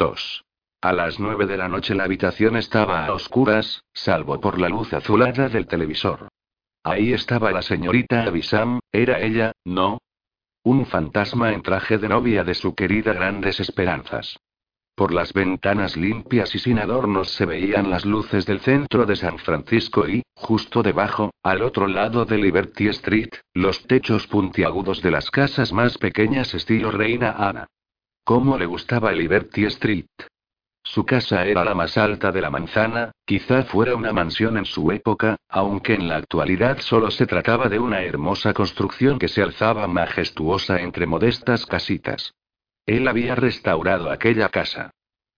2. A las nueve de la noche la habitación estaba a oscuras, salvo por la luz azulada del televisor. Ahí estaba la señorita Abisam, era ella, ¿no? Un fantasma en traje de novia de su querida Grandes Esperanzas. Por las ventanas limpias y sin adornos se veían las luces del centro de San Francisco y, justo debajo, al otro lado de Liberty Street, los techos puntiagudos de las casas más pequeñas estilo Reina Ana. ¿Cómo le gustaba Liberty Street? Su casa era la más alta de la manzana, quizá fuera una mansión en su época, aunque en la actualidad solo se trataba de una hermosa construcción que se alzaba majestuosa entre modestas casitas. Él había restaurado aquella casa.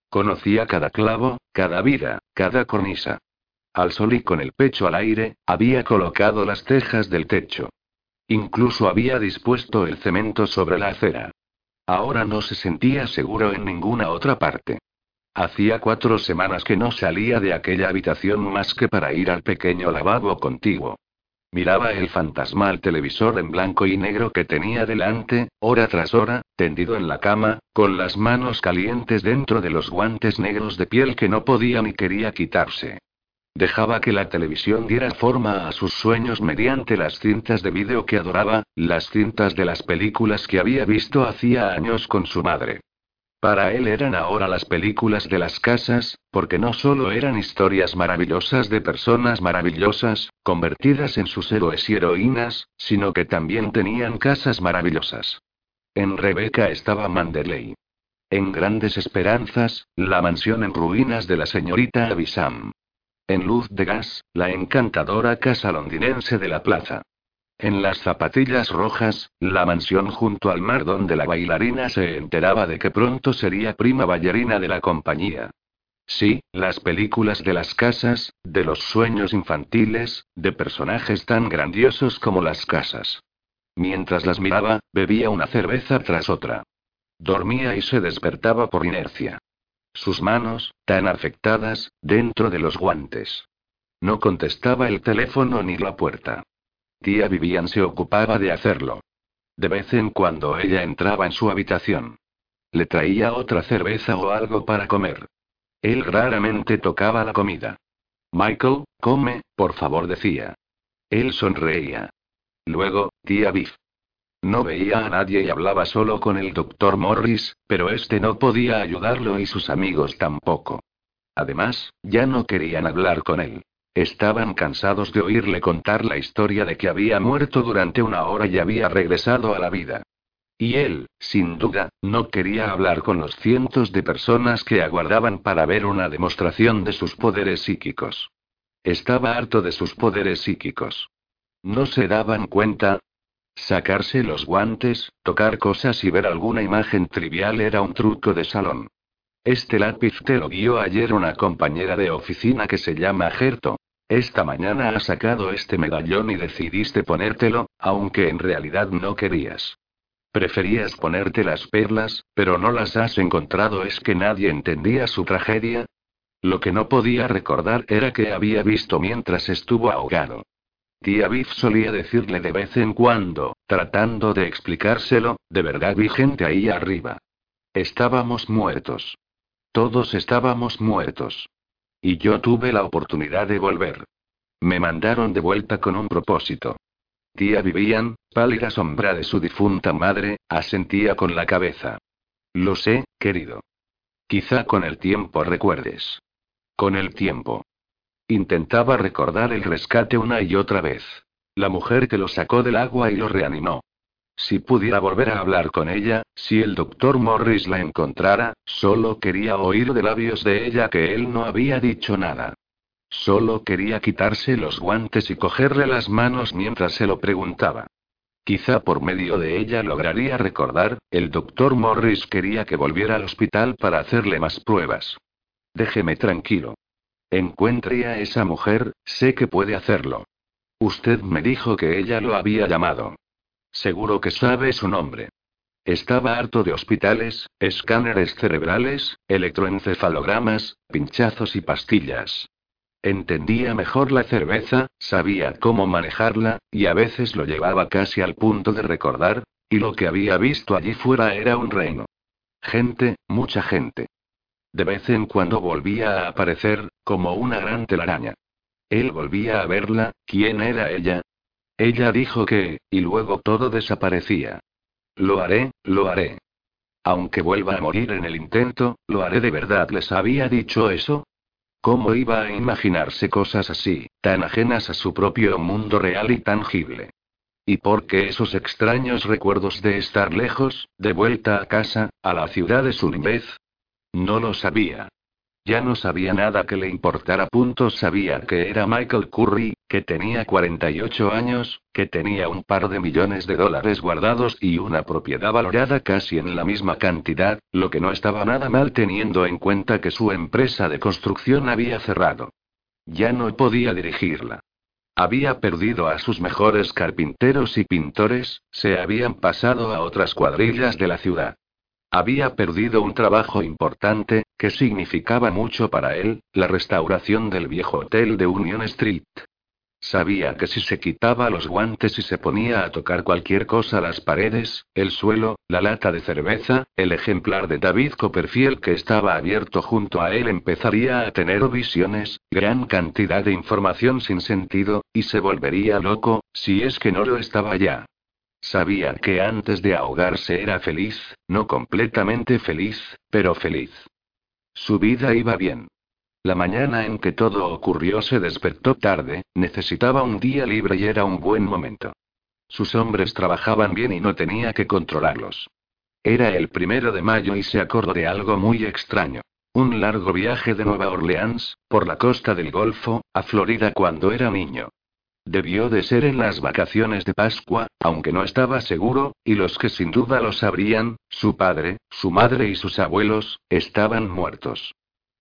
Conocía cada clavo, cada vida, cada cornisa. Al sol y con el pecho al aire, había colocado las tejas del techo. Incluso había dispuesto el cemento sobre la acera. Ahora no se sentía seguro en ninguna otra parte. Hacía cuatro semanas que no salía de aquella habitación más que para ir al pequeño lavabo contiguo. Miraba el fantasmal televisor en blanco y negro que tenía delante, hora tras hora, tendido en la cama, con las manos calientes dentro de los guantes negros de piel que no podía ni quería quitarse. Dejaba que la televisión diera forma a sus sueños mediante las cintas de vídeo que adoraba, las cintas de las películas que había visto hacía años con su madre. Para él eran ahora las películas de las casas, porque no solo eran historias maravillosas de personas maravillosas, convertidas en sus héroes y heroínas, sino que también tenían casas maravillosas. En Rebeca estaba Manderley. En Grandes Esperanzas, la mansión en ruinas de la señorita Abisam. En Luz de Gas, la encantadora casa londinense de la plaza. En las zapatillas rojas, la mansión junto al mar donde la bailarina se enteraba de que pronto sería prima ballerina de la compañía. Sí, las películas de las casas, de los sueños infantiles, de personajes tan grandiosos como las casas. Mientras las miraba, bebía una cerveza tras otra. Dormía y se despertaba por inercia. Sus manos, tan afectadas, dentro de los guantes. No contestaba el teléfono ni la puerta. Tía Vivian se ocupaba de hacerlo. De vez en cuando ella entraba en su habitación. Le traía otra cerveza o algo para comer. Él raramente tocaba la comida. Michael, come, por favor, decía. Él sonreía. Luego, tía Viv. No veía a nadie y hablaba solo con el doctor Morris, pero este no podía ayudarlo y sus amigos tampoco. Además, ya no querían hablar con él. Estaban cansados de oírle contar la historia de que había muerto durante una hora y había regresado a la vida. Y él, sin duda, no quería hablar con los cientos de personas que aguardaban para ver una demostración de sus poderes psíquicos. Estaba harto de sus poderes psíquicos. ¿No se daban cuenta? Sacarse los guantes, tocar cosas y ver alguna imagen trivial era un truco de salón. Este lápiz te lo guió ayer una compañera de oficina que se llama Gerto. Esta mañana has sacado este medallón y decidiste ponértelo, aunque en realidad no querías. Preferías ponerte las perlas, pero no las has encontrado. ¿Es que nadie entendía su tragedia? Lo que no podía recordar era que había visto mientras estuvo ahogado. Tía Biff solía decirle de vez en cuando, tratando de explicárselo, de verdad vi gente ahí arriba. Estábamos muertos. Todos estábamos muertos. Y yo tuve la oportunidad de volver. Me mandaron de vuelta con un propósito. Tía Vivian, pálida sombra de su difunta madre, asentía con la cabeza. Lo sé, querido. Quizá con el tiempo recuerdes. Con el tiempo. Intentaba recordar el rescate una y otra vez. La mujer que lo sacó del agua y lo reanimó. Si pudiera volver a hablar con ella, si el doctor Morris la encontrara, solo quería oír de labios de ella que él no había dicho nada. Solo quería quitarse los guantes y cogerle las manos mientras se lo preguntaba. Quizá por medio de ella lograría recordar, el doctor Morris quería que volviera al hospital para hacerle más pruebas. Déjeme tranquilo. Encuentre a esa mujer, sé que puede hacerlo. Usted me dijo que ella lo había llamado. Seguro que sabe su nombre. Estaba harto de hospitales, escáneres cerebrales, electroencefalogramas, pinchazos y pastillas. Entendía mejor la cerveza, sabía cómo manejarla, y a veces lo llevaba casi al punto de recordar, y lo que había visto allí fuera era un reino. Gente, mucha gente. De vez en cuando volvía a aparecer, como una gran telaraña. Él volvía a verla, ¿quién era ella? Ella dijo que, y luego todo desaparecía. Lo haré, lo haré. Aunque vuelva a morir en el intento, lo haré de verdad. ¿Les había dicho eso? ¿Cómo iba a imaginarse cosas así, tan ajenas a su propio mundo real y tangible? ¿Y por qué esos extraños recuerdos de estar lejos, de vuelta a casa, a la ciudad de su niñez? No lo sabía. Ya no sabía nada que le importara. Punto sabía que era Michael Curry, que tenía 48 años, que tenía un par de millones de dólares guardados y una propiedad valorada casi en la misma cantidad, lo que no estaba nada mal teniendo en cuenta que su empresa de construcción había cerrado. Ya no podía dirigirla. Había perdido a sus mejores carpinteros y pintores, se habían pasado a otras cuadrillas de la ciudad. Había perdido un trabajo importante, que significaba mucho para él, la restauración del viejo hotel de Union Street. Sabía que si se quitaba los guantes y se ponía a tocar cualquier cosa las paredes, el suelo, la lata de cerveza, el ejemplar de David Copperfield que estaba abierto junto a él empezaría a tener visiones, gran cantidad de información sin sentido, y se volvería loco, si es que no lo estaba ya. Sabía que antes de ahogarse era feliz, no completamente feliz, pero feliz. Su vida iba bien. La mañana en que todo ocurrió se despertó tarde, necesitaba un día libre y era un buen momento. Sus hombres trabajaban bien y no tenía que controlarlos. Era el primero de mayo y se acordó de algo muy extraño. Un largo viaje de Nueva Orleans, por la costa del Golfo, a Florida cuando era niño. Debió de ser en las vacaciones de Pascua, aunque no estaba seguro, y los que sin duda lo sabrían, su padre, su madre y sus abuelos, estaban muertos.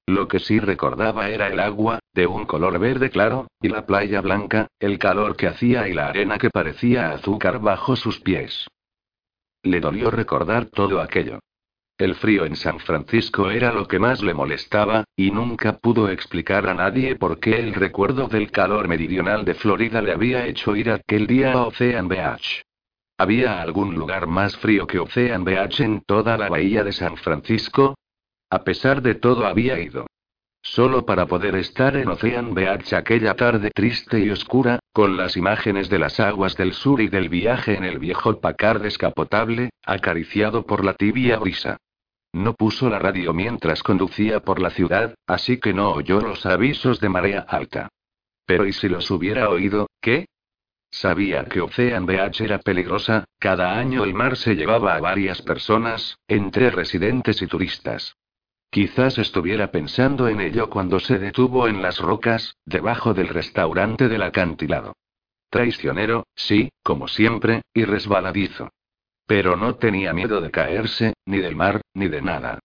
Lo que sí recordaba era el agua, de un color verde claro, y la playa blanca, el calor que hacía y la arena que parecía azúcar bajo sus pies. Le dolió recordar todo aquello. El frío en San Francisco era lo que más le molestaba, y nunca pudo explicar a nadie por qué el recuerdo del calor meridional de Florida le había hecho ir aquel día a Ocean Beach. ¿Había algún lugar más frío que Ocean Beach en toda la bahía de San Francisco? A pesar de todo había ido. Solo para poder estar en Ocean Beach aquella tarde triste y oscura, con las imágenes de las aguas del sur y del viaje en el viejo Packard descapotable, acariciado por la tibia brisa. No puso la radio mientras conducía por la ciudad, así que no oyó los avisos de marea alta. Pero ¿y si los hubiera oído, qué? Sabía que Ocean Beach era peligrosa, cada año el mar se llevaba a varias personas, entre residentes y turistas. Quizás estuviera pensando en ello cuando se detuvo en las rocas, debajo del restaurante del acantilado. Traicionero, sí, como siempre, y resbaladizo. Pero no tenía miedo de caerse, ni del mar, ni de nada.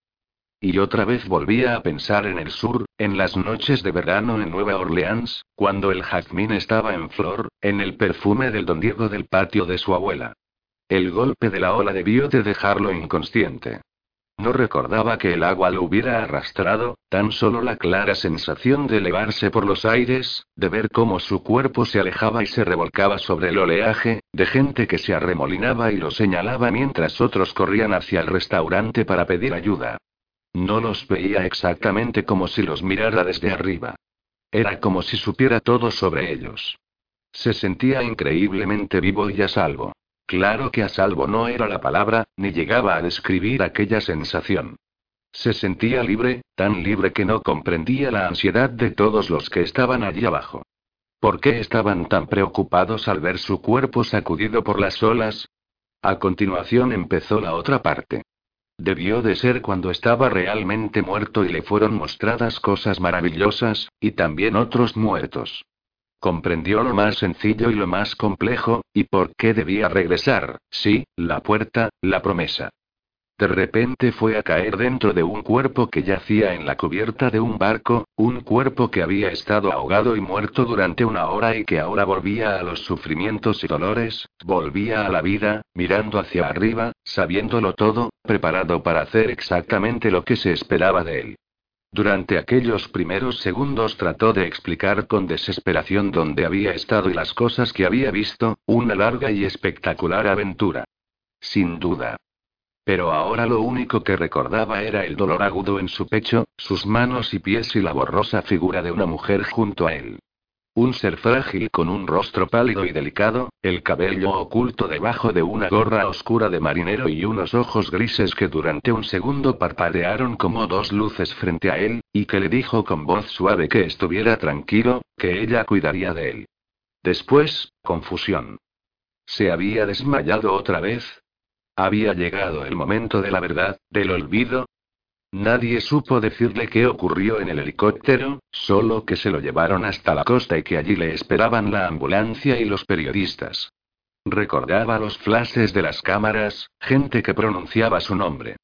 Y otra vez volvía a pensar en el sur, en las noches de verano en Nueva Orleans, cuando el jazmín estaba en flor, en el perfume del don Diego del patio de su abuela. El golpe de la ola debió de dejarlo inconsciente. No recordaba que el agua lo hubiera arrastrado, tan solo la clara sensación de elevarse por los aires, de ver cómo su cuerpo se alejaba y se revolcaba sobre el oleaje, de gente que se arremolinaba y lo señalaba mientras otros corrían hacia el restaurante para pedir ayuda. No los veía exactamente como si los mirara desde arriba. Era como si supiera todo sobre ellos. Se sentía increíblemente vivo y a salvo. Claro que a salvo no era la palabra, ni llegaba a describir aquella sensación. Se sentía libre, tan libre que no comprendía la ansiedad de todos los que estaban allí abajo. ¿Por qué estaban tan preocupados al ver su cuerpo sacudido por las olas? A continuación empezó la otra parte. Debió de ser cuando estaba realmente muerto y le fueron mostradas cosas maravillosas, y también otros muertos. Comprendió lo más sencillo y lo más complejo, y por qué debía regresar, sí, la puerta, la promesa. De repente fue a caer dentro de un cuerpo que yacía en la cubierta de un barco, un cuerpo que había estado ahogado y muerto durante una hora y que ahora volvía a los sufrimientos y dolores, volvía a la vida, mirando hacia arriba, sabiéndolo todo, preparado para hacer exactamente lo que se esperaba de él. Durante aquellos primeros segundos trató de explicar con desesperación dónde había estado y las cosas que había visto, una larga y espectacular aventura. Sin duda. Pero ahora lo único que recordaba era el dolor agudo en su pecho, sus manos y pies y la borrosa figura de una mujer junto a él. Un ser frágil con un rostro pálido y delicado, el cabello oculto debajo de una gorra oscura de marinero y unos ojos grises que durante un segundo parpadearon como dos luces frente a él, y que le dijo con voz suave que estuviera tranquilo, que ella cuidaría de él. Después, confusión. ¿Se había desmayado otra vez? ¿Había llegado el momento de la verdad, del olvido? Nadie supo decirle qué ocurrió en el helicóptero, solo que se lo llevaron hasta la costa y que allí le esperaban la ambulancia y los periodistas. Recordaba los flashes de las cámaras, gente que pronunciaba su nombre.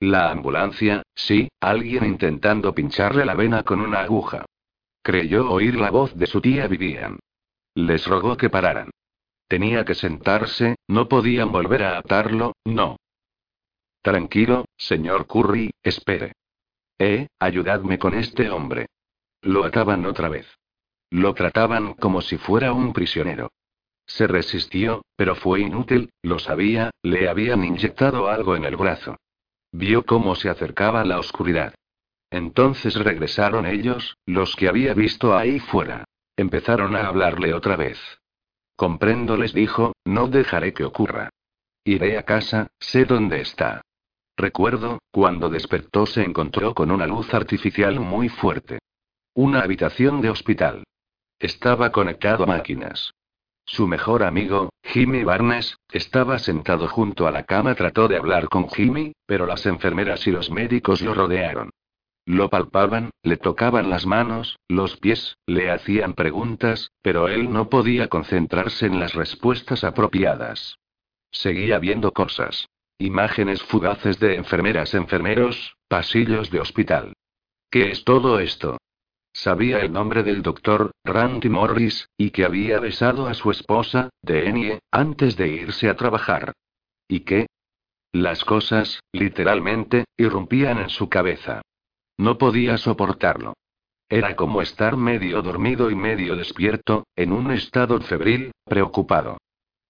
La ambulancia, sí, alguien intentando pincharle la vena con una aguja. Creyó oír la voz de su tía Vivian. Les rogó que pararan. Tenía que sentarse, no podían volver a atarlo, no. Tranquilo, señor Curry, espere. Eh, ayudadme con este hombre. Lo ataban otra vez. Lo trataban como si fuera un prisionero. Se resistió, pero fue inútil, lo sabía, le habían inyectado algo en el brazo. Vio cómo se acercaba la oscuridad. Entonces regresaron ellos, los que había visto ahí fuera. Empezaron a hablarle otra vez. Comprendo, les dijo, no dejaré que ocurra. Iré a casa, sé dónde está. Recuerdo, cuando despertó se encontró con una luz artificial muy fuerte. Una habitación de hospital. Estaba conectado a máquinas. Su mejor amigo, Jimmy Barnes, estaba sentado junto a la cama. Trató de hablar con Jimmy, pero las enfermeras y los médicos lo rodearon. Lo palpaban, le tocaban las manos, los pies, le hacían preguntas, pero él no podía concentrarse en las respuestas apropiadas. Seguía viendo cosas. Imágenes fugaces de enfermeras, enfermeros, pasillos de hospital. ¿Qué es todo esto? Sabía el nombre del doctor, Randy Morris, y que había besado a su esposa, Denie, antes de irse a trabajar. ¿Y qué? Las cosas, literalmente, irrumpían en su cabeza. No podía soportarlo. Era como estar medio dormido y medio despierto, en un estado febril, preocupado.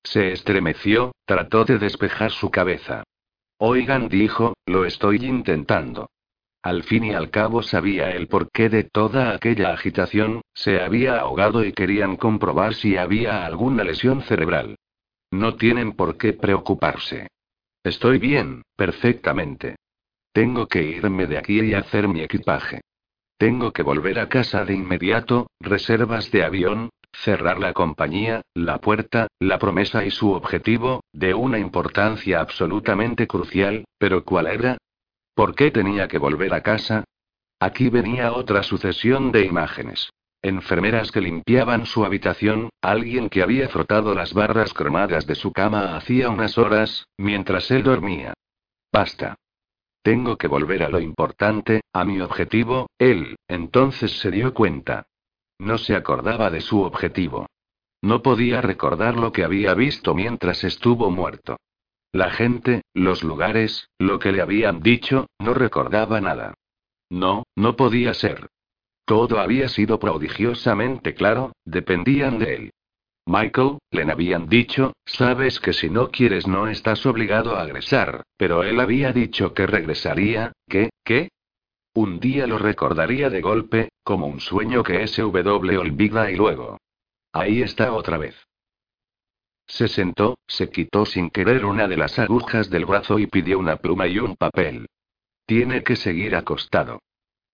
Se estremeció, trató de despejar su cabeza. Oigan, dijo, lo estoy intentando. Al fin y al cabo sabía el porqué de toda aquella agitación, se había ahogado y querían comprobar si había alguna lesión cerebral. No tienen por qué preocuparse. Estoy bien, perfectamente. Tengo que irme de aquí y hacer mi equipaje. Tengo que volver a casa de inmediato, reservas de avión, cerrar la compañía, la puerta, la promesa y su objetivo, de una importancia absolutamente crucial, pero ¿cuál era? ¿Por qué tenía que volver a casa? Aquí venía otra sucesión de imágenes. Enfermeras que limpiaban su habitación, alguien que había frotado las barras cromadas de su cama hacía unas horas, mientras él dormía. Basta. Tengo que volver a lo importante, a mi objetivo, él, entonces se dio cuenta. No se acordaba de su objetivo. No podía recordar lo que había visto mientras estuvo muerto. La gente, los lugares, lo que le habían dicho, no recordaba nada. No, no podía ser. Todo había sido prodigiosamente claro, dependían de él. Michael, le habían dicho, sabes que si no quieres no estás obligado a agresar, pero él había dicho que regresaría, ¿qué, qué? Un día lo recordaría de golpe, como un sueño que SW olvida y luego. Ahí está otra vez. Se sentó, se quitó sin querer una de las agujas del brazo y pidió una pluma y un papel. Tiene que seguir acostado.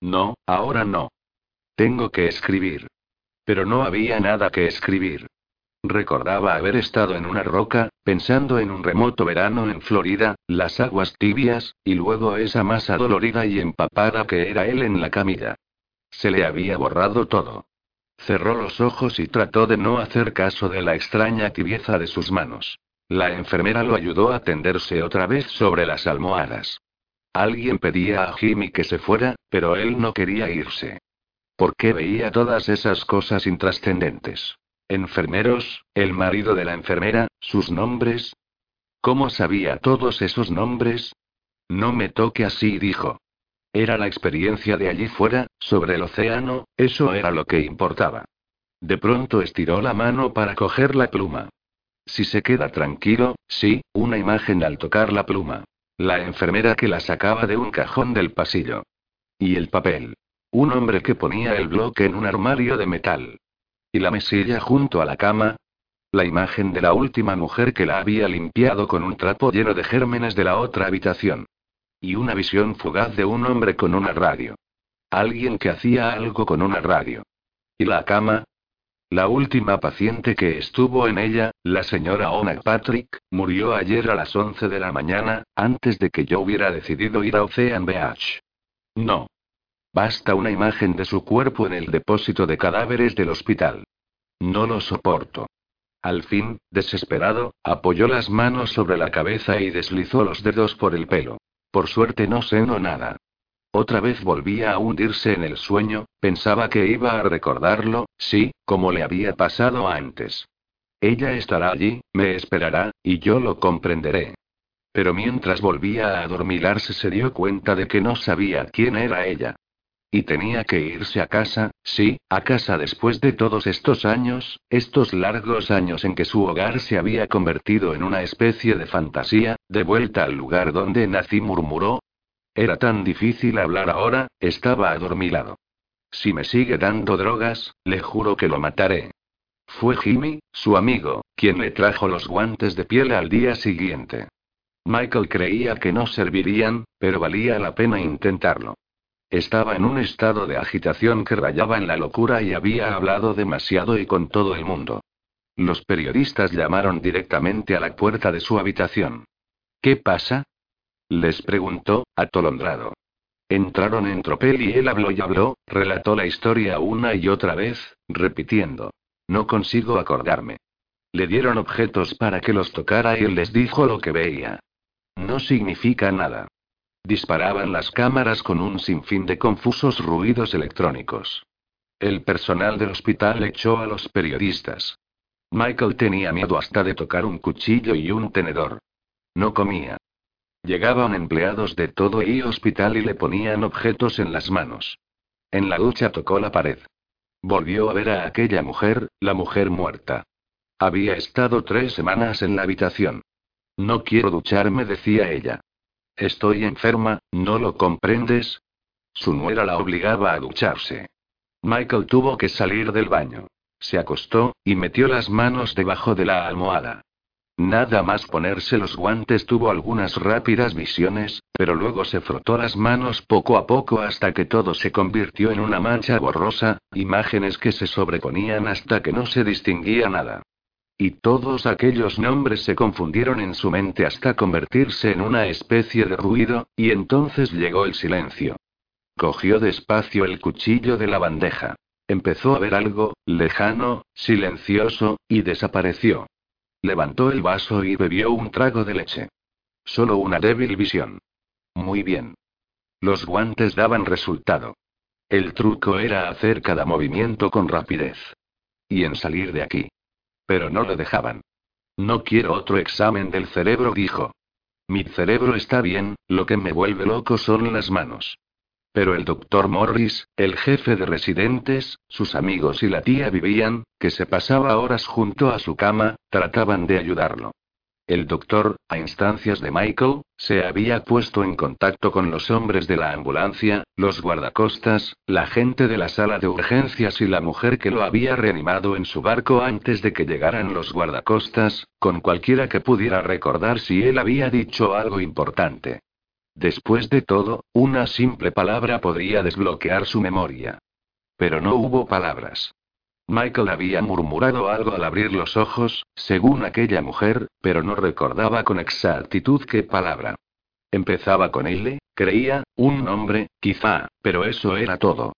No, ahora no. Tengo que escribir. Pero no había nada que escribir. Recordaba haber estado en una roca, pensando en un remoto verano en Florida, las aguas tibias, y luego esa masa dolorida y empapada que era él en la camilla. Se le había borrado todo. Cerró los ojos y trató de no hacer caso de la extraña tibieza de sus manos. La enfermera lo ayudó a tenderse otra vez sobre las almohadas. Alguien pedía a Jimmy que se fuera, pero él no quería irse. ¿Por qué veía todas esas cosas intrascendentes? Enfermeros, el marido de la enfermera, sus nombres. ¿Cómo sabía todos esos nombres? No me toque así, dijo. Era la experiencia de allí fuera, sobre el océano, eso era lo que importaba. De pronto estiró la mano para coger la pluma. Si se queda tranquilo, sí, una imagen al tocar la pluma. La enfermera que la sacaba de un cajón del pasillo. Y el papel. Un hombre que ponía el bloque en un armario de metal. Y la mesilla junto a la cama. La imagen de la última mujer que la había limpiado con un trapo lleno de gérmenes de la otra habitación. Y una visión fugaz de un hombre con una radio. Alguien que hacía algo con una radio. ¿Y la cama? La última paciente que estuvo en ella, la señora Ona Patrick, murió ayer a las 11 de la mañana, antes de que yo hubiera decidido ir a Ocean Beach. No. Basta una imagen de su cuerpo en el depósito de cadáveres del hospital. No lo soporto. Al fin, desesperado, apoyó las manos sobre la cabeza y deslizó los dedos por el pelo. Por suerte no no nada. Otra vez volvía a hundirse en el sueño, pensaba que iba a recordarlo, sí, como le había pasado antes. Ella estará allí, me esperará, y yo lo comprenderé. Pero mientras volvía a adormilarse se dio cuenta de que no sabía quién era ella. Y tenía que irse a casa, sí, a casa después de todos estos años, estos largos años en que su hogar se había convertido en una especie de fantasía, de vuelta al lugar donde nací, murmuró, era tan difícil hablar ahora, estaba adormilado. Si me sigue dando drogas, le juro que lo mataré. Fue Jimmy, su amigo, quien le trajo los guantes de piel al día siguiente. Michael creía que no servirían, pero valía la pena intentarlo. Estaba en un estado de agitación que rayaba en la locura y había hablado demasiado y con todo el mundo. Los periodistas llamaron directamente a la puerta de su habitación. ¿Qué pasa? Les preguntó, atolondrado. Entraron en tropel y él habló y habló, relató la historia una y otra vez, repitiendo. No consigo acordarme. Le dieron objetos para que los tocara y él les dijo lo que veía. No significa nada. Disparaban las cámaras con un sinfín de confusos ruidos electrónicos. El personal del hospital echó a los periodistas. Michael tenía miedo hasta de tocar un cuchillo y un tenedor. No comía. Llegaban empleados de todo y hospital y le ponían objetos en las manos. En la ducha tocó la pared. Volvió a ver a aquella mujer, la mujer muerta. Había estado tres semanas en la habitación. No quiero ducharme, decía ella. Estoy enferma, ¿no lo comprendes? Su nuera la obligaba a ducharse. Michael tuvo que salir del baño. Se acostó, y metió las manos debajo de la almohada. Nada más ponerse los guantes tuvo algunas rápidas visiones, pero luego se frotó las manos poco a poco hasta que todo se convirtió en una mancha borrosa, imágenes que se sobreponían hasta que no se distinguía nada. Y todos aquellos nombres se confundieron en su mente hasta convertirse en una especie de ruido, y entonces llegó el silencio. Cogió despacio el cuchillo de la bandeja. Empezó a ver algo, lejano, silencioso, y desapareció. Levantó el vaso y bebió un trago de leche. Solo una débil visión. Muy bien. Los guantes daban resultado. El truco era hacer cada movimiento con rapidez. Y en salir de aquí. Pero no lo dejaban. No quiero otro examen del cerebro, dijo. Mi cerebro está bien, lo que me vuelve loco son las manos. Pero el doctor Morris, el jefe de residentes, sus amigos y la tía vivían, que se pasaba horas junto a su cama, trataban de ayudarlo. El doctor, a instancias de Michael, se había puesto en contacto con los hombres de la ambulancia, los guardacostas, la gente de la sala de urgencias y la mujer que lo había reanimado en su barco antes de que llegaran los guardacostas, con cualquiera que pudiera recordar si él había dicho algo importante. Después de todo, una simple palabra podría desbloquear su memoria. Pero no hubo palabras. Michael había murmurado algo al abrir los ojos, según aquella mujer, pero no recordaba con exactitud qué palabra. Empezaba con L, creía, un nombre, quizá, pero eso era todo.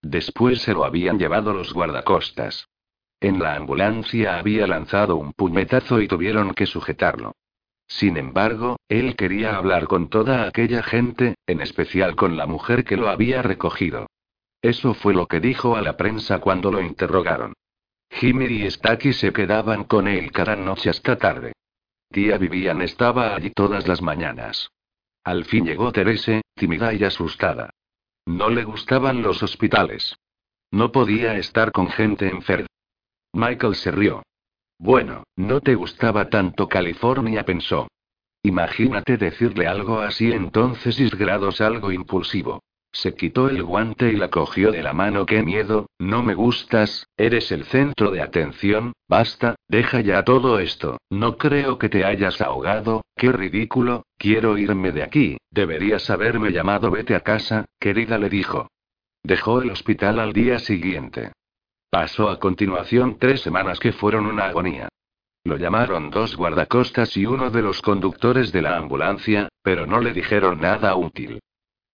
Después se lo habían llevado los guardacostas. En la ambulancia había lanzado un puñetazo y tuvieron que sujetarlo. Sin embargo, él quería hablar con toda aquella gente, en especial con la mujer que lo había recogido. Eso fue lo que dijo a la prensa cuando lo interrogaron. Jimmy y Stacky se quedaban con él cada noche hasta tarde. Tía Vivian estaba allí todas las mañanas. Al fin llegó Terese, tímida y asustada. No le gustaban los hospitales. No podía estar con gente enferma. Michael se rió. Bueno, no te gustaba tanto California, pensó. Imagínate decirle algo así entonces y grados algo impulsivo. Se quitó el guante y la cogió de la mano. ¡Qué miedo! No me gustas, eres el centro de atención, basta, deja ya todo esto. No creo que te hayas ahogado, qué ridículo, quiero irme de aquí, deberías haberme llamado. Vete a casa, querida, le dijo. Dejó el hospital al día siguiente. Pasó a continuación tres semanas que fueron una agonía. Lo llamaron dos guardacostas y uno de los conductores de la ambulancia, pero no le dijeron nada útil.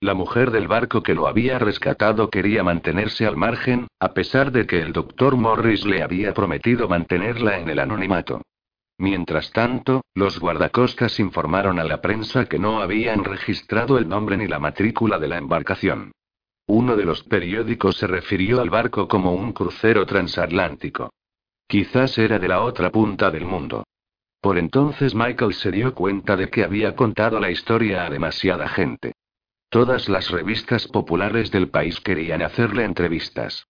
La mujer del barco que lo había rescatado quería mantenerse al margen, a pesar de que el doctor Morris le había prometido mantenerla en el anonimato. Mientras tanto, los guardacostas informaron a la prensa que no habían registrado el nombre ni la matrícula de la embarcación. Uno de los periódicos se refirió al barco como un crucero transatlántico. Quizás era de la otra punta del mundo. Por entonces Michael se dio cuenta de que había contado la historia a demasiada gente. Todas las revistas populares del país querían hacerle entrevistas.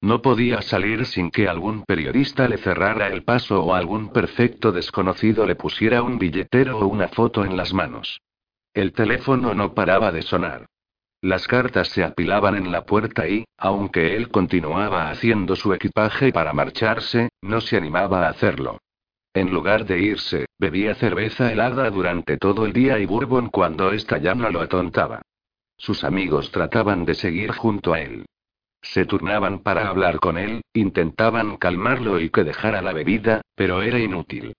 No podía salir sin que algún periodista le cerrara el paso o algún perfecto desconocido le pusiera un billetero o una foto en las manos. El teléfono no paraba de sonar. Las cartas se apilaban en la puerta y, aunque él continuaba haciendo su equipaje para marcharse, no se animaba a hacerlo. En lugar de irse, bebía cerveza helada durante todo el día y bourbon cuando esta ya no lo atontaba. Sus amigos trataban de seguir junto a él. Se turnaban para hablar con él, intentaban calmarlo y que dejara la bebida, pero era inútil.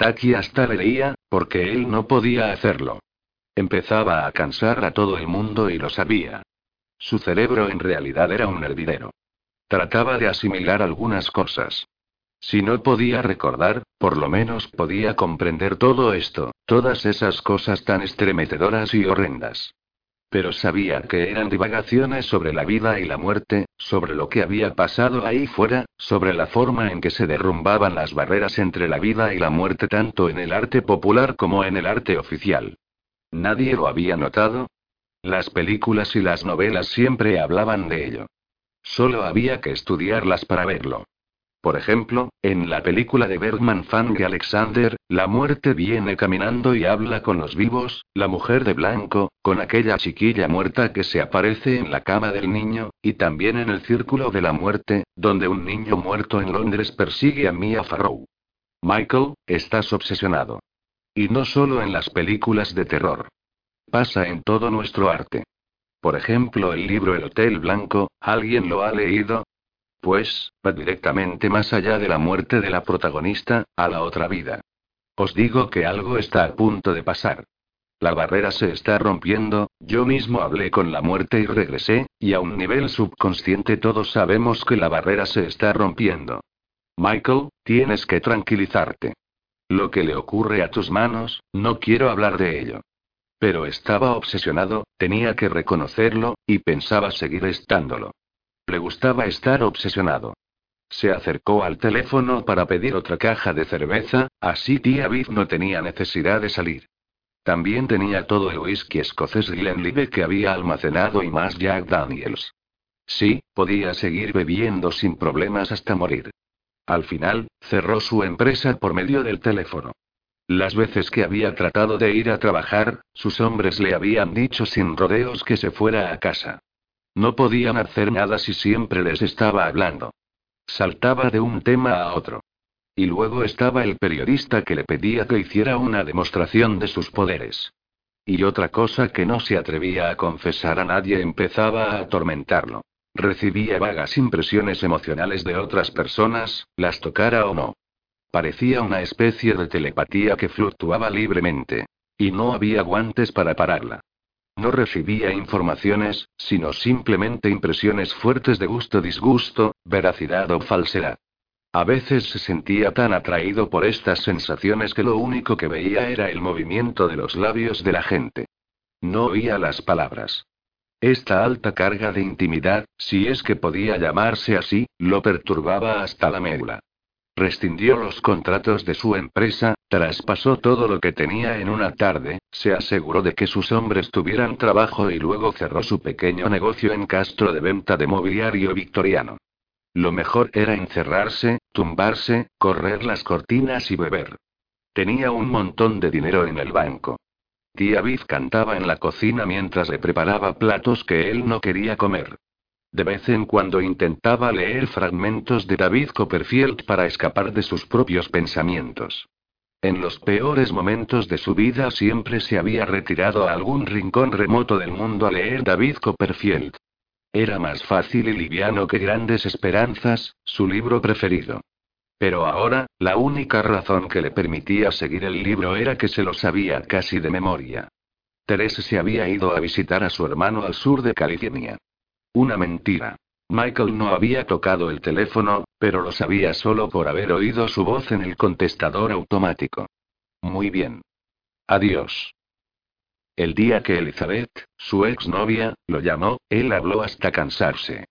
Aquí hasta le leía, porque él no podía hacerlo. Empezaba a cansar a todo el mundo y lo sabía. Su cerebro en realidad era un hervidero. Trataba de asimilar algunas cosas. Si no podía recordar, por lo menos podía comprender todo esto, todas esas cosas tan estremecedoras y horrendas. Pero sabía que eran divagaciones sobre la vida y la muerte, sobre lo que había pasado ahí fuera, sobre la forma en que se derrumbaban las barreras entre la vida y la muerte tanto en el arte popular como en el arte oficial. Nadie lo había notado. Las películas y las novelas siempre hablaban de ello. Solo había que estudiarlas para verlo. Por ejemplo, en la película de Bergman Fang Alexander, la muerte viene caminando y habla con los vivos, la mujer de blanco, con aquella chiquilla muerta que se aparece en la cama del niño, y también en el círculo de la muerte, donde un niño muerto en Londres persigue a Mia Farrow. Michael, estás obsesionado. Y no solo en las películas de terror. Pasa en todo nuestro arte. Por ejemplo, el libro El Hotel Blanco, ¿alguien lo ha leído? Pues, va directamente más allá de la muerte de la protagonista, a la otra vida. Os digo que algo está a punto de pasar. La barrera se está rompiendo, yo mismo hablé con la muerte y regresé, y a un nivel subconsciente todos sabemos que la barrera se está rompiendo. Michael, tienes que tranquilizarte. Lo que le ocurre a tus manos, no quiero hablar de ello. Pero estaba obsesionado, tenía que reconocerlo, y pensaba seguir estándolo. Le gustaba estar obsesionado. Se acercó al teléfono para pedir otra caja de cerveza, así tía Viv no tenía necesidad de salir. También tenía todo el whisky escocés Glenlivet que había almacenado y más Jack Daniels. Sí, podía seguir bebiendo sin problemas hasta morir. Al final, cerró su empresa por medio del teléfono. Las veces que había tratado de ir a trabajar, sus hombres le habían dicho sin rodeos que se fuera a casa. No podían hacer nada si siempre les estaba hablando. Saltaba de un tema a otro. Y luego estaba el periodista que le pedía que hiciera una demostración de sus poderes. Y otra cosa que no se atrevía a confesar a nadie empezaba a atormentarlo. Recibía vagas impresiones emocionales de otras personas, las tocara o no. Parecía una especie de telepatía que fluctuaba libremente. Y no había guantes para pararla. No recibía informaciones, sino simplemente impresiones fuertes de gusto-disgusto, veracidad o falsedad. A veces se sentía tan atraído por estas sensaciones que lo único que veía era el movimiento de los labios de la gente. No oía las palabras. Esta alta carga de intimidad, si es que podía llamarse así, lo perturbaba hasta la médula. Rescindió los contratos de su empresa, traspasó todo lo que tenía en una tarde, se aseguró de que sus hombres tuvieran trabajo y luego cerró su pequeño negocio en Castro de venta de mobiliario victoriano. Lo mejor era encerrarse, tumbarse, correr las cortinas y beber. Tenía un montón de dinero en el banco. Tía Viv cantaba en la cocina mientras le preparaba platos que él no quería comer. De vez en cuando intentaba leer fragmentos de David Copperfield para escapar de sus propios pensamientos. En los peores momentos de su vida siempre se había retirado a algún rincón remoto del mundo a leer David Copperfield. Era más fácil y liviano que Grandes Esperanzas, su libro preferido. Pero ahora, la única razón que le permitía seguir el libro era que se lo sabía casi de memoria. Teresa se había ido a visitar a su hermano al sur de California. Una mentira. Michael no había tocado el teléfono, pero lo sabía solo por haber oído su voz en el contestador automático. Muy bien. Adiós. El día que Elizabeth, su exnovia, lo llamó, él habló hasta cansarse.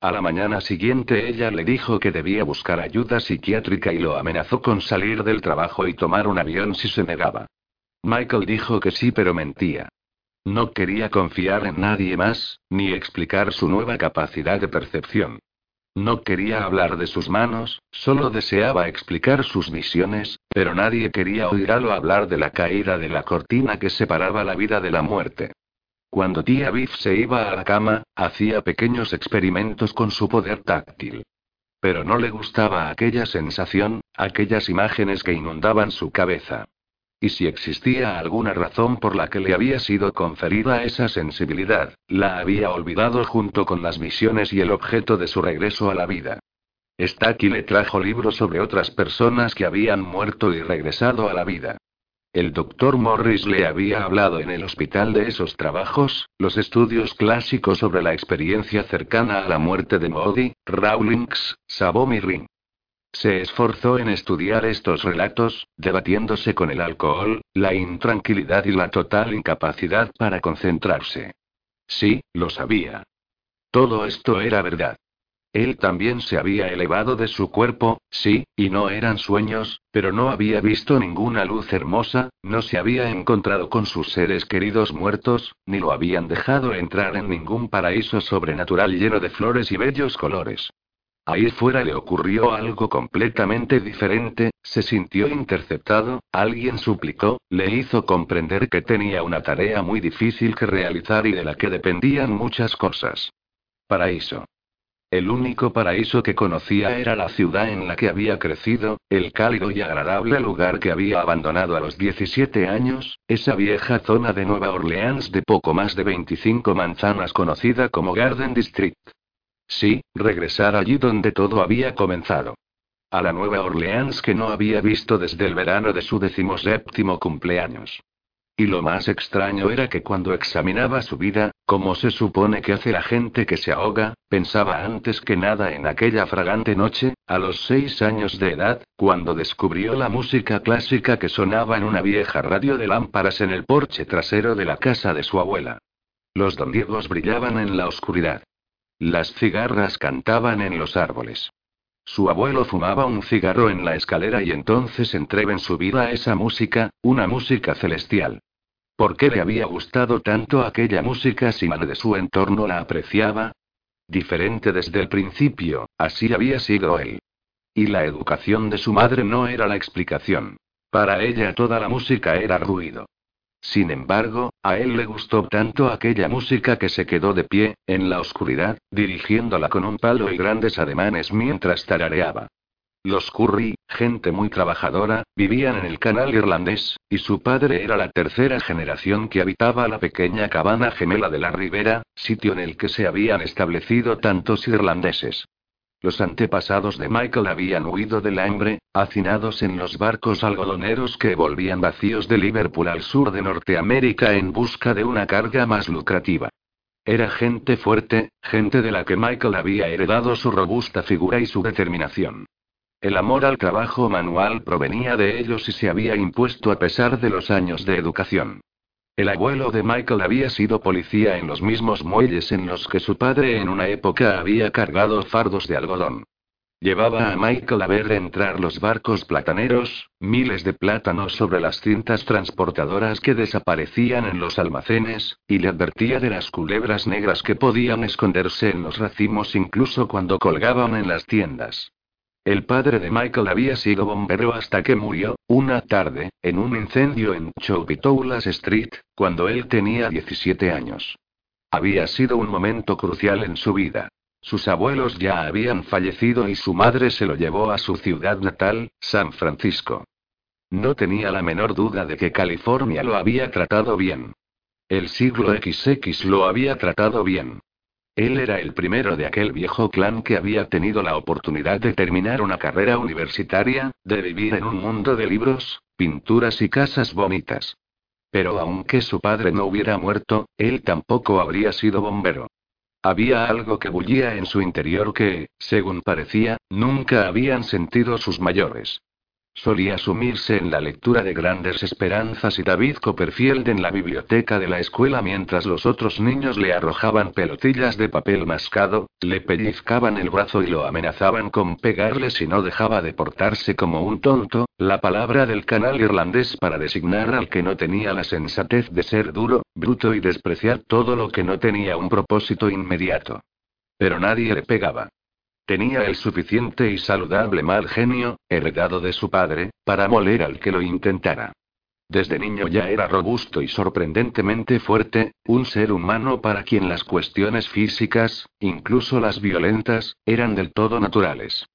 A la mañana siguiente ella le dijo que debía buscar ayuda psiquiátrica y lo amenazó con salir del trabajo y tomar un avión si se negaba. Michael dijo que sí, pero mentía. No quería confiar en nadie más, ni explicar su nueva capacidad de percepción. No quería hablar de sus manos, solo deseaba explicar sus visiones, pero nadie quería oírlo hablar de la caída de la cortina que separaba la vida de la muerte. Cuando tía Biff se iba a la cama, hacía pequeños experimentos con su poder táctil. Pero no le gustaba aquella sensación, aquellas imágenes que inundaban su cabeza. Y si existía alguna razón por la que le había sido conferida esa sensibilidad, la había olvidado junto con las misiones y el objeto de su regreso a la vida. Stacky le trajo libros sobre otras personas que habían muerto y regresado a la vida. El doctor Morris le había hablado en el hospital de esos trabajos, los estudios clásicos sobre la experiencia cercana a la muerte de Modi, Rawlings, Sabom y Ring. Se esforzó en estudiar estos relatos, debatiéndose con el alcohol, la intranquilidad y la total incapacidad para concentrarse. Sí, lo sabía. Todo esto era verdad. Él también se había elevado de su cuerpo, sí, y no eran sueños, pero no había visto ninguna luz hermosa, no se había encontrado con sus seres queridos muertos, ni lo habían dejado entrar en ningún paraíso sobrenatural lleno de flores y bellos colores. Ahí fuera le ocurrió algo completamente diferente, se sintió interceptado, alguien suplicó, le hizo comprender que tenía una tarea muy difícil que realizar y de la que dependían muchas cosas. Paraíso. El único paraíso que conocía era la ciudad en la que había crecido, el cálido y agradable lugar que había abandonado a los 17 años, esa vieja zona de Nueva Orleans de poco más de 25 manzanas conocida como Garden District. Sí, regresar allí donde todo había comenzado. A la Nueva Orleans que no había visto desde el verano de su decimoséptimo cumpleaños. Y lo más extraño era que cuando examinaba su vida, como se supone que hace la gente que se ahoga, pensaba antes que nada en aquella fragante noche, a los seis años de edad, cuando descubrió la música clásica que sonaba en una vieja radio de lámparas en el porche trasero de la casa de su abuela. Los dondiegos brillaban en la oscuridad. Las cigarras cantaban en los árboles. Su abuelo fumaba un cigarro en la escalera y entonces entré en su vida esa música, una música celestial. ¿Por qué le había gustado tanto aquella música si nadie de su entorno la apreciaba? Diferente desde el principio, así había sido él. Y la educación de su madre no era la explicación. Para ella toda la música era ruido. Sin embargo, a él le gustó tanto aquella música que se quedó de pie, en la oscuridad, dirigiéndola con un palo y grandes ademanes mientras tarareaba. Los Curry, gente muy trabajadora, vivían en el canal irlandés, y su padre era la tercera generación que habitaba la pequeña cabana gemela de la ribera, sitio en el que se habían establecido tantos irlandeses. Los antepasados de Michael habían huido del hambre, hacinados en los barcos algodoneros que volvían vacíos de Liverpool al sur de Norteamérica en busca de una carga más lucrativa. Era gente fuerte, gente de la que Michael había heredado su robusta figura y su determinación. El amor al trabajo manual provenía de ellos y se había impuesto a pesar de los años de educación. El abuelo de Michael había sido policía en los mismos muelles en los que su padre en una época había cargado fardos de algodón. Llevaba a Michael a ver entrar los barcos plataneros, miles de plátanos sobre las cintas transportadoras que desaparecían en los almacenes, y le advertía de las culebras negras que podían esconderse en los racimos incluso cuando colgaban en las tiendas. El padre de Michael había sido bombero hasta que murió, una tarde, en un incendio en Chowpitoulas Street, cuando él tenía 17 años. Había sido un momento crucial en su vida. Sus abuelos ya habían fallecido y su madre se lo llevó a su ciudad natal, San Francisco. No tenía la menor duda de que California lo había tratado bien. El siglo XX lo había tratado bien. Él era el primero de aquel viejo clan que había tenido la oportunidad de terminar una carrera universitaria, de vivir en un mundo de libros, pinturas y casas bonitas. Pero aunque su padre no hubiera muerto, él tampoco habría sido bombero. Había algo que bullía en su interior que, según parecía, nunca habían sentido sus mayores. Solía sumirse en la lectura de Grandes Esperanzas y David Copperfield en la biblioteca de la escuela mientras los otros niños le arrojaban pelotillas de papel mascado, le pellizcaban el brazo y lo amenazaban con pegarle si no dejaba de portarse como un tonto, la palabra del canal irlandés para designar al que no tenía la sensatez de ser duro, bruto y despreciar todo lo que no tenía un propósito inmediato. Pero nadie le pegaba. Tenía el suficiente y saludable mal genio, heredado de su padre, para moler al que lo intentara. Desde niño ya era robusto y sorprendentemente fuerte, un ser humano para quien las cuestiones físicas, incluso las violentas, eran del todo naturales.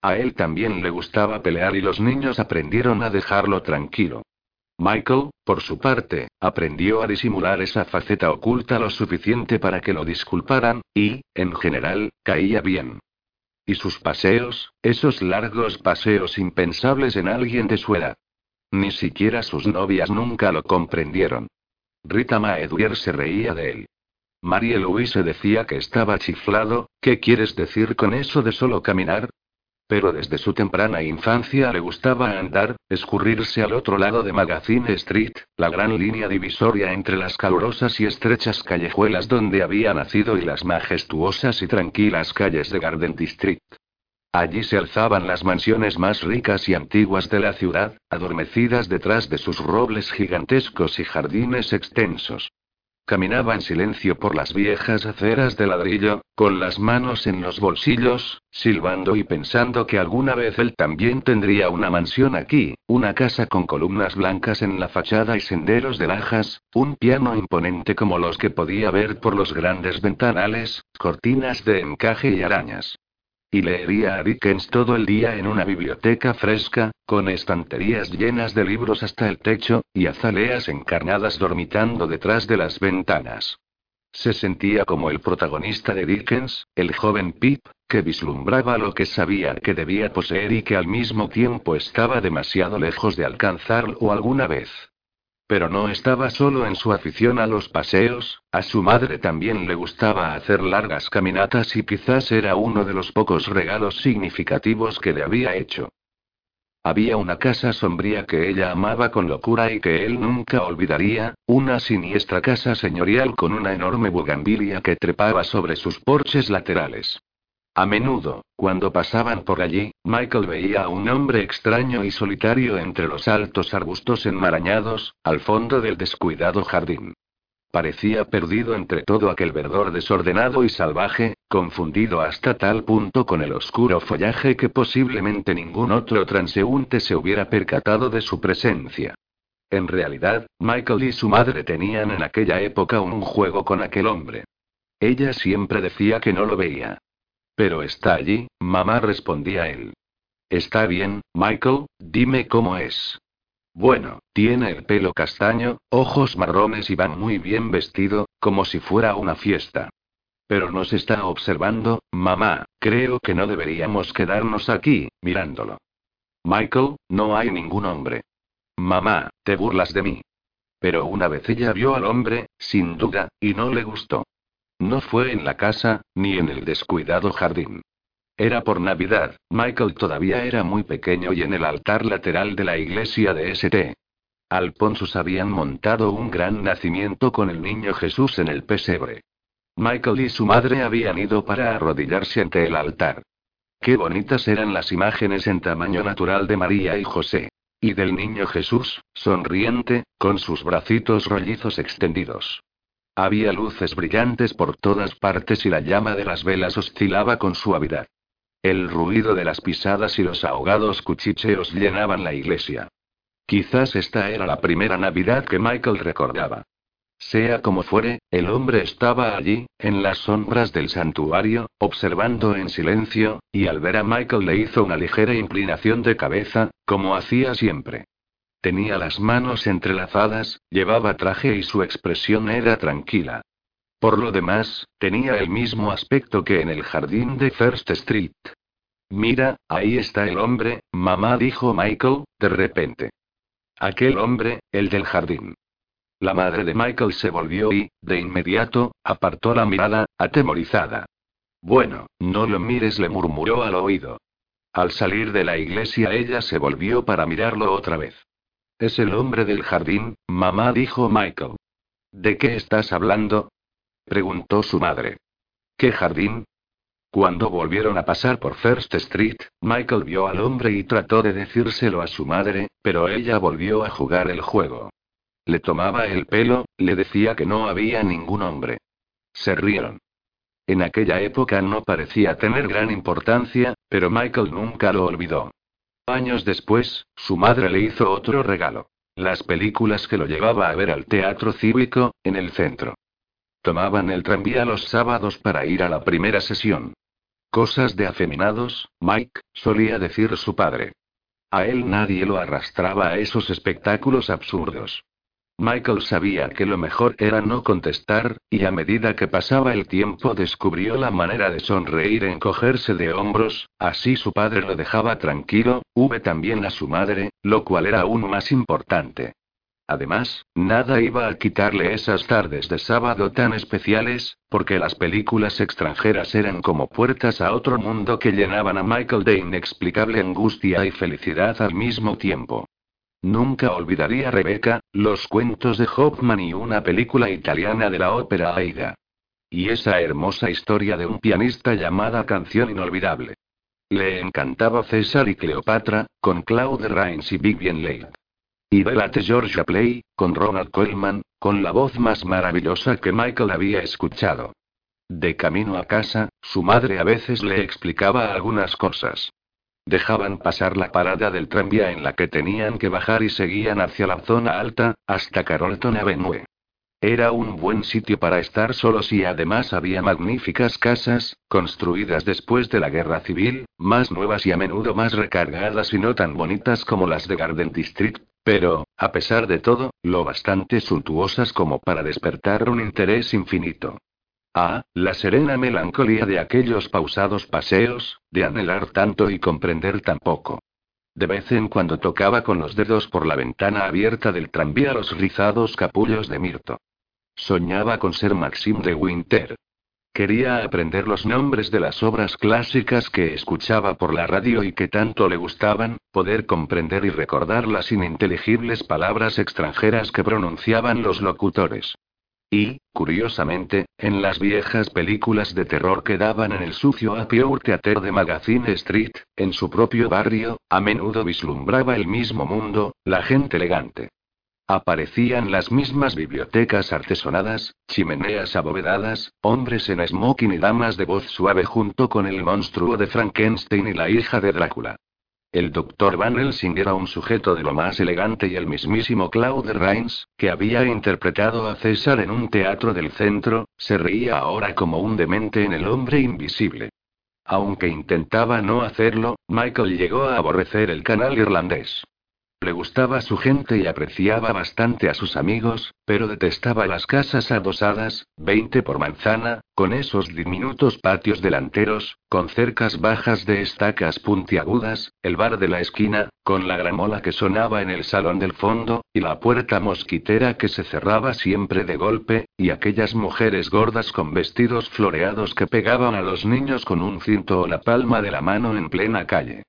A él también le gustaba pelear y los niños aprendieron a dejarlo tranquilo. Michael, por su parte, aprendió a disimular esa faceta oculta lo suficiente para que lo disculparan, y, en general, caía bien. Y sus paseos, esos largos paseos impensables en alguien de su edad. Ni siquiera sus novias nunca lo comprendieron. Rita Maedwier se reía de él. Marie Louise decía que estaba chiflado, ¿qué quieres decir con eso de solo caminar? Pero desde su temprana infancia le gustaba andar, escurrirse al otro lado de Magazine Street, la gran línea divisoria entre las calurosas y estrechas callejuelas donde había nacido y las majestuosas y tranquilas calles de Garden District. Allí se alzaban las mansiones más ricas y antiguas de la ciudad, adormecidas detrás de sus robles gigantescos y jardines extensos. Caminaba en silencio por las viejas aceras de ladrillo, con las manos en los bolsillos, silbando y pensando que alguna vez él también tendría una mansión aquí, una casa con columnas blancas en la fachada y senderos de lajas, un piano imponente como los que podía ver por los grandes ventanales, cortinas de encaje y arañas. Y leería a Dickens todo el día en una biblioteca fresca, con estanterías llenas de libros hasta el techo, y azaleas encarnadas dormitando detrás de las ventanas. Se sentía como el protagonista de Dickens, el joven Pip, que vislumbraba lo que sabía que debía poseer y que al mismo tiempo estaba demasiado lejos de alcanzarlo alguna vez. Pero no estaba solo en su afición a los paseos, a su madre también le gustaba hacer largas caminatas y quizás era uno de los pocos regalos significativos que le había hecho. Había una casa sombría que ella amaba con locura y que él nunca olvidaría, una siniestra casa señorial con una enorme bugambilia que trepaba sobre sus porches laterales. A menudo, cuando pasaban por allí, Michael veía a un hombre extraño y solitario entre los altos arbustos enmarañados, al fondo del descuidado jardín. Parecía perdido entre todo aquel verdor desordenado y salvaje, confundido hasta tal punto con el oscuro follaje que posiblemente ningún otro transeúnte se hubiera percatado de su presencia. En realidad, Michael y su madre tenían en aquella época un juego con aquel hombre. Ella siempre decía que no lo veía. Pero está allí, mamá respondía él. Está bien, Michael, dime cómo es. Bueno, tiene el pelo castaño, ojos marrones y va muy bien vestido, como si fuera una fiesta. Pero nos está observando, mamá, creo que no deberíamos quedarnos aquí, mirándolo. Michael, no hay ningún hombre. Mamá, te burlas de mí. Pero una vez ella vio al hombre, sin duda, y no le gustó. No fue en la casa, ni en el descuidado jardín. Era por Navidad, Michael todavía era muy pequeño y en el altar lateral de la iglesia de St. Alponsus habían montado un gran nacimiento con el niño Jesús en el pesebre. Michael y su madre habían ido para arrodillarse ante el altar. Qué bonitas eran las imágenes en tamaño natural de María y José. Y del niño Jesús, sonriente, con sus bracitos rollizos extendidos. Había luces brillantes por todas partes y la llama de las velas oscilaba con suavidad. el ruido de las pisadas y los ahogados cuchicheos llenaban la iglesia. Quizás esta era la primera Navidad que Michael recordaba. Sea como fuere, el hombre estaba allí, en las sombras del santuario, observando en silencio, y al ver a Michael le hizo una ligera inclinación de cabeza, como hacía siempre. Tenía las manos entrelazadas, llevaba traje y su expresión era tranquila. Por lo demás, tenía el mismo aspecto que en el jardín de First Street. Mira, ahí está el hombre, mamá dijo Michael, de repente. Aquel hombre, el del jardín. La madre de Michael se volvió y, de inmediato, apartó la mirada, atemorizada. Bueno, no lo mires, le murmuró al oído. Al salir de la iglesia ella se volvió para mirarlo otra vez. Es el hombre del jardín, mamá dijo Michael. ¿De qué estás hablando? preguntó su madre. ¿Qué jardín? Cuando volvieron a pasar por First Street, Michael vio al hombre y trató de decírselo a su madre, pero ella volvió a jugar el juego. Le tomaba el pelo, le decía que no había ningún hombre. Se rieron. En aquella época no parecía tener gran importancia, pero Michael nunca lo olvidó. Años después, su madre le hizo otro regalo. Las películas que lo llevaba a ver al teatro cívico, en el centro. Tomaban el tranvía los sábados para ir a la primera sesión. Cosas de afeminados, Mike, solía decir su padre. A él nadie lo arrastraba a esos espectáculos absurdos. Michael sabía que lo mejor era no contestar, y a medida que pasaba el tiempo descubrió la manera de sonreír encogerse de hombros, así su padre lo dejaba tranquilo, hube también a su madre, lo cual era aún más importante. Además, nada iba a quitarle esas tardes de sábado tan especiales, porque las películas extranjeras eran como puertas a otro mundo que llenaban a Michael de inexplicable angustia y felicidad al mismo tiempo. Nunca olvidaría Rebeca, los cuentos de Hoffman y una película italiana de la ópera Aida. Y esa hermosa historia de un pianista llamada Canción Inolvidable. Le encantaba César y Cleopatra, con Claude Rains y Vivian Leigh. Y Velate Georgia Play, con Ronald Coleman, con la voz más maravillosa que Michael había escuchado. De camino a casa, su madre a veces le explicaba algunas cosas. Dejaban pasar la parada del tranvía en la que tenían que bajar y seguían hacia la zona alta, hasta Carrollton Avenue. Era un buen sitio para estar solos y además había magníficas casas, construidas después de la guerra civil, más nuevas y a menudo más recargadas y no tan bonitas como las de Garden District, pero, a pesar de todo, lo bastante suntuosas como para despertar un interés infinito. Ah, la serena melancolía de aquellos pausados paseos, de anhelar tanto y comprender tan poco. De vez en cuando tocaba con los dedos por la ventana abierta del tranvía los rizados capullos de mirto. Soñaba con ser Maxim de Winter. Quería aprender los nombres de las obras clásicas que escuchaba por la radio y que tanto le gustaban, poder comprender y recordar las ininteligibles palabras extranjeras que pronunciaban los locutores. Y, curiosamente, en las viejas películas de terror que daban en el sucio Pure Theater de Magazine Street, en su propio barrio, a menudo vislumbraba el mismo mundo, la gente elegante. Aparecían las mismas bibliotecas artesonadas, chimeneas abovedadas, hombres en smoking y damas de voz suave junto con el monstruo de Frankenstein y la hija de Drácula. El doctor Van Helsing era un sujeto de lo más elegante y el mismísimo Claude Rains, que había interpretado a César en un teatro del centro, se reía ahora como un demente en el hombre invisible. Aunque intentaba no hacerlo, Michael llegó a aborrecer el canal irlandés. Le gustaba su gente y apreciaba bastante a sus amigos, pero detestaba las casas adosadas, 20 por manzana, con esos diminutos patios delanteros, con cercas bajas de estacas puntiagudas, el bar de la esquina, con la gramola que sonaba en el salón del fondo, y la puerta mosquitera que se cerraba siempre de golpe, y aquellas mujeres gordas con vestidos floreados que pegaban a los niños con un cinto o la palma de la mano en plena calle.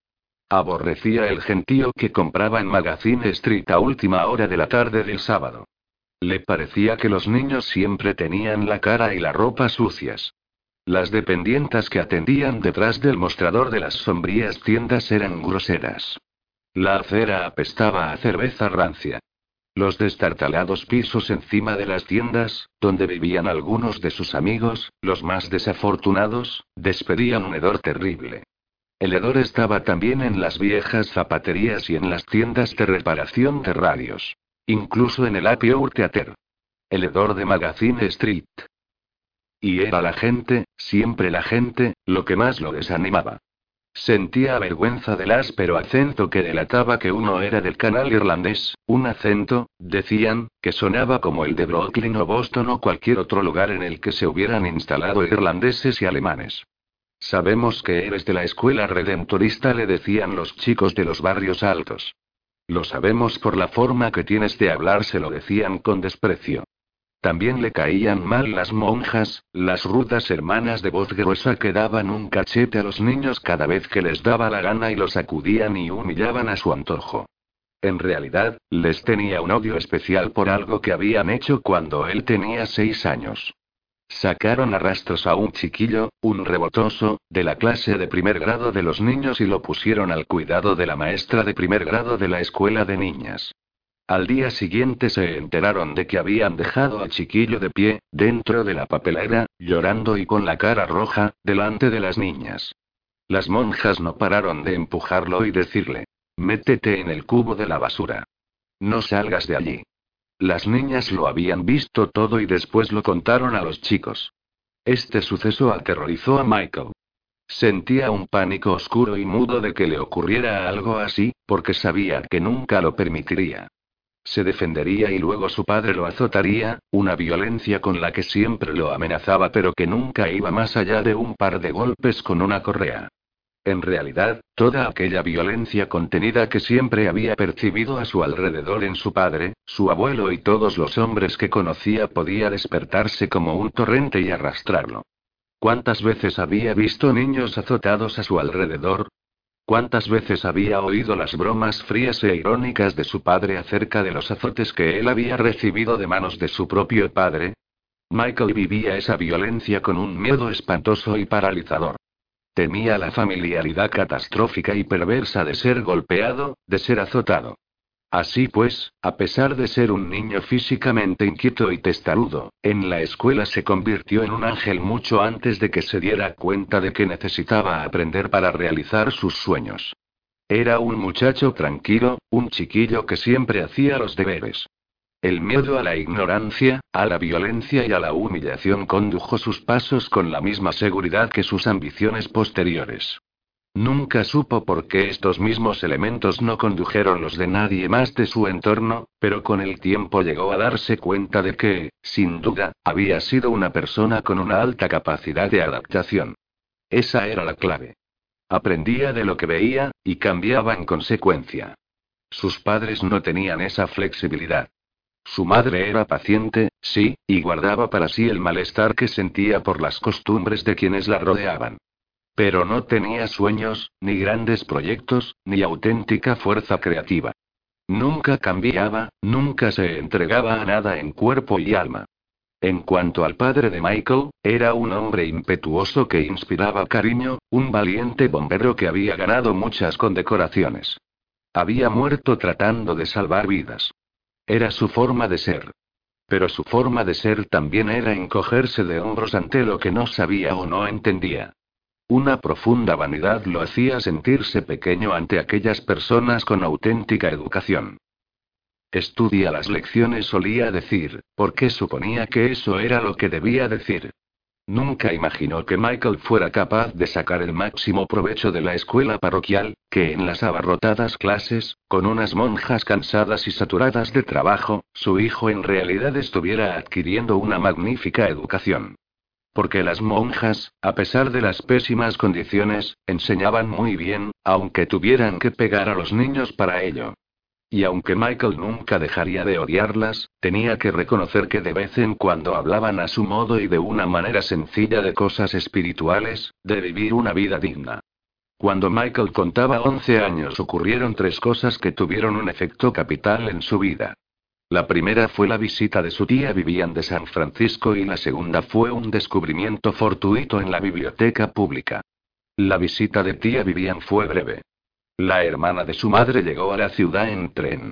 Aborrecía el gentío que compraba en Magazine Street a última hora de la tarde del sábado. Le parecía que los niños siempre tenían la cara y la ropa sucias. Las dependientas que atendían detrás del mostrador de las sombrías tiendas eran groseras. La acera apestaba a cerveza rancia. Los destartalados pisos encima de las tiendas, donde vivían algunos de sus amigos, los más desafortunados, despedían un hedor terrible. El hedor estaba también en las viejas zapaterías y en las tiendas de reparación de radios. Incluso en el Hour Theater. El hedor de Magazine Street. Y era la gente, siempre la gente, lo que más lo desanimaba. Sentía vergüenza del áspero acento que delataba que uno era del canal irlandés, un acento, decían, que sonaba como el de Brooklyn o Boston o cualquier otro lugar en el que se hubieran instalado irlandeses y alemanes. Sabemos que eres de la escuela redentorista, le decían los chicos de los barrios altos. Lo sabemos por la forma que tienes de hablar, se lo decían con desprecio. También le caían mal las monjas, las rudas hermanas de voz gruesa que daban un cachete a los niños cada vez que les daba la gana y los sacudían y humillaban a su antojo. En realidad, les tenía un odio especial por algo que habían hecho cuando él tenía seis años. Sacaron a rastros a un chiquillo, un rebotoso, de la clase de primer grado de los niños y lo pusieron al cuidado de la maestra de primer grado de la escuela de niñas. Al día siguiente se enteraron de que habían dejado al chiquillo de pie, dentro de la papelera, llorando y con la cara roja, delante de las niñas. Las monjas no pararon de empujarlo y decirle, métete en el cubo de la basura. No salgas de allí. Las niñas lo habían visto todo y después lo contaron a los chicos. Este suceso aterrorizó a Michael. Sentía un pánico oscuro y mudo de que le ocurriera algo así, porque sabía que nunca lo permitiría. Se defendería y luego su padre lo azotaría, una violencia con la que siempre lo amenazaba pero que nunca iba más allá de un par de golpes con una correa. En realidad, toda aquella violencia contenida que siempre había percibido a su alrededor en su padre, su abuelo y todos los hombres que conocía podía despertarse como un torrente y arrastrarlo. ¿Cuántas veces había visto niños azotados a su alrededor, ¿Cuántas veces había oído las bromas frías e irónicas de su padre acerca de los azotes que él había recibido de manos de su propio padre? Michael vivía esa violencia con un miedo espantoso y paralizador. Temía la familiaridad catastrófica y perversa de ser golpeado, de ser azotado. Así pues, a pesar de ser un niño físicamente inquieto y testarudo, en la escuela se convirtió en un ángel mucho antes de que se diera cuenta de que necesitaba aprender para realizar sus sueños. Era un muchacho tranquilo, un chiquillo que siempre hacía los deberes. El miedo a la ignorancia, a la violencia y a la humillación condujo sus pasos con la misma seguridad que sus ambiciones posteriores. Nunca supo por qué estos mismos elementos no condujeron los de nadie más de su entorno, pero con el tiempo llegó a darse cuenta de que, sin duda, había sido una persona con una alta capacidad de adaptación. Esa era la clave. Aprendía de lo que veía, y cambiaba en consecuencia. Sus padres no tenían esa flexibilidad. Su madre era paciente, sí, y guardaba para sí el malestar que sentía por las costumbres de quienes la rodeaban. Pero no tenía sueños, ni grandes proyectos, ni auténtica fuerza creativa. Nunca cambiaba, nunca se entregaba a nada en cuerpo y alma. En cuanto al padre de Michael, era un hombre impetuoso que inspiraba cariño, un valiente bombero que había ganado muchas condecoraciones. Había muerto tratando de salvar vidas. Era su forma de ser. Pero su forma de ser también era encogerse de hombros ante lo que no sabía o no entendía. Una profunda vanidad lo hacía sentirse pequeño ante aquellas personas con auténtica educación. Estudia las lecciones solía decir, porque suponía que eso era lo que debía decir. Nunca imaginó que Michael fuera capaz de sacar el máximo provecho de la escuela parroquial, que en las abarrotadas clases, con unas monjas cansadas y saturadas de trabajo, su hijo en realidad estuviera adquiriendo una magnífica educación. Porque las monjas, a pesar de las pésimas condiciones, enseñaban muy bien, aunque tuvieran que pegar a los niños para ello. Y aunque Michael nunca dejaría de odiarlas, tenía que reconocer que de vez en cuando hablaban a su modo y de una manera sencilla de cosas espirituales, de vivir una vida digna. Cuando Michael contaba 11 años ocurrieron tres cosas que tuvieron un efecto capital en su vida. La primera fue la visita de su tía Vivian de San Francisco y la segunda fue un descubrimiento fortuito en la biblioteca pública. La visita de tía Vivian fue breve. La hermana de su madre llegó a la ciudad en tren.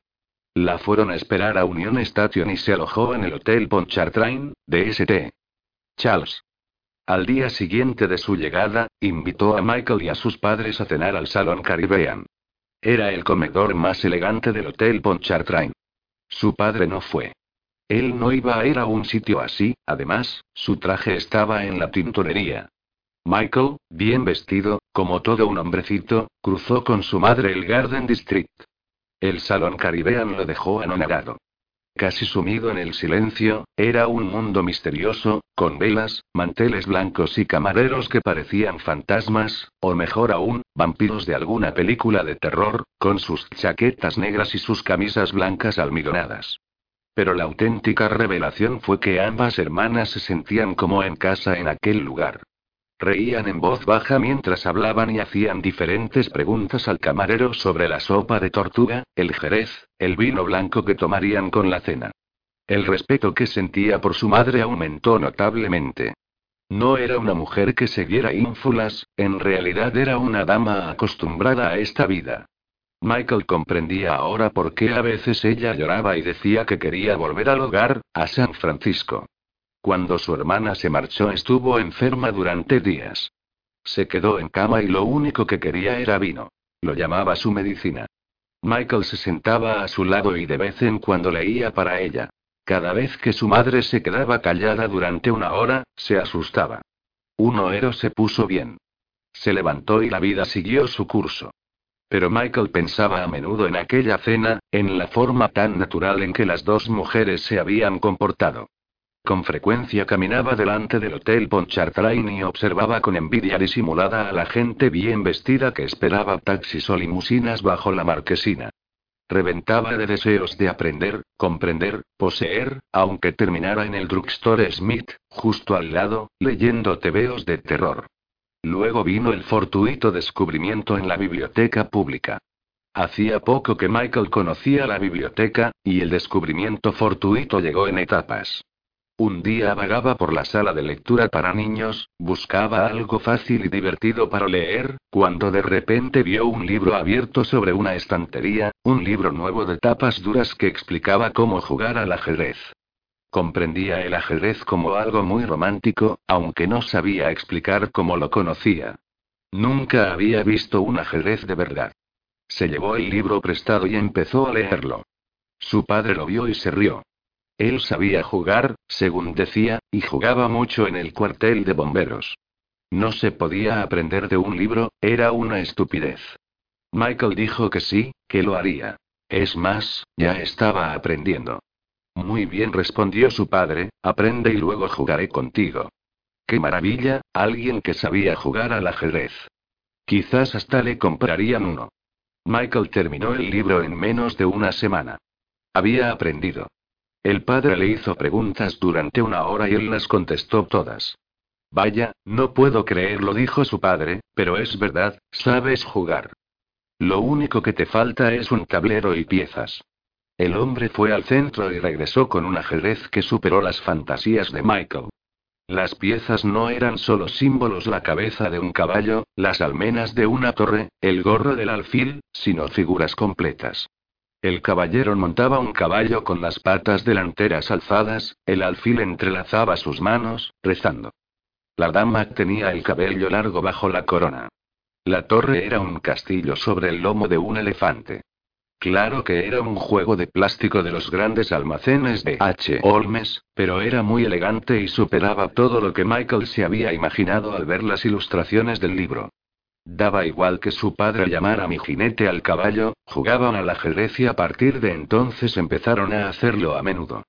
La fueron a esperar a Union Station y se alojó en el Hotel Ponchartrain, de St. Charles. Al día siguiente de su llegada, invitó a Michael y a sus padres a cenar al Salón Caribbean. Era el comedor más elegante del Hotel Pontchartrain. Su padre no fue. Él no iba a ir a un sitio así, además, su traje estaba en la tintorería. Michael, bien vestido, como todo un hombrecito, cruzó con su madre el Garden District. El salón Caribbean lo dejó anonadado. Casi sumido en el silencio, era un mundo misterioso, con velas, manteles blancos y camareros que parecían fantasmas, o mejor aún, vampiros de alguna película de terror, con sus chaquetas negras y sus camisas blancas almidonadas. Pero la auténtica revelación fue que ambas hermanas se sentían como en casa en aquel lugar. Reían en voz baja mientras hablaban y hacían diferentes preguntas al camarero sobre la sopa de tortuga, el jerez, el vino blanco que tomarían con la cena. El respeto que sentía por su madre aumentó notablemente. No era una mujer que se viera ínfulas, en realidad era una dama acostumbrada a esta vida. Michael comprendía ahora por qué a veces ella lloraba y decía que quería volver al hogar, a San Francisco. Cuando su hermana se marchó estuvo enferma durante días. Se quedó en cama y lo único que quería era vino. Lo llamaba su medicina. Michael se sentaba a su lado y de vez en cuando leía para ella. Cada vez que su madre se quedaba callada durante una hora, se asustaba. Un oero se puso bien. Se levantó y la vida siguió su curso. Pero Michael pensaba a menudo en aquella cena, en la forma tan natural en que las dos mujeres se habían comportado. Con frecuencia caminaba delante del Hotel Pontchartrain y observaba con envidia disimulada a la gente bien vestida que esperaba taxis o limusinas bajo la marquesina. Reventaba de deseos de aprender, comprender, poseer, aunque terminara en el drugstore Smith, justo al lado, leyendo tebeos de terror. Luego vino el fortuito descubrimiento en la biblioteca pública. Hacía poco que Michael conocía la biblioteca, y el descubrimiento fortuito llegó en etapas. Un día vagaba por la sala de lectura para niños, buscaba algo fácil y divertido para leer, cuando de repente vio un libro abierto sobre una estantería, un libro nuevo de tapas duras que explicaba cómo jugar al ajedrez. Comprendía el ajedrez como algo muy romántico, aunque no sabía explicar cómo lo conocía. Nunca había visto un ajedrez de verdad. Se llevó el libro prestado y empezó a leerlo. Su padre lo vio y se rió. Él sabía jugar, según decía, y jugaba mucho en el cuartel de bomberos. No se podía aprender de un libro, era una estupidez. Michael dijo que sí, que lo haría. Es más, ya estaba aprendiendo. Muy bien respondió su padre, aprende y luego jugaré contigo. ¡Qué maravilla! Alguien que sabía jugar al ajedrez. Quizás hasta le comprarían uno. Michael terminó el libro en menos de una semana. Había aprendido. El padre le hizo preguntas durante una hora y él las contestó todas. Vaya, no puedo creerlo, dijo su padre, pero es verdad, sabes jugar. Lo único que te falta es un tablero y piezas. El hombre fue al centro y regresó con un ajedrez que superó las fantasías de Michael. Las piezas no eran solo símbolos, la cabeza de un caballo, las almenas de una torre, el gorro del alfil, sino figuras completas. El caballero montaba un caballo con las patas delanteras alzadas, el alfil entrelazaba sus manos, rezando. La dama tenía el cabello largo bajo la corona. La torre era un castillo sobre el lomo de un elefante. Claro que era un juego de plástico de los grandes almacenes de H. Holmes, pero era muy elegante y superaba todo lo que Michael se había imaginado al ver las ilustraciones del libro. Daba igual que su padre llamara a mi jinete al caballo, jugaban al ajedrez y a partir de entonces empezaron a hacerlo a menudo.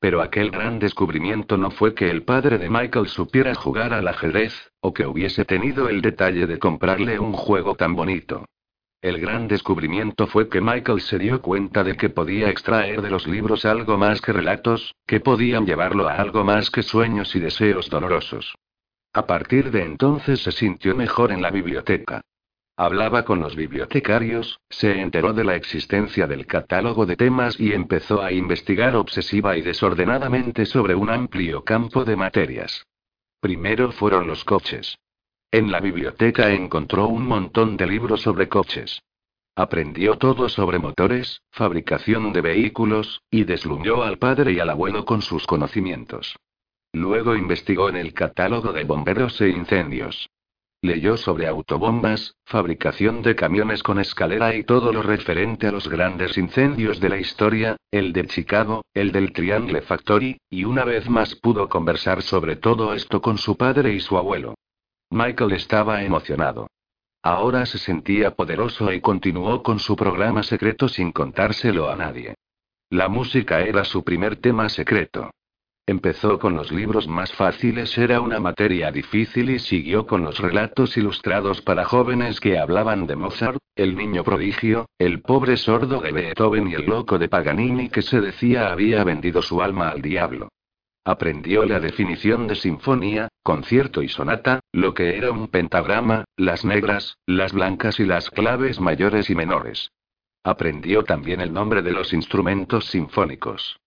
Pero aquel gran descubrimiento no fue que el padre de Michael supiera jugar al ajedrez, o que hubiese tenido el detalle de comprarle un juego tan bonito. El gran descubrimiento fue que Michael se dio cuenta de que podía extraer de los libros algo más que relatos, que podían llevarlo a algo más que sueños y deseos dolorosos. A partir de entonces se sintió mejor en la biblioteca. Hablaba con los bibliotecarios, se enteró de la existencia del catálogo de temas y empezó a investigar obsesiva y desordenadamente sobre un amplio campo de materias. Primero fueron los coches. En la biblioteca encontró un montón de libros sobre coches. Aprendió todo sobre motores, fabricación de vehículos, y deslumbró al padre y al abuelo con sus conocimientos. Luego investigó en el catálogo de bomberos e incendios. Leyó sobre autobombas, fabricación de camiones con escalera y todo lo referente a los grandes incendios de la historia, el de Chicago, el del Triangle Factory, y una vez más pudo conversar sobre todo esto con su padre y su abuelo. Michael estaba emocionado. Ahora se sentía poderoso y continuó con su programa secreto sin contárselo a nadie. La música era su primer tema secreto. Empezó con los libros más fáciles, era una materia difícil y siguió con los relatos ilustrados para jóvenes que hablaban de Mozart, el niño prodigio, el pobre sordo de Beethoven y el loco de Paganini que se decía había vendido su alma al diablo. Aprendió la definición de sinfonía, concierto y sonata, lo que era un pentagrama, las negras, las blancas y las claves mayores y menores. Aprendió también el nombre de los instrumentos sinfónicos.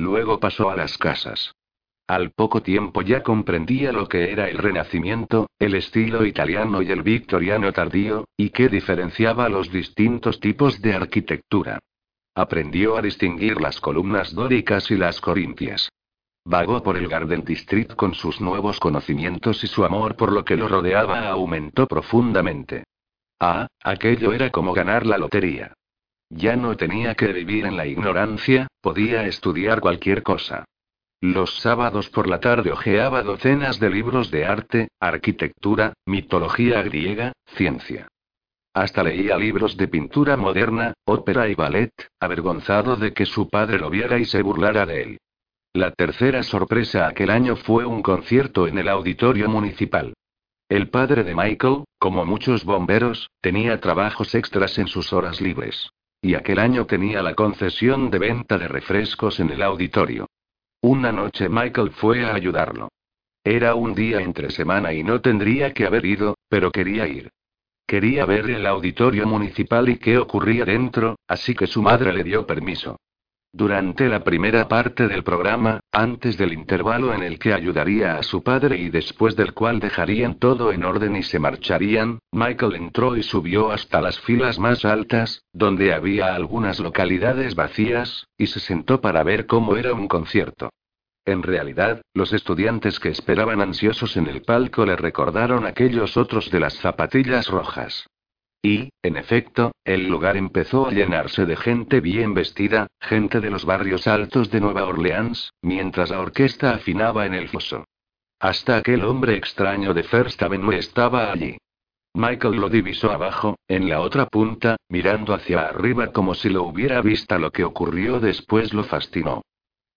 Luego pasó a las casas. Al poco tiempo ya comprendía lo que era el Renacimiento, el estilo italiano y el victoriano tardío, y qué diferenciaba los distintos tipos de arquitectura. Aprendió a distinguir las columnas dóricas y las corintias. Vagó por el Garden District con sus nuevos conocimientos y su amor por lo que lo rodeaba aumentó profundamente. Ah, aquello era como ganar la lotería. Ya no tenía que vivir en la ignorancia, podía estudiar cualquier cosa. Los sábados por la tarde hojeaba docenas de libros de arte, arquitectura, mitología griega, ciencia. Hasta leía libros de pintura moderna, ópera y ballet, avergonzado de que su padre lo viera y se burlara de él. La tercera sorpresa aquel año fue un concierto en el auditorio municipal. El padre de Michael, como muchos bomberos, tenía trabajos extras en sus horas libres. Y aquel año tenía la concesión de venta de refrescos en el auditorio. Una noche Michael fue a ayudarlo. Era un día entre semana y no tendría que haber ido, pero quería ir. Quería ver el auditorio municipal y qué ocurría dentro, así que su madre le dio permiso. Durante la primera parte del programa, antes del intervalo en el que ayudaría a su padre y después del cual dejarían todo en orden y se marcharían, Michael entró y subió hasta las filas más altas, donde había algunas localidades vacías, y se sentó para ver cómo era un concierto. En realidad, los estudiantes que esperaban ansiosos en el palco le recordaron aquellos otros de las zapatillas rojas. Y, en efecto, el lugar empezó a llenarse de gente bien vestida, gente de los barrios altos de Nueva Orleans, mientras la orquesta afinaba en el foso. Hasta aquel hombre extraño de First Avenue estaba allí. Michael lo divisó abajo, en la otra punta, mirando hacia arriba como si lo hubiera visto. Lo que ocurrió después lo fascinó.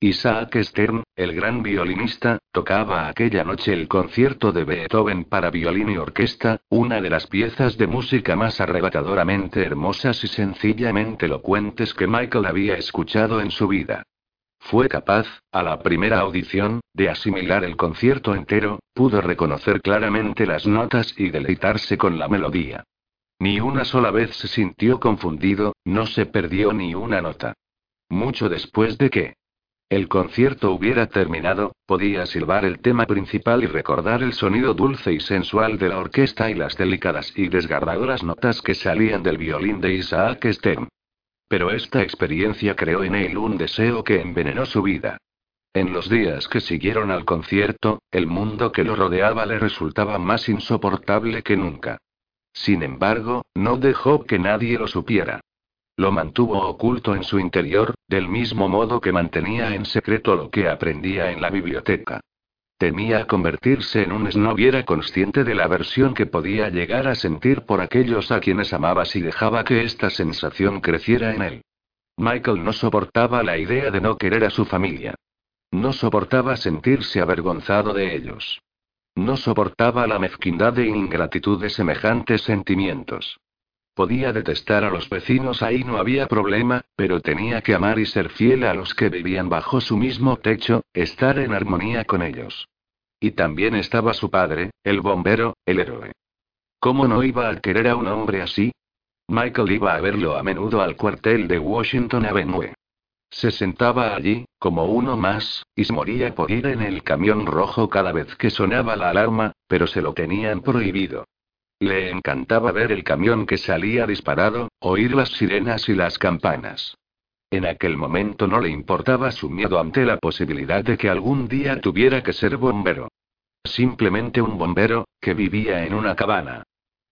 Isaac Stern, el gran violinista, tocaba aquella noche el concierto de Beethoven para violín y orquesta, una de las piezas de música más arrebatadoramente hermosas y sencillamente elocuentes que Michael había escuchado en su vida. Fue capaz, a la primera audición, de asimilar el concierto entero, pudo reconocer claramente las notas y deleitarse con la melodía. Ni una sola vez se sintió confundido, no se perdió ni una nota. Mucho después de que, el concierto hubiera terminado, podía silbar el tema principal y recordar el sonido dulce y sensual de la orquesta y las delicadas y desgarradoras notas que salían del violín de Isaac Stern. Pero esta experiencia creó en él un deseo que envenenó su vida. En los días que siguieron al concierto, el mundo que lo rodeaba le resultaba más insoportable que nunca. Sin embargo, no dejó que nadie lo supiera. Lo mantuvo oculto en su interior, del mismo modo que mantenía en secreto lo que aprendía en la biblioteca. Temía convertirse en un snob y era consciente de la aversión que podía llegar a sentir por aquellos a quienes amaba si dejaba que esta sensación creciera en él. Michael no soportaba la idea de no querer a su familia. No soportaba sentirse avergonzado de ellos. No soportaba la mezquindad e ingratitud de semejantes sentimientos. Podía detestar a los vecinos, ahí no había problema, pero tenía que amar y ser fiel a los que vivían bajo su mismo techo, estar en armonía con ellos. Y también estaba su padre, el bombero, el héroe. ¿Cómo no iba a querer a un hombre así? Michael iba a verlo a menudo al cuartel de Washington Avenue. Se sentaba allí, como uno más, y se moría por ir en el camión rojo cada vez que sonaba la alarma, pero se lo tenían prohibido. Le encantaba ver el camión que salía disparado, oír las sirenas y las campanas. En aquel momento no le importaba su miedo ante la posibilidad de que algún día tuviera que ser bombero. Simplemente un bombero, que vivía en una cabana.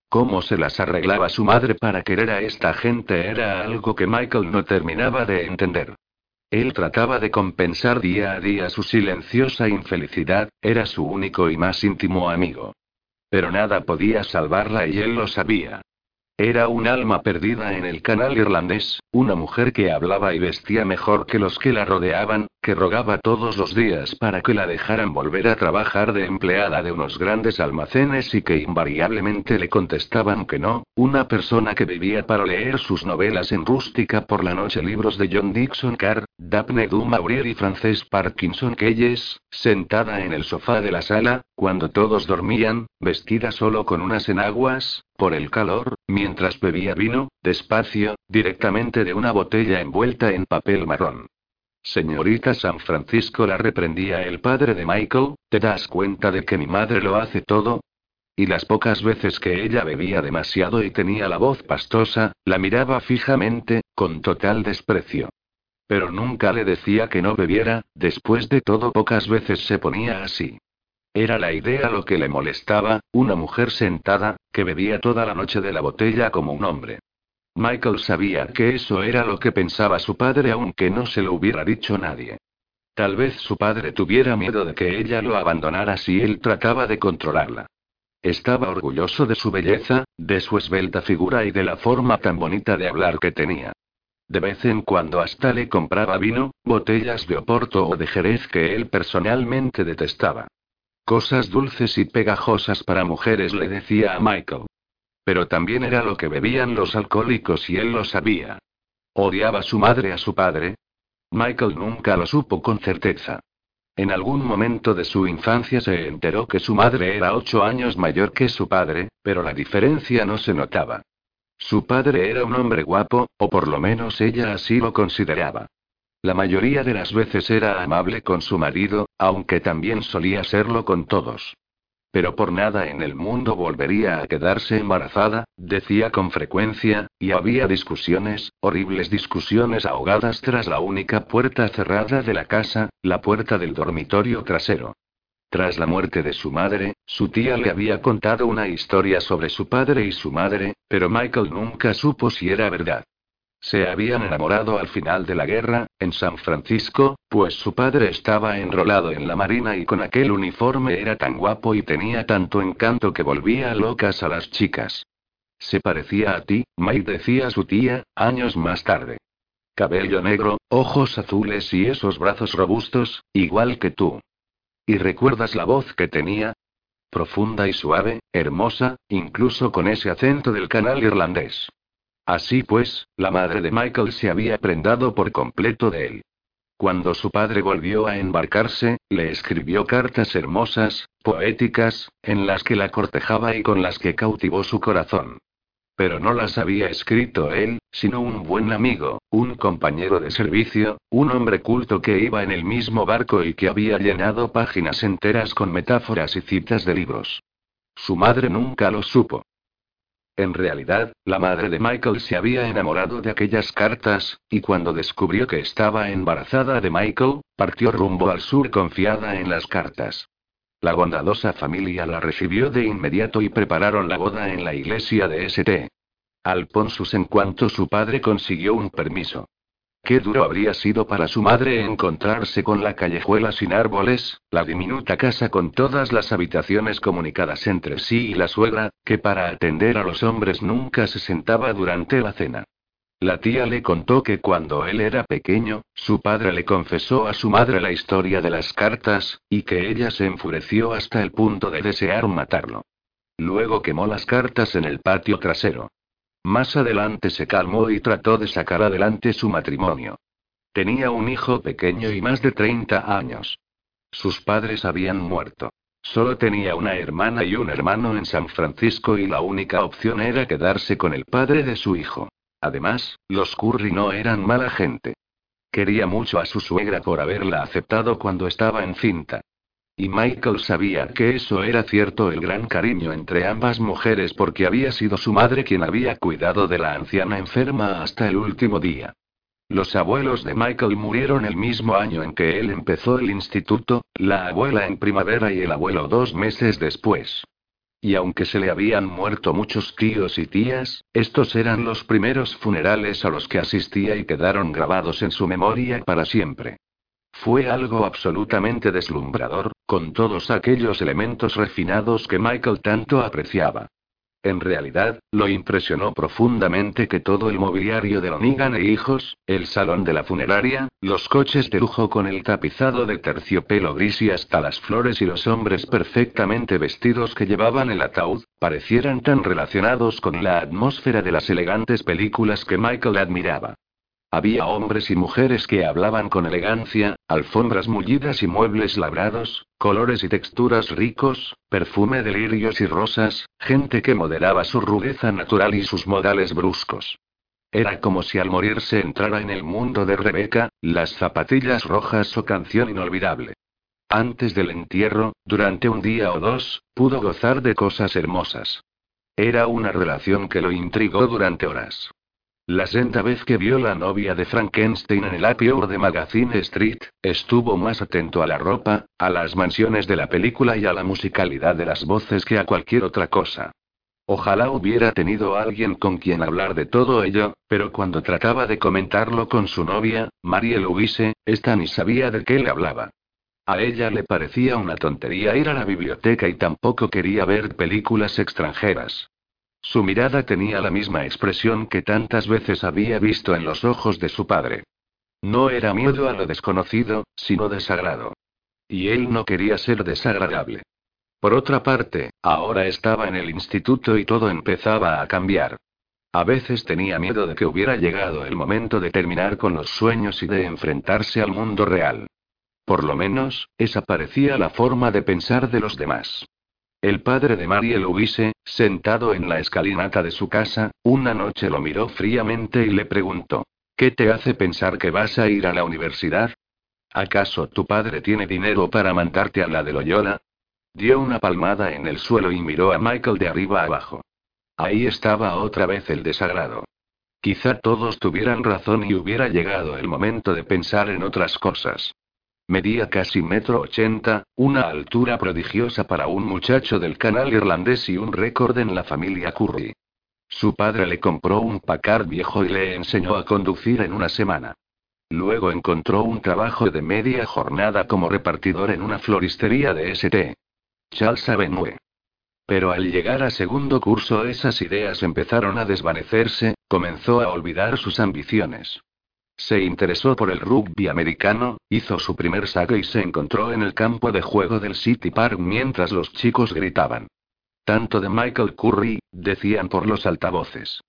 Cómo se las arreglaba su madre para querer a esta gente era algo que Michael no terminaba de entender. Él trataba de compensar día a día su silenciosa infelicidad, era su único y más íntimo amigo. Pero nada podía salvarla y él lo sabía. Era un alma perdida en el canal irlandés, una mujer que hablaba y vestía mejor que los que la rodeaban, que rogaba todos los días para que la dejaran volver a trabajar de empleada de unos grandes almacenes y que invariablemente le contestaban que no, una persona que vivía para leer sus novelas en rústica por la noche, libros de John Dixon Carr, Daphne du Maurier y Frances Parkinson Keyes, sentada en el sofá de la sala, cuando todos dormían, vestida solo con unas enaguas, por el calor, mientras bebía vino, despacio, directamente de una botella envuelta en papel marrón. Señorita San Francisco la reprendía el padre de Michael, ¿te das cuenta de que mi madre lo hace todo? Y las pocas veces que ella bebía demasiado y tenía la voz pastosa, la miraba fijamente, con total desprecio. Pero nunca le decía que no bebiera, después de todo pocas veces se ponía así. Era la idea lo que le molestaba, una mujer sentada, que bebía toda la noche de la botella como un hombre. Michael sabía que eso era lo que pensaba su padre aunque no se lo hubiera dicho nadie. Tal vez su padre tuviera miedo de que ella lo abandonara si él trataba de controlarla. Estaba orgulloso de su belleza, de su esbelta figura y de la forma tan bonita de hablar que tenía. De vez en cuando hasta le compraba vino, botellas de Oporto o de Jerez que él personalmente detestaba. Cosas dulces y pegajosas para mujeres le decía a Michael. Pero también era lo que bebían los alcohólicos y él lo sabía. ¿Odiaba su madre a su padre? Michael nunca lo supo con certeza. En algún momento de su infancia se enteró que su madre era ocho años mayor que su padre, pero la diferencia no se notaba. Su padre era un hombre guapo, o por lo menos ella así lo consideraba. La mayoría de las veces era amable con su marido, aunque también solía serlo con todos. Pero por nada en el mundo volvería a quedarse embarazada, decía con frecuencia, y había discusiones, horribles discusiones ahogadas tras la única puerta cerrada de la casa, la puerta del dormitorio trasero. Tras la muerte de su madre, su tía le había contado una historia sobre su padre y su madre, pero Michael nunca supo si era verdad. Se habían enamorado al final de la guerra, en San Francisco, pues su padre estaba enrolado en la marina y con aquel uniforme era tan guapo y tenía tanto encanto que volvía locas a las chicas. Se parecía a ti, Mike decía su tía, años más tarde. Cabello negro, ojos azules y esos brazos robustos, igual que tú. ¿Y recuerdas la voz que tenía? Profunda y suave, hermosa, incluso con ese acento del canal irlandés. Así pues, la madre de Michael se había prendado por completo de él. Cuando su padre volvió a embarcarse, le escribió cartas hermosas, poéticas, en las que la cortejaba y con las que cautivó su corazón. Pero no las había escrito él, sino un buen amigo, un compañero de servicio, un hombre culto que iba en el mismo barco y que había llenado páginas enteras con metáforas y citas de libros. Su madre nunca lo supo. En realidad, la madre de Michael se había enamorado de aquellas cartas, y cuando descubrió que estaba embarazada de Michael, partió rumbo al sur confiada en las cartas. La bondadosa familia la recibió de inmediato y prepararon la boda en la iglesia de St. Alponsus en cuanto su padre consiguió un permiso. Qué duro habría sido para su madre encontrarse con la callejuela sin árboles, la diminuta casa con todas las habitaciones comunicadas entre sí y la suegra, que para atender a los hombres nunca se sentaba durante la cena. La tía le contó que cuando él era pequeño, su padre le confesó a su madre la historia de las cartas, y que ella se enfureció hasta el punto de desear matarlo. Luego quemó las cartas en el patio trasero. Más adelante se calmó y trató de sacar adelante su matrimonio. Tenía un hijo pequeño y más de 30 años. Sus padres habían muerto. Solo tenía una hermana y un hermano en San Francisco y la única opción era quedarse con el padre de su hijo. Además, los Curry no eran mala gente. Quería mucho a su suegra por haberla aceptado cuando estaba encinta. Y Michael sabía que eso era cierto el gran cariño entre ambas mujeres porque había sido su madre quien había cuidado de la anciana enferma hasta el último día. Los abuelos de Michael murieron el mismo año en que él empezó el instituto, la abuela en primavera y el abuelo dos meses después. Y aunque se le habían muerto muchos tíos y tías, estos eran los primeros funerales a los que asistía y quedaron grabados en su memoria para siempre. Fue algo absolutamente deslumbrador, con todos aquellos elementos refinados que Michael tanto apreciaba. En realidad, lo impresionó profundamente que todo el mobiliario de Lonigan e hijos, el salón de la funeraria, los coches de lujo con el tapizado de terciopelo gris y hasta las flores y los hombres perfectamente vestidos que llevaban el ataúd, parecieran tan relacionados con la atmósfera de las elegantes películas que Michael admiraba. Había hombres y mujeres que hablaban con elegancia, alfombras mullidas y muebles labrados, colores y texturas ricos, perfume de lirios y rosas, gente que moderaba su rudeza natural y sus modales bruscos. Era como si al morirse entrara en el mundo de Rebeca, las zapatillas rojas o canción inolvidable. Antes del entierro, durante un día o dos, pudo gozar de cosas hermosas. Era una relación que lo intrigó durante horas. La senda vez que vio la novia de Frankenstein en el Hour de Magazine Street, estuvo más atento a la ropa, a las mansiones de la película y a la musicalidad de las voces que a cualquier otra cosa. Ojalá hubiera tenido alguien con quien hablar de todo ello, pero cuando trataba de comentarlo con su novia, Marie Louise, esta ni sabía de qué le hablaba. A ella le parecía una tontería ir a la biblioteca y tampoco quería ver películas extranjeras. Su mirada tenía la misma expresión que tantas veces había visto en los ojos de su padre. No era miedo a lo desconocido, sino desagrado. Y él no quería ser desagradable. Por otra parte, ahora estaba en el instituto y todo empezaba a cambiar. A veces tenía miedo de que hubiera llegado el momento de terminar con los sueños y de enfrentarse al mundo real. Por lo menos, esa parecía la forma de pensar de los demás. El padre de Marie Louise, sentado en la escalinata de su casa, una noche lo miró fríamente y le preguntó: ¿Qué te hace pensar que vas a ir a la universidad? ¿Acaso tu padre tiene dinero para mandarte a la de Loyola? Dio una palmada en el suelo y miró a Michael de arriba abajo. Ahí estaba otra vez el desagrado. Quizá todos tuvieran razón y hubiera llegado el momento de pensar en otras cosas. Medía casi metro ochenta, una altura prodigiosa para un muchacho del canal irlandés y un récord en la familia Curry. Su padre le compró un Packard viejo y le enseñó a conducir en una semana. Luego encontró un trabajo de media jornada como repartidor en una floristería de St. Charles Avenue. Pero al llegar a segundo curso esas ideas empezaron a desvanecerse, comenzó a olvidar sus ambiciones. Se interesó por el rugby americano, hizo su primer saque y se encontró en el campo de juego del City Park mientras los chicos gritaban. Tanto de Michael Curry, decían por los altavoces.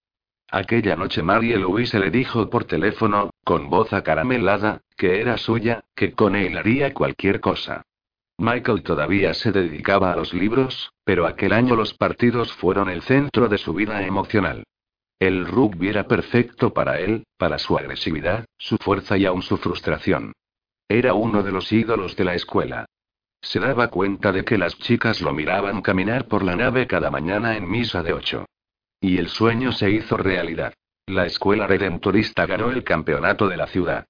Aquella noche Marie Louise le dijo por teléfono, con voz acaramelada, que era suya, que con él haría cualquier cosa. Michael todavía se dedicaba a los libros, pero aquel año los partidos fueron el centro de su vida emocional. El rugby era perfecto para él, para su agresividad, su fuerza y aún su frustración. Era uno de los ídolos de la escuela. Se daba cuenta de que las chicas lo miraban caminar por la nave cada mañana en misa de ocho. Y el sueño se hizo realidad. La escuela redentorista ganó el campeonato de la ciudad.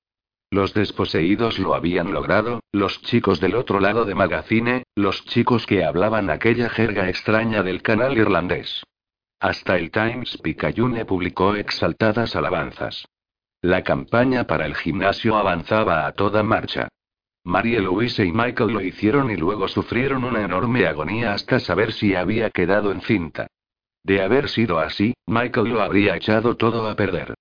Los desposeídos lo habían logrado, los chicos del otro lado de Magazine, los chicos que hablaban aquella jerga extraña del canal irlandés. Hasta el Times Picayune publicó exaltadas alabanzas. La campaña para el gimnasio avanzaba a toda marcha. Marie Louise y Michael lo hicieron y luego sufrieron una enorme agonía hasta saber si había quedado en cinta. De haber sido así, Michael lo habría echado todo a perder.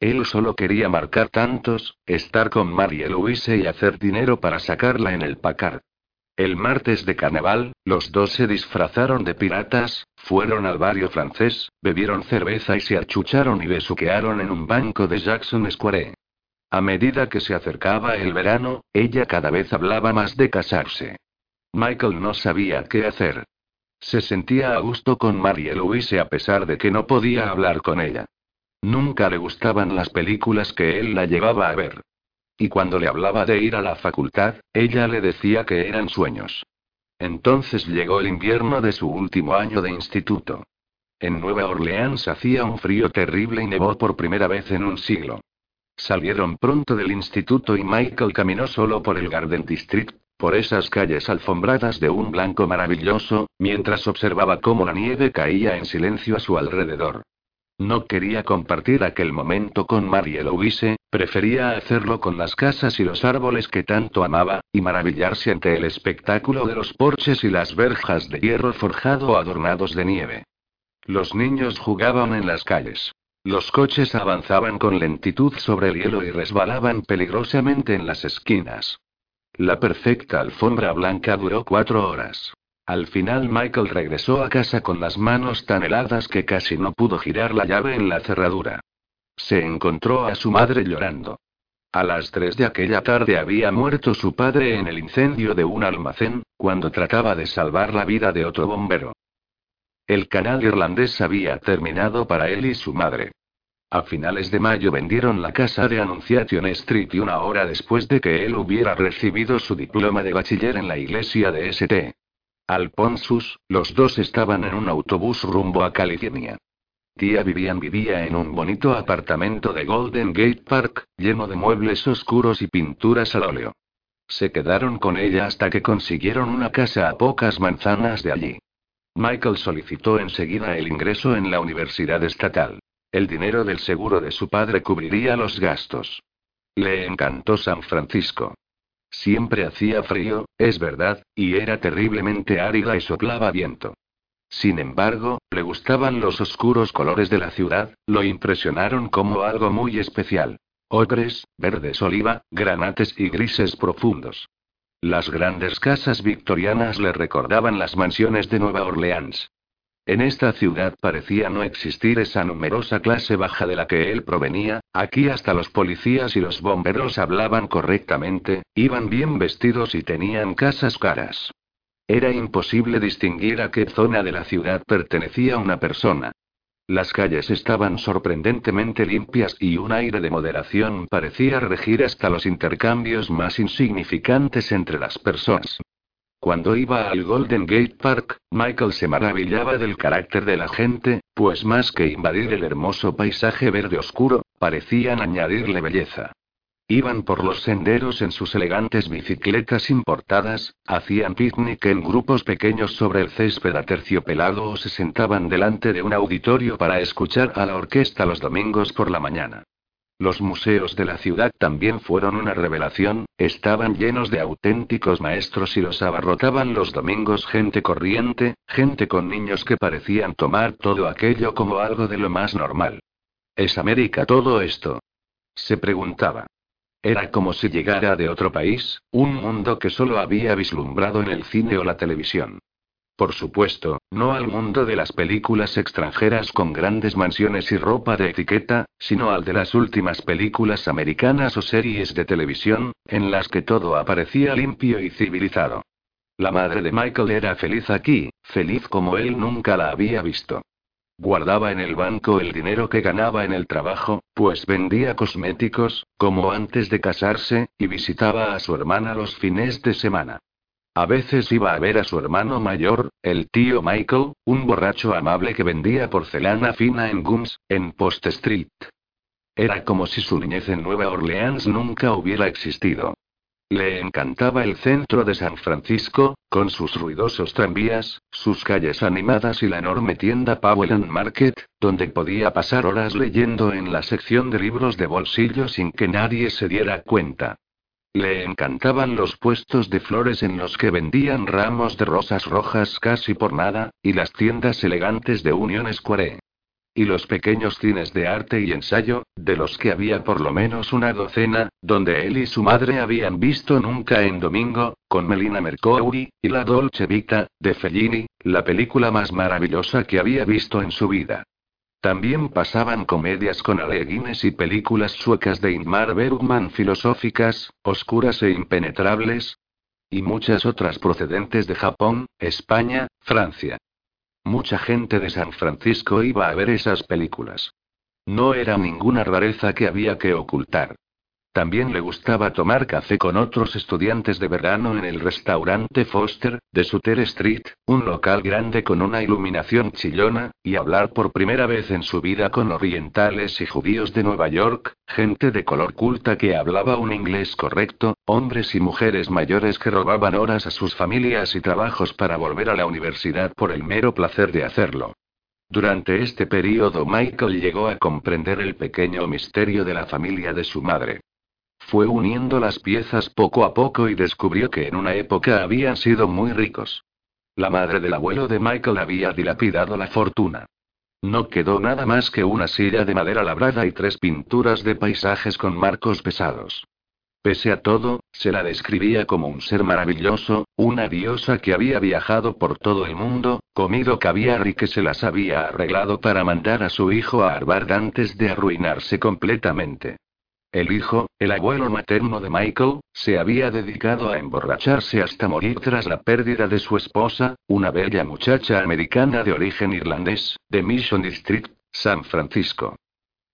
Él solo quería marcar tantos, estar con Marie Louise y hacer dinero para sacarla en el Packard. El martes de carnaval, los dos se disfrazaron de piratas, fueron al barrio francés, bebieron cerveza y se achucharon y besuquearon en un banco de Jackson Square. A medida que se acercaba el verano, ella cada vez hablaba más de casarse. Michael no sabía qué hacer. Se sentía a gusto con Marie Louise a pesar de que no podía hablar con ella. Nunca le gustaban las películas que él la llevaba a ver. Y cuando le hablaba de ir a la facultad, ella le decía que eran sueños. Entonces llegó el invierno de su último año de instituto. En Nueva Orleans hacía un frío terrible y nevó por primera vez en un siglo. Salieron pronto del instituto y Michael caminó solo por el Garden District, por esas calles alfombradas de un blanco maravilloso, mientras observaba cómo la nieve caía en silencio a su alrededor. No quería compartir aquel momento con Marie Louise, prefería hacerlo con las casas y los árboles que tanto amaba, y maravillarse ante el espectáculo de los porches y las verjas de hierro forjado adornados de nieve. Los niños jugaban en las calles. Los coches avanzaban con lentitud sobre el hielo y resbalaban peligrosamente en las esquinas. La perfecta alfombra blanca duró cuatro horas. Al final Michael regresó a casa con las manos tan heladas que casi no pudo girar la llave en la cerradura. Se encontró a su madre llorando. A las tres de aquella tarde había muerto su padre en el incendio de un almacén, cuando trataba de salvar la vida de otro bombero. El canal irlandés había terminado para él y su madre. A finales de mayo vendieron la casa de Annunciation Street y una hora después de que él hubiera recibido su diploma de bachiller en la iglesia de St. Alponsus, los dos estaban en un autobús rumbo a California. Tía Vivian vivía en un bonito apartamento de Golden Gate Park, lleno de muebles oscuros y pinturas al óleo. Se quedaron con ella hasta que consiguieron una casa a pocas manzanas de allí. Michael solicitó enseguida el ingreso en la universidad estatal. El dinero del seguro de su padre cubriría los gastos. Le encantó San Francisco. Siempre hacía frío, es verdad, y era terriblemente árida y soplaba viento. Sin embargo, le gustaban los oscuros colores de la ciudad, lo impresionaron como algo muy especial. Ocres, verdes oliva, granates y grises profundos. Las grandes casas victorianas le recordaban las mansiones de Nueva Orleans. En esta ciudad parecía no existir esa numerosa clase baja de la que él provenía, aquí hasta los policías y los bomberos hablaban correctamente, iban bien vestidos y tenían casas caras. Era imposible distinguir a qué zona de la ciudad pertenecía una persona. Las calles estaban sorprendentemente limpias y un aire de moderación parecía regir hasta los intercambios más insignificantes entre las personas. Cuando iba al Golden Gate Park, Michael se maravillaba del carácter de la gente, pues más que invadir el hermoso paisaje verde oscuro, parecían añadirle belleza. Iban por los senderos en sus elegantes bicicletas importadas, hacían picnic en grupos pequeños sobre el césped aterciopelado o se sentaban delante de un auditorio para escuchar a la orquesta los domingos por la mañana. Los museos de la ciudad también fueron una revelación, estaban llenos de auténticos maestros y los abarrotaban los domingos gente corriente, gente con niños que parecían tomar todo aquello como algo de lo más normal. ¿Es América todo esto? Se preguntaba. Era como si llegara de otro país, un mundo que solo había vislumbrado en el cine o la televisión. Por supuesto, no al mundo de las películas extranjeras con grandes mansiones y ropa de etiqueta, sino al de las últimas películas americanas o series de televisión, en las que todo aparecía limpio y civilizado. La madre de Michael era feliz aquí, feliz como él nunca la había visto. Guardaba en el banco el dinero que ganaba en el trabajo, pues vendía cosméticos, como antes de casarse, y visitaba a su hermana los fines de semana. A veces iba a ver a su hermano mayor, el tío Michael, un borracho amable que vendía porcelana fina en Gums, en Post Street. Era como si su niñez en Nueva Orleans nunca hubiera existido. Le encantaba el centro de San Francisco, con sus ruidosos tranvías, sus calles animadas y la enorme tienda Powell and Market, donde podía pasar horas leyendo en la sección de libros de bolsillo sin que nadie se diera cuenta. Le encantaban los puestos de flores en los que vendían ramos de rosas rojas casi por nada, y las tiendas elegantes de Union Square. Y los pequeños cines de arte y ensayo, de los que había por lo menos una docena, donde él y su madre habían visto nunca en domingo, con Melina Mercouri, y la Dolce Vita, de Fellini, la película más maravillosa que había visto en su vida. También pasaban comedias con Ale y películas suecas de Ingmar Bergman filosóficas, oscuras e impenetrables. Y muchas otras procedentes de Japón, España, Francia. Mucha gente de San Francisco iba a ver esas películas. No era ninguna rareza que había que ocultar. También le gustaba tomar café con otros estudiantes de verano en el restaurante Foster, de Sutter Street, un local grande con una iluminación chillona, y hablar por primera vez en su vida con orientales y judíos de Nueva York, gente de color culta que hablaba un inglés correcto, hombres y mujeres mayores que robaban horas a sus familias y trabajos para volver a la universidad por el mero placer de hacerlo. Durante este periodo Michael llegó a comprender el pequeño misterio de la familia de su madre. Fue uniendo las piezas poco a poco y descubrió que en una época habían sido muy ricos. La madre del abuelo de Michael había dilapidado la fortuna. No quedó nada más que una silla de madera labrada y tres pinturas de paisajes con marcos pesados. Pese a todo, se la describía como un ser maravilloso, una diosa que había viajado por todo el mundo, comido caviar y que se las había arreglado para mandar a su hijo a Harvard antes de arruinarse completamente. El hijo, el abuelo materno de Michael, se había dedicado a emborracharse hasta morir tras la pérdida de su esposa, una bella muchacha americana de origen irlandés, de Mission District, San Francisco.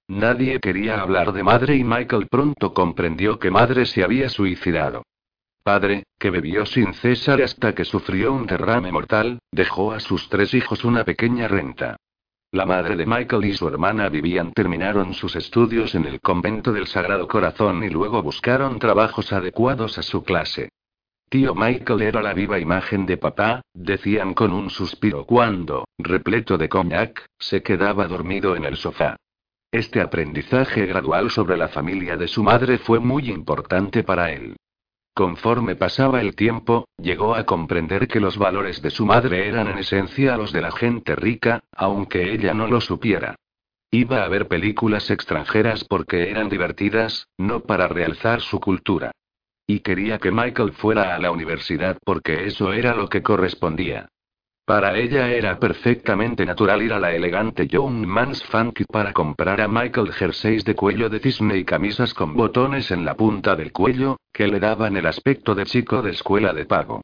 Nadie quería hablar de madre y Michael pronto comprendió que madre se había suicidado. Padre, que bebió sin cesar hasta que sufrió un derrame mortal, dejó a sus tres hijos una pequeña renta. La madre de Michael y su hermana vivían terminaron sus estudios en el convento del Sagrado Corazón y luego buscaron trabajos adecuados a su clase. Tío Michael era la viva imagen de papá, decían con un suspiro cuando, repleto de coñac, se quedaba dormido en el sofá. Este aprendizaje gradual sobre la familia de su madre fue muy importante para él. Conforme pasaba el tiempo, llegó a comprender que los valores de su madre eran en esencia los de la gente rica, aunque ella no lo supiera. Iba a ver películas extranjeras porque eran divertidas, no para realzar su cultura. Y quería que Michael fuera a la universidad porque eso era lo que correspondía. Para ella era perfectamente natural ir a la elegante Young Man's Funky para comprar a Michael jerseys de cuello de cisne y camisas con botones en la punta del cuello, que le daban el aspecto de chico de escuela de pago.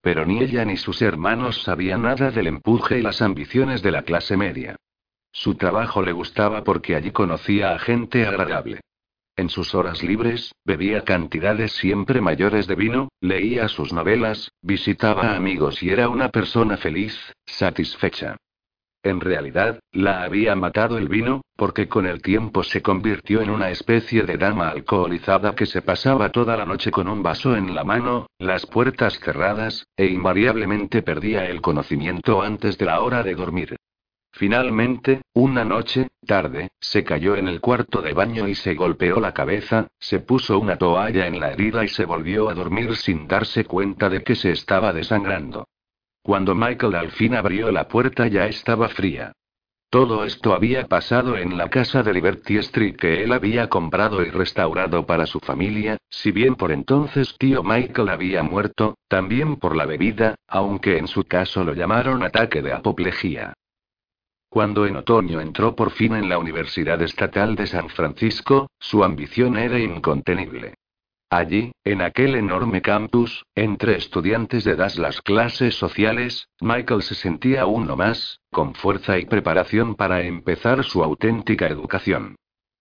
Pero ni ella ni sus hermanos sabían nada del empuje y las ambiciones de la clase media. Su trabajo le gustaba porque allí conocía a gente agradable. En sus horas libres, bebía cantidades siempre mayores de vino, leía sus novelas, visitaba amigos y era una persona feliz, satisfecha. En realidad, la había matado el vino, porque con el tiempo se convirtió en una especie de dama alcoholizada que se pasaba toda la noche con un vaso en la mano, las puertas cerradas, e invariablemente perdía el conocimiento antes de la hora de dormir. Finalmente, una noche, tarde, se cayó en el cuarto de baño y se golpeó la cabeza, se puso una toalla en la herida y se volvió a dormir sin darse cuenta de que se estaba desangrando. Cuando Michael al fin abrió la puerta ya estaba fría. Todo esto había pasado en la casa de Liberty Street que él había comprado y restaurado para su familia, si bien por entonces tío Michael había muerto, también por la bebida, aunque en su caso lo llamaron ataque de apoplejía. Cuando en otoño entró por fin en la Universidad Estatal de San Francisco, su ambición era incontenible. Allí, en aquel enorme campus, entre estudiantes de das las clases sociales, Michael se sentía uno más, con fuerza y preparación para empezar su auténtica educación.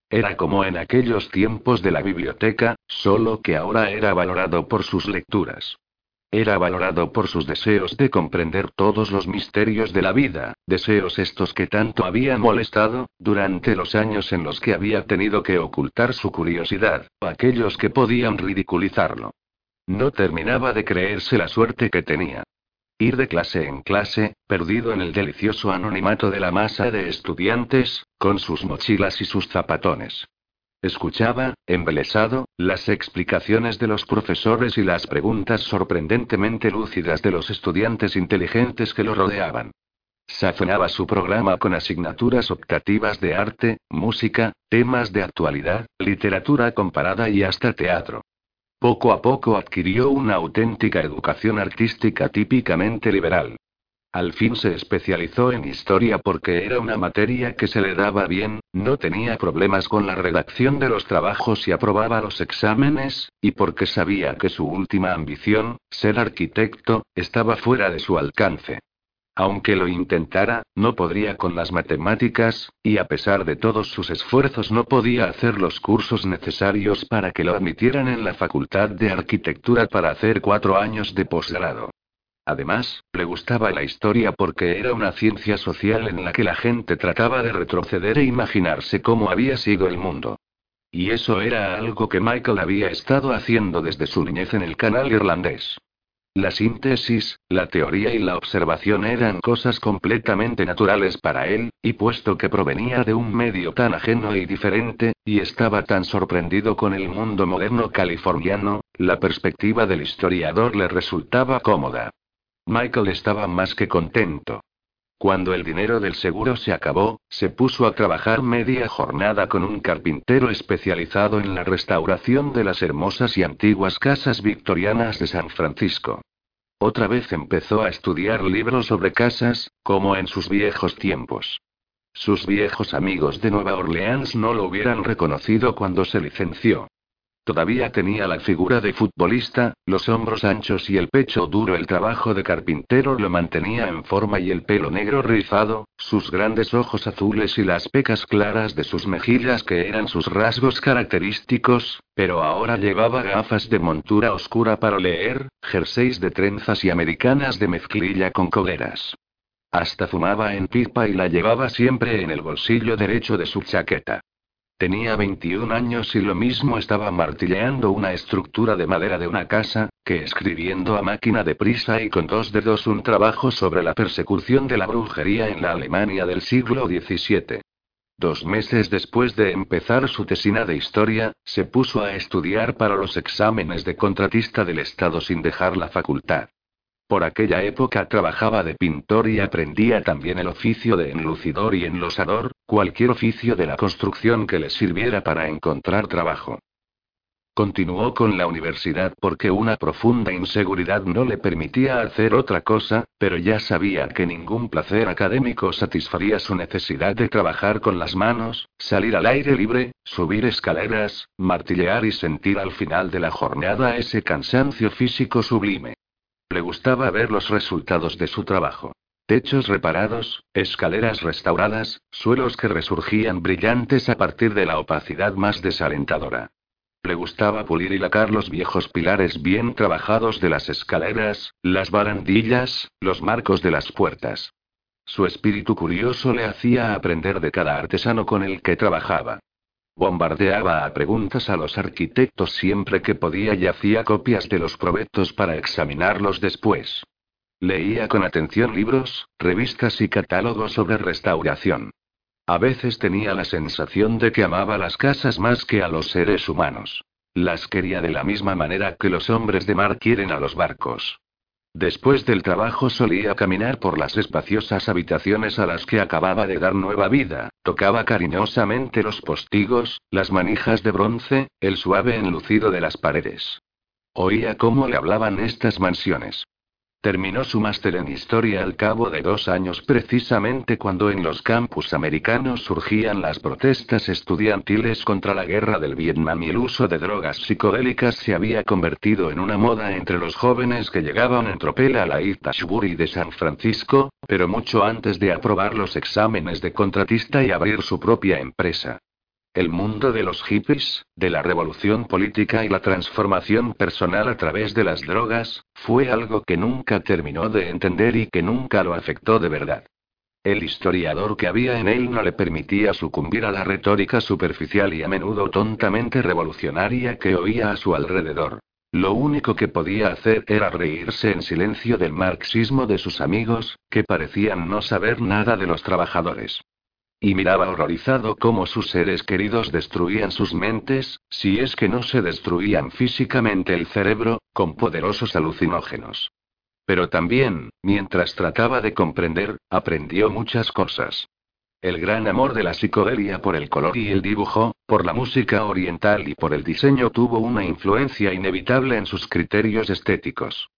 Era como en aquellos tiempos de la biblioteca, solo que ahora era valorado por sus lecturas. Era valorado por sus deseos de comprender todos los misterios de la vida, deseos estos que tanto habían molestado, durante los años en los que había tenido que ocultar su curiosidad, aquellos que podían ridiculizarlo. No terminaba de creerse la suerte que tenía. Ir de clase en clase, perdido en el delicioso anonimato de la masa de estudiantes, con sus mochilas y sus zapatones. Escuchaba, embelesado, las explicaciones de los profesores y las preguntas sorprendentemente lúcidas de los estudiantes inteligentes que lo rodeaban. Sazonaba su programa con asignaturas optativas de arte, música, temas de actualidad, literatura comparada y hasta teatro. Poco a poco adquirió una auténtica educación artística típicamente liberal. Al fin se especializó en historia porque era una materia que se le daba bien, no tenía problemas con la redacción de los trabajos y aprobaba los exámenes, y porque sabía que su última ambición, ser arquitecto, estaba fuera de su alcance. Aunque lo intentara, no podría con las matemáticas, y a pesar de todos sus esfuerzos no podía hacer los cursos necesarios para que lo admitieran en la Facultad de Arquitectura para hacer cuatro años de posgrado. Además, le gustaba la historia porque era una ciencia social en la que la gente trataba de retroceder e imaginarse cómo había sido el mundo. Y eso era algo que Michael había estado haciendo desde su niñez en el canal irlandés. La síntesis, la teoría y la observación eran cosas completamente naturales para él, y puesto que provenía de un medio tan ajeno y diferente, y estaba tan sorprendido con el mundo moderno californiano, la perspectiva del historiador le resultaba cómoda. Michael estaba más que contento. Cuando el dinero del seguro se acabó, se puso a trabajar media jornada con un carpintero especializado en la restauración de las hermosas y antiguas casas victorianas de San Francisco. Otra vez empezó a estudiar libros sobre casas, como en sus viejos tiempos. Sus viejos amigos de Nueva Orleans no lo hubieran reconocido cuando se licenció. Todavía tenía la figura de futbolista, los hombros anchos y el pecho duro. El trabajo de carpintero lo mantenía en forma y el pelo negro rizado, sus grandes ojos azules y las pecas claras de sus mejillas que eran sus rasgos característicos, pero ahora llevaba gafas de montura oscura para leer, jerseys de trenzas y americanas de mezclilla con cogueras. Hasta fumaba en pipa y la llevaba siempre en el bolsillo derecho de su chaqueta. Tenía 21 años y lo mismo estaba martilleando una estructura de madera de una casa, que escribiendo a máquina de prisa y con dos dedos un trabajo sobre la persecución de la brujería en la Alemania del siglo XVII. Dos meses después de empezar su tesina de historia, se puso a estudiar para los exámenes de contratista del Estado sin dejar la facultad. Por aquella época trabajaba de pintor y aprendía también el oficio de enlucidor y enlosador, cualquier oficio de la construcción que le sirviera para encontrar trabajo. Continuó con la universidad porque una profunda inseguridad no le permitía hacer otra cosa, pero ya sabía que ningún placer académico satisfaría su necesidad de trabajar con las manos, salir al aire libre, subir escaleras, martillear y sentir al final de la jornada ese cansancio físico sublime. Le gustaba ver los resultados de su trabajo. Techos reparados, escaleras restauradas, suelos que resurgían brillantes a partir de la opacidad más desalentadora. Le gustaba pulir y lacar los viejos pilares bien trabajados de las escaleras, las barandillas, los marcos de las puertas. Su espíritu curioso le hacía aprender de cada artesano con el que trabajaba. Bombardeaba a preguntas a los arquitectos siempre que podía y hacía copias de los probetos para examinarlos después. Leía con atención libros, revistas y catálogos sobre restauración. A veces tenía la sensación de que amaba las casas más que a los seres humanos. Las quería de la misma manera que los hombres de mar quieren a los barcos. Después del trabajo solía caminar por las espaciosas habitaciones a las que acababa de dar nueva vida, tocaba cariñosamente los postigos, las manijas de bronce, el suave enlucido de las paredes. Oía cómo le hablaban estas mansiones. Terminó su máster en historia al cabo de dos años precisamente cuando en los campus americanos surgían las protestas estudiantiles contra la guerra del Vietnam y el uso de drogas psicodélicas se había convertido en una moda entre los jóvenes que llegaban en tropel a la Ashbury de San Francisco, pero mucho antes de aprobar los exámenes de contratista y abrir su propia empresa. El mundo de los hippies, de la revolución política y la transformación personal a través de las drogas, fue algo que nunca terminó de entender y que nunca lo afectó de verdad. El historiador que había en él no le permitía sucumbir a la retórica superficial y a menudo tontamente revolucionaria que oía a su alrededor. Lo único que podía hacer era reírse en silencio del marxismo de sus amigos, que parecían no saber nada de los trabajadores. Y miraba horrorizado cómo sus seres queridos destruían sus mentes, si es que no se destruían físicamente el cerebro, con poderosos alucinógenos. Pero también, mientras trataba de comprender, aprendió muchas cosas. El gran amor de la psicodelia por el color y el dibujo, por la música oriental y por el diseño tuvo una influencia inevitable en sus criterios estéticos.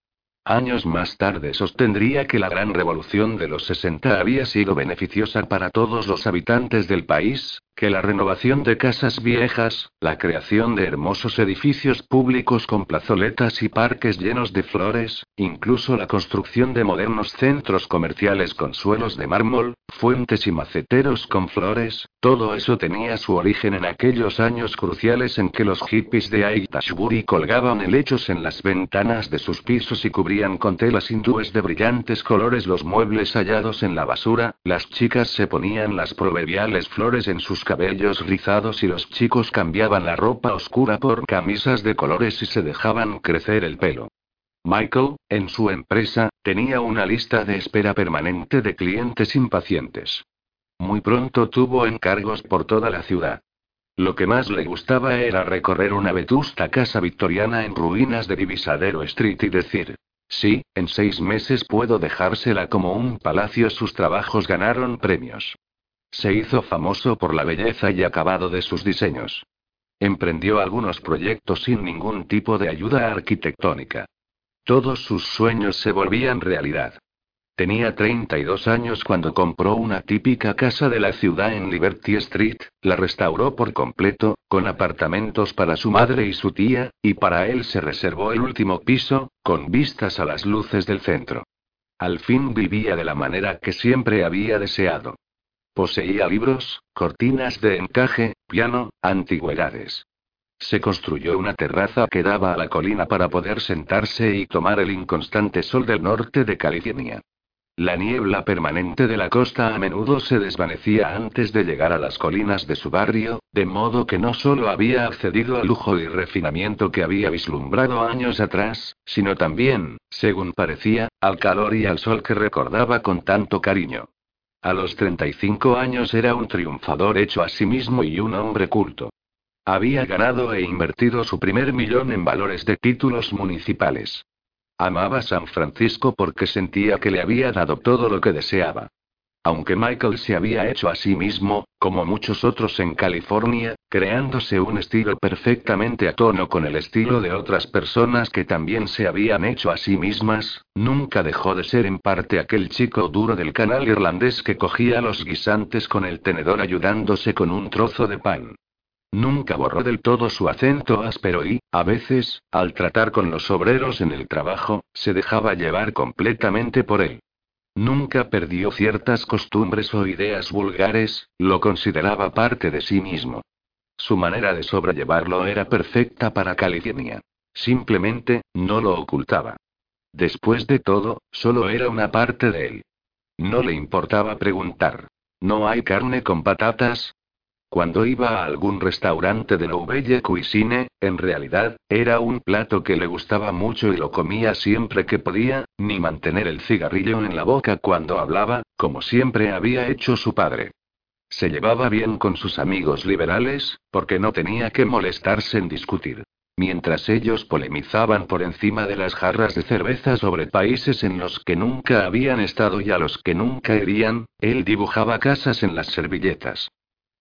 Años más tarde sostendría que la gran revolución de los 60 había sido beneficiosa para todos los habitantes del país, que la renovación de casas viejas, la creación de hermosos edificios públicos con plazoletas y parques llenos de flores, incluso la construcción de modernos centros comerciales con suelos de mármol, fuentes y maceteros con flores, todo eso tenía su origen en aquellos años cruciales en que los hippies de Aitashbury colgaban helechos en las ventanas de sus pisos y cubrían con telas hindúes de brillantes colores los muebles hallados en la basura, las chicas se ponían las proverbiales flores en sus cabellos rizados y los chicos cambiaban la ropa oscura por camisas de colores y se dejaban crecer el pelo. Michael, en su empresa, tenía una lista de espera permanente de clientes impacientes. Muy pronto tuvo encargos por toda la ciudad. Lo que más le gustaba era recorrer una vetusta casa victoriana en ruinas de Divisadero Street y decir, sí, en seis meses puedo dejársela como un palacio. Sus trabajos ganaron premios. Se hizo famoso por la belleza y acabado de sus diseños. Emprendió algunos proyectos sin ningún tipo de ayuda arquitectónica. Todos sus sueños se volvían realidad. Tenía 32 años cuando compró una típica casa de la ciudad en Liberty Street, la restauró por completo, con apartamentos para su madre y su tía, y para él se reservó el último piso, con vistas a las luces del centro. Al fin vivía de la manera que siempre había deseado. Poseía libros, cortinas de encaje, piano, antigüedades. Se construyó una terraza que daba a la colina para poder sentarse y tomar el inconstante sol del norte de California. La niebla permanente de la costa a menudo se desvanecía antes de llegar a las colinas de su barrio, de modo que no solo había accedido al lujo y refinamiento que había vislumbrado años atrás, sino también, según parecía, al calor y al sol que recordaba con tanto cariño. A los 35 años era un triunfador hecho a sí mismo y un hombre culto. Había ganado e invertido su primer millón en valores de títulos municipales. Amaba San Francisco porque sentía que le había dado todo lo que deseaba. Aunque Michael se había hecho a sí mismo, como muchos otros en California, creándose un estilo perfectamente a tono con el estilo de otras personas que también se habían hecho a sí mismas, nunca dejó de ser en parte aquel chico duro del canal irlandés que cogía los guisantes con el tenedor ayudándose con un trozo de pan. Nunca borró del todo su acento áspero y, a veces, al tratar con los obreros en el trabajo, se dejaba llevar completamente por él. Nunca perdió ciertas costumbres o ideas vulgares, lo consideraba parte de sí mismo. Su manera de sobrellevarlo era perfecta para California. Simplemente, no lo ocultaba. Después de todo, solo era una parte de él. No le importaba preguntar. ¿No hay carne con patatas? Cuando iba a algún restaurante de Nouvelle Cuisine, en realidad, era un plato que le gustaba mucho y lo comía siempre que podía, ni mantener el cigarrillo en la boca cuando hablaba, como siempre había hecho su padre. Se llevaba bien con sus amigos liberales, porque no tenía que molestarse en discutir. Mientras ellos polemizaban por encima de las jarras de cerveza sobre países en los que nunca habían estado y a los que nunca irían, él dibujaba casas en las servilletas.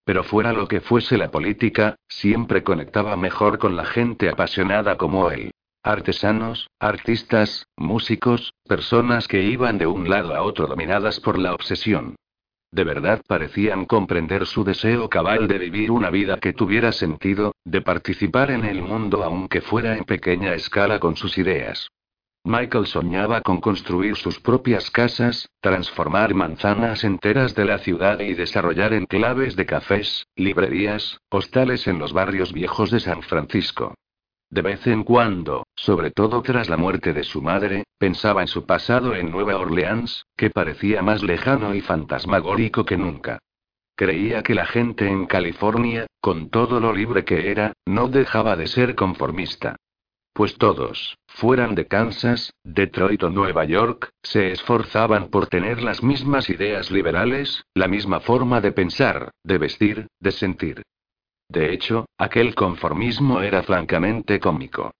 Pero fuera lo que fuese la política, siempre conectaba mejor con la gente apasionada como él. Artesanos, artistas, músicos, personas que iban de un lado a otro dominadas por la obsesión. De verdad parecían comprender su deseo cabal de vivir una vida que tuviera sentido, de participar en el mundo aunque fuera en pequeña escala con sus ideas. Michael soñaba con construir sus propias casas, transformar manzanas enteras de la ciudad y desarrollar enclaves de cafés, librerías, hostales en los barrios viejos de San Francisco. De vez en cuando, sobre todo tras la muerte de su madre, pensaba en su pasado en Nueva Orleans, que parecía más lejano y fantasmagórico que nunca. Creía que la gente en California, con todo lo libre que era, no dejaba de ser conformista. Pues todos, fueran de Kansas, Detroit o Nueva York, se esforzaban por tener las mismas ideas liberales, la misma forma de pensar, de vestir, de sentir. De hecho, aquel conformismo era francamente cómico.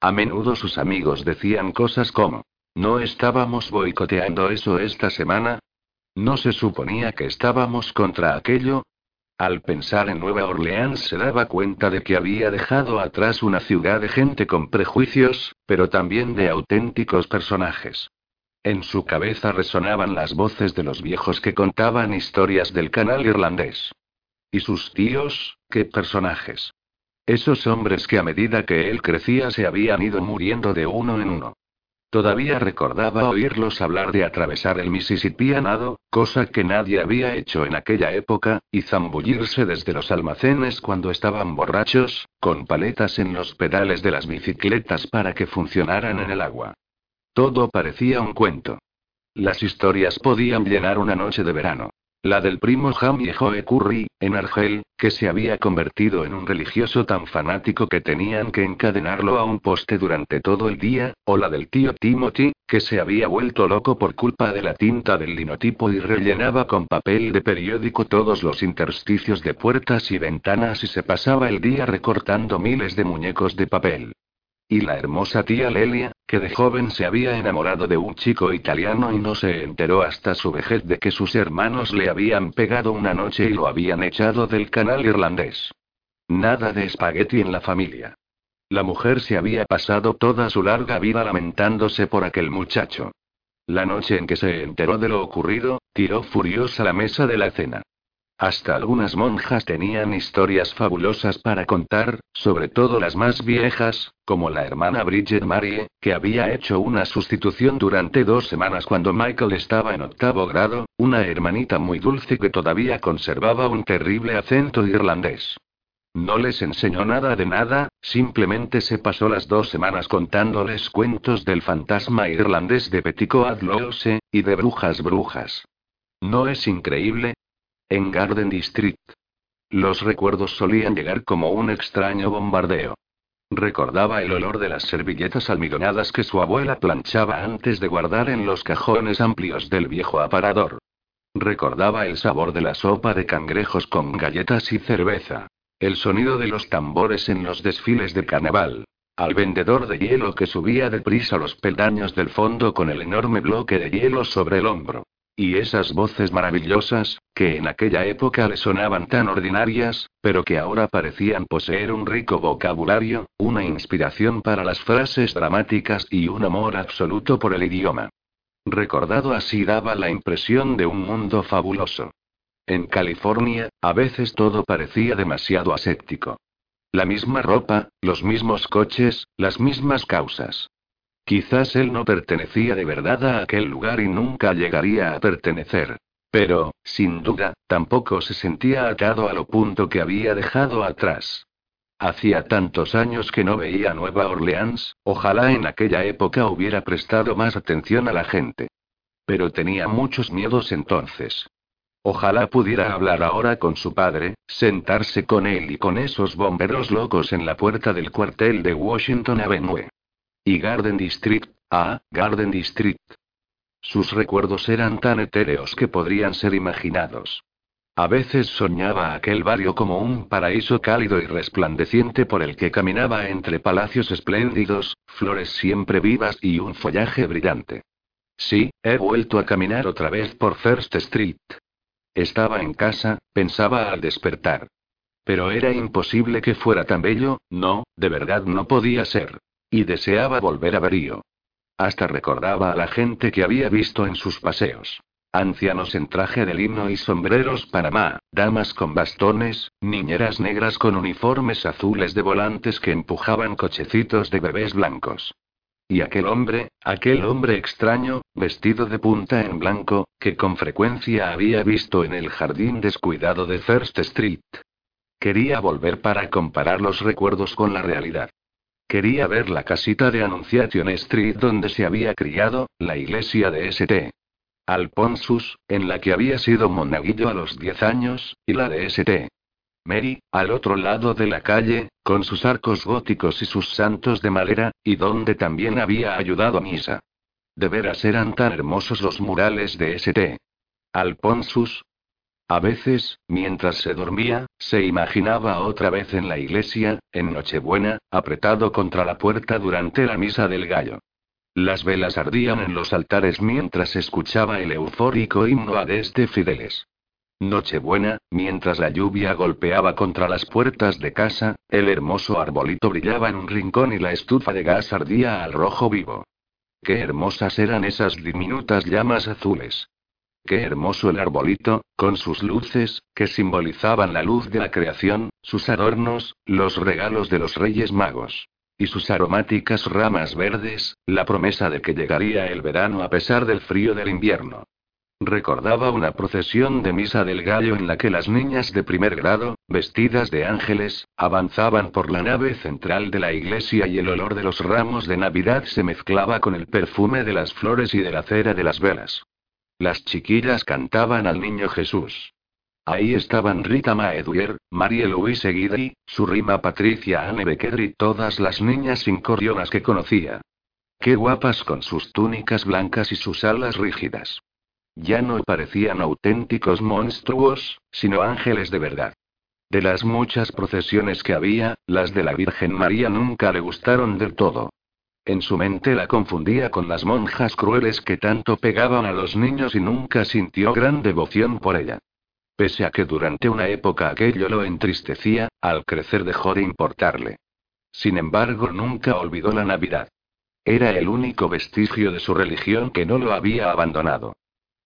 A menudo sus amigos decían cosas como, ¿no estábamos boicoteando eso esta semana? ¿No se suponía que estábamos contra aquello? Al pensar en Nueva Orleans se daba cuenta de que había dejado atrás una ciudad de gente con prejuicios, pero también de auténticos personajes. En su cabeza resonaban las voces de los viejos que contaban historias del canal irlandés. ¿Y sus tíos? ¿Qué personajes? Esos hombres que a medida que él crecía se habían ido muriendo de uno en uno. Todavía recordaba oírlos hablar de atravesar el Mississippi a nado, cosa que nadie había hecho en aquella época, y zambullirse desde los almacenes cuando estaban borrachos, con paletas en los pedales de las bicicletas para que funcionaran en el agua. Todo parecía un cuento. Las historias podían llenar una noche de verano. La del primo y Joe Curry, en Argel, que se había convertido en un religioso tan fanático que tenían que encadenarlo a un poste durante todo el día, o la del tío Timothy, que se había vuelto loco por culpa de la tinta del linotipo y rellenaba con papel de periódico todos los intersticios de puertas y ventanas y se pasaba el día recortando miles de muñecos de papel. Y la hermosa tía Lelia, que de joven se había enamorado de un chico italiano y no se enteró hasta su vejez de que sus hermanos le habían pegado una noche y lo habían echado del canal irlandés. Nada de espagueti en la familia. La mujer se había pasado toda su larga vida lamentándose por aquel muchacho. La noche en que se enteró de lo ocurrido, tiró furiosa la mesa de la cena. Hasta algunas monjas tenían historias fabulosas para contar, sobre todo las más viejas, como la hermana Bridget Marie, que había hecho una sustitución durante dos semanas cuando Michael estaba en octavo grado, una hermanita muy dulce que todavía conservaba un terrible acento irlandés. No les enseñó nada de nada, simplemente se pasó las dos semanas contándoles cuentos del fantasma irlandés de Petico Lose, y de brujas brujas. ¿No es increíble? En Garden District. Los recuerdos solían llegar como un extraño bombardeo. Recordaba el olor de las servilletas almidonadas que su abuela planchaba antes de guardar en los cajones amplios del viejo aparador. Recordaba el sabor de la sopa de cangrejos con galletas y cerveza. El sonido de los tambores en los desfiles de carnaval. Al vendedor de hielo que subía deprisa los peldaños del fondo con el enorme bloque de hielo sobre el hombro. Y esas voces maravillosas, que en aquella época le sonaban tan ordinarias, pero que ahora parecían poseer un rico vocabulario, una inspiración para las frases dramáticas y un amor absoluto por el idioma. Recordado así daba la impresión de un mundo fabuloso. En California, a veces todo parecía demasiado aséptico. La misma ropa, los mismos coches, las mismas causas. Quizás él no pertenecía de verdad a aquel lugar y nunca llegaría a pertenecer. Pero, sin duda, tampoco se sentía atado a lo punto que había dejado atrás. Hacía tantos años que no veía Nueva Orleans, ojalá en aquella época hubiera prestado más atención a la gente. Pero tenía muchos miedos entonces. Ojalá pudiera hablar ahora con su padre, sentarse con él y con esos bomberos locos en la puerta del cuartel de Washington Avenue. Y Garden District, ah, Garden District. Sus recuerdos eran tan etéreos que podrían ser imaginados. A veces soñaba aquel barrio como un paraíso cálido y resplandeciente por el que caminaba entre palacios espléndidos, flores siempre vivas y un follaje brillante. Sí, he vuelto a caminar otra vez por First Street. Estaba en casa, pensaba al despertar. Pero era imposible que fuera tan bello, no, de verdad no podía ser. Y deseaba volver a Berío. Hasta recordaba a la gente que había visto en sus paseos. Ancianos en traje de lino y sombreros panamá, damas con bastones, niñeras negras con uniformes azules de volantes que empujaban cochecitos de bebés blancos. Y aquel hombre, aquel hombre extraño, vestido de punta en blanco, que con frecuencia había visto en el jardín descuidado de First Street. Quería volver para comparar los recuerdos con la realidad. Quería ver la casita de Annunciation Street donde se había criado, la iglesia de St. Alponsus, en la que había sido monaguillo a los 10 años, y la de St. Mary, al otro lado de la calle, con sus arcos góticos y sus santos de madera, y donde también había ayudado a misa. De veras eran tan hermosos los murales de St. Alponsus, a veces, mientras se dormía, se imaginaba otra vez en la iglesia, en Nochebuena, apretado contra la puerta durante la misa del gallo. Las velas ardían en los altares mientras escuchaba el eufórico himno a desde Fideles. Nochebuena, mientras la lluvia golpeaba contra las puertas de casa, el hermoso arbolito brillaba en un rincón y la estufa de gas ardía al rojo vivo. Qué hermosas eran esas diminutas llamas azules. Qué hermoso el arbolito, con sus luces, que simbolizaban la luz de la creación, sus adornos, los regalos de los Reyes Magos. Y sus aromáticas ramas verdes, la promesa de que llegaría el verano a pesar del frío del invierno. Recordaba una procesión de misa del gallo en la que las niñas de primer grado, vestidas de ángeles, avanzaban por la nave central de la iglesia y el olor de los ramos de Navidad se mezclaba con el perfume de las flores y de la cera de las velas. Las chiquillas cantaban al niño Jesús. Ahí estaban Rita Maeduer, Marie Louise Guidry, su rima Patricia Anne Becker y todas las niñas incorionas que conocía. Qué guapas con sus túnicas blancas y sus alas rígidas. Ya no parecían auténticos monstruos, sino ángeles de verdad. De las muchas procesiones que había, las de la Virgen María nunca le gustaron del todo. En su mente la confundía con las monjas crueles que tanto pegaban a los niños y nunca sintió gran devoción por ella. Pese a que durante una época aquello lo entristecía, al crecer dejó de importarle. Sin embargo, nunca olvidó la Navidad. Era el único vestigio de su religión que no lo había abandonado.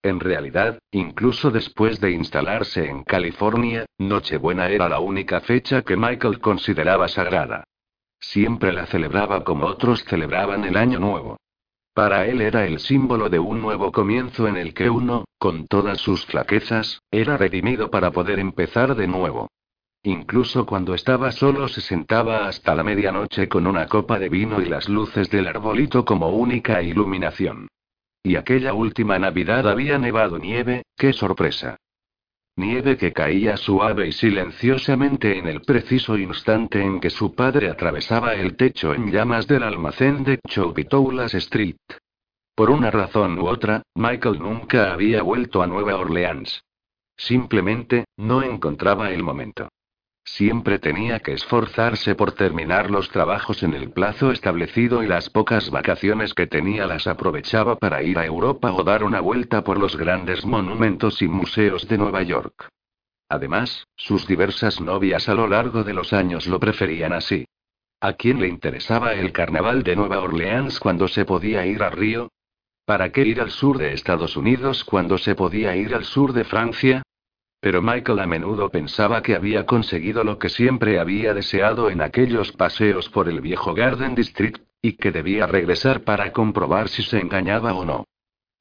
En realidad, incluso después de instalarse en California, Nochebuena era la única fecha que Michael consideraba sagrada. Siempre la celebraba como otros celebraban el Año Nuevo. Para él era el símbolo de un nuevo comienzo en el que uno, con todas sus flaquezas, era redimido para poder empezar de nuevo. Incluso cuando estaba solo se sentaba hasta la medianoche con una copa de vino y las luces del arbolito como única iluminación. Y aquella última Navidad había nevado nieve, qué sorpresa. Nieve que caía suave y silenciosamente en el preciso instante en que su padre atravesaba el techo en llamas del almacén de Chowpitoulas Street. Por una razón u otra, Michael nunca había vuelto a Nueva Orleans. Simplemente, no encontraba el momento. Siempre tenía que esforzarse por terminar los trabajos en el plazo establecido y las pocas vacaciones que tenía las aprovechaba para ir a Europa o dar una vuelta por los grandes monumentos y museos de Nueva York. Además, sus diversas novias a lo largo de los años lo preferían así. ¿A quién le interesaba el carnaval de Nueva Orleans cuando se podía ir a Río? ¿Para qué ir al sur de Estados Unidos cuando se podía ir al sur de Francia? Pero Michael a menudo pensaba que había conseguido lo que siempre había deseado en aquellos paseos por el viejo Garden District, y que debía regresar para comprobar si se engañaba o no.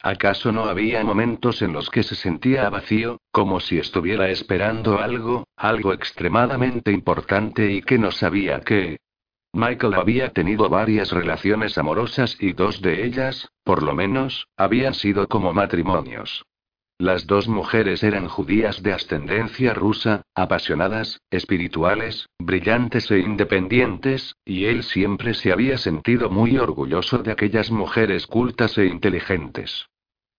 ¿Acaso no había momentos en los que se sentía vacío, como si estuviera esperando algo, algo extremadamente importante y que no sabía qué? Michael había tenido varias relaciones amorosas y dos de ellas, por lo menos, habían sido como matrimonios. Las dos mujeres eran judías de ascendencia rusa, apasionadas, espirituales, brillantes e independientes, y él siempre se había sentido muy orgulloso de aquellas mujeres cultas e inteligentes.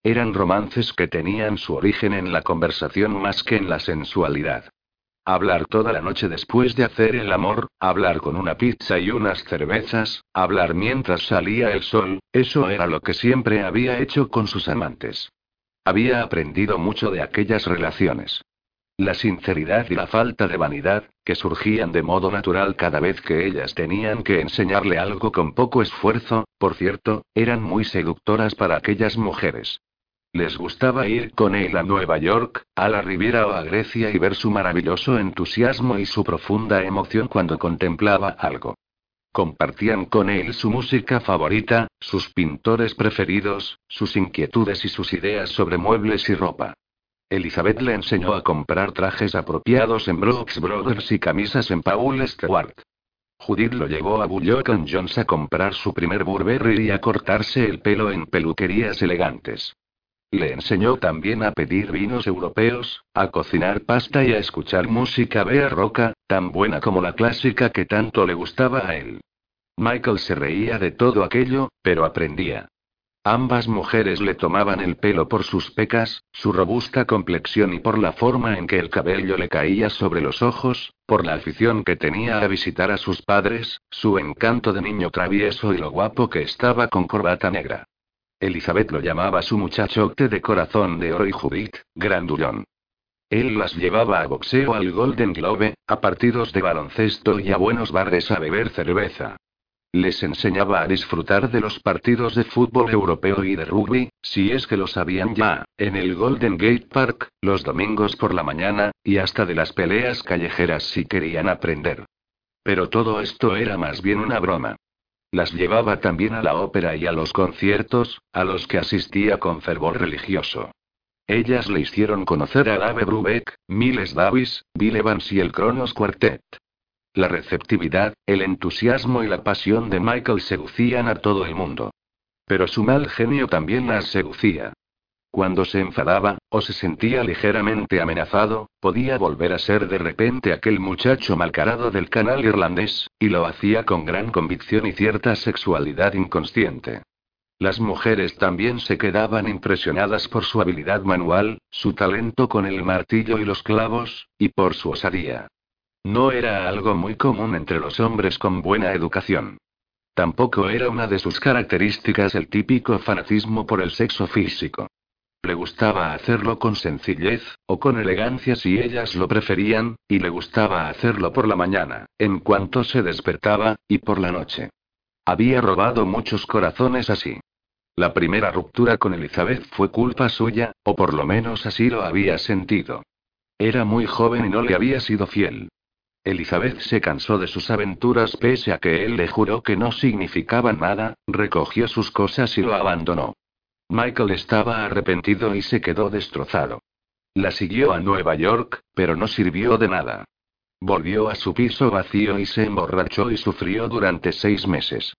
Eran romances que tenían su origen en la conversación más que en la sensualidad. Hablar toda la noche después de hacer el amor, hablar con una pizza y unas cervezas, hablar mientras salía el sol, eso era lo que siempre había hecho con sus amantes. Había aprendido mucho de aquellas relaciones. La sinceridad y la falta de vanidad, que surgían de modo natural cada vez que ellas tenían que enseñarle algo con poco esfuerzo, por cierto, eran muy seductoras para aquellas mujeres. Les gustaba ir con él a Nueva York, a la Riviera o a Grecia y ver su maravilloso entusiasmo y su profunda emoción cuando contemplaba algo. Compartían con él su música favorita, sus pintores preferidos, sus inquietudes y sus ideas sobre muebles y ropa. Elizabeth le enseñó a comprar trajes apropiados en Brooks Brothers y camisas en Paul Stewart. Judith lo llevó a Bullock Jones a comprar su primer Burberry y a cortarse el pelo en peluquerías elegantes. Le enseñó también a pedir vinos europeos, a cocinar pasta y a escuchar música roca, tan buena como la clásica que tanto le gustaba a él. Michael se reía de todo aquello, pero aprendía. Ambas mujeres le tomaban el pelo por sus pecas, su robusta complexión y por la forma en que el cabello le caía sobre los ojos, por la afición que tenía a visitar a sus padres, su encanto de niño travieso y lo guapo que estaba con corbata negra. Elizabeth lo llamaba su muchachote de corazón de oro y Judith, grandullón. Él las llevaba a boxeo al Golden Globe, a partidos de baloncesto y a buenos bares a beber cerveza. Les enseñaba a disfrutar de los partidos de fútbol europeo y de rugby, si es que lo sabían ya, en el Golden Gate Park, los domingos por la mañana, y hasta de las peleas callejeras si querían aprender. Pero todo esto era más bien una broma. Las llevaba también a la ópera y a los conciertos, a los que asistía con fervor religioso. Ellas le hicieron conocer a Dave Brubeck, Miles Davis, Bill Evans y el Kronos Quartet. La receptividad, el entusiasmo y la pasión de Michael seducían a todo el mundo. Pero su mal genio también las seducía. Cuando se enfadaba, o se sentía ligeramente amenazado, podía volver a ser de repente aquel muchacho malcarado del canal irlandés, y lo hacía con gran convicción y cierta sexualidad inconsciente. Las mujeres también se quedaban impresionadas por su habilidad manual, su talento con el martillo y los clavos, y por su osadía. No era algo muy común entre los hombres con buena educación. Tampoco era una de sus características el típico fanatismo por el sexo físico. Le gustaba hacerlo con sencillez, o con elegancia si ellas lo preferían, y le gustaba hacerlo por la mañana, en cuanto se despertaba, y por la noche. Había robado muchos corazones así. La primera ruptura con Elizabeth fue culpa suya, o por lo menos así lo había sentido. Era muy joven y no le había sido fiel. Elizabeth se cansó de sus aventuras pese a que él le juró que no significaban nada, recogió sus cosas y lo abandonó. Michael estaba arrepentido y se quedó destrozado. La siguió a Nueva York, pero no sirvió de nada. Volvió a su piso vacío y se emborrachó y sufrió durante seis meses.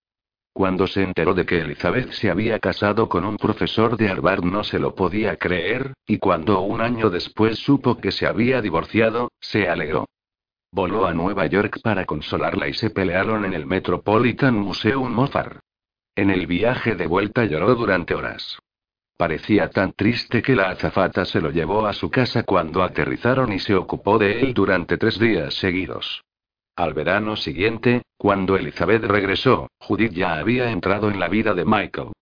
Cuando se enteró de que Elizabeth se había casado con un profesor de Harvard no se lo podía creer, y cuando un año después supo que se había divorciado, se alegró. Voló a Nueva York para consolarla y se pelearon en el Metropolitan Museum Mozart. En el viaje de vuelta lloró durante horas. Parecía tan triste que la azafata se lo llevó a su casa cuando aterrizaron y se ocupó de él durante tres días seguidos. Al verano siguiente, cuando Elizabeth regresó, Judith ya había entrado en la vida de Michael.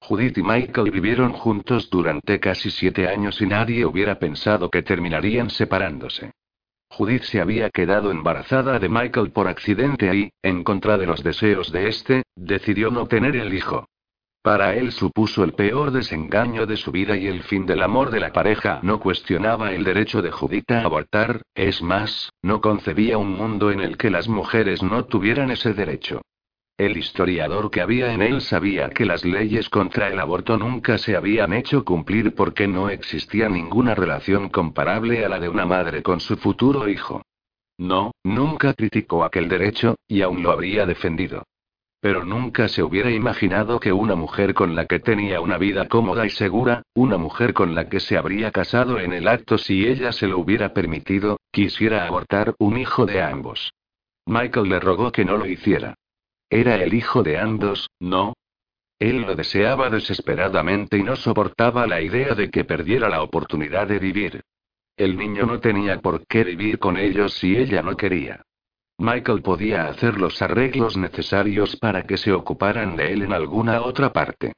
Judith y Michael vivieron juntos durante casi siete años y nadie hubiera pensado que terminarían separándose. Judith se había quedado embarazada de Michael por accidente y, en contra de los deseos de este, decidió no tener el hijo. Para él supuso el peor desengaño de su vida y el fin del amor de la pareja. No cuestionaba el derecho de Judith a abortar, es más, no concebía un mundo en el que las mujeres no tuvieran ese derecho. El historiador que había en él sabía que las leyes contra el aborto nunca se habían hecho cumplir porque no existía ninguna relación comparable a la de una madre con su futuro hijo. No, nunca criticó aquel derecho, y aún lo habría defendido. Pero nunca se hubiera imaginado que una mujer con la que tenía una vida cómoda y segura, una mujer con la que se habría casado en el acto si ella se lo hubiera permitido, quisiera abortar un hijo de ambos. Michael le rogó que no lo hiciera. Era el hijo de ambos, ¿no? Él lo deseaba desesperadamente y no soportaba la idea de que perdiera la oportunidad de vivir. El niño no tenía por qué vivir con ellos si ella no quería. Michael podía hacer los arreglos necesarios para que se ocuparan de él en alguna otra parte.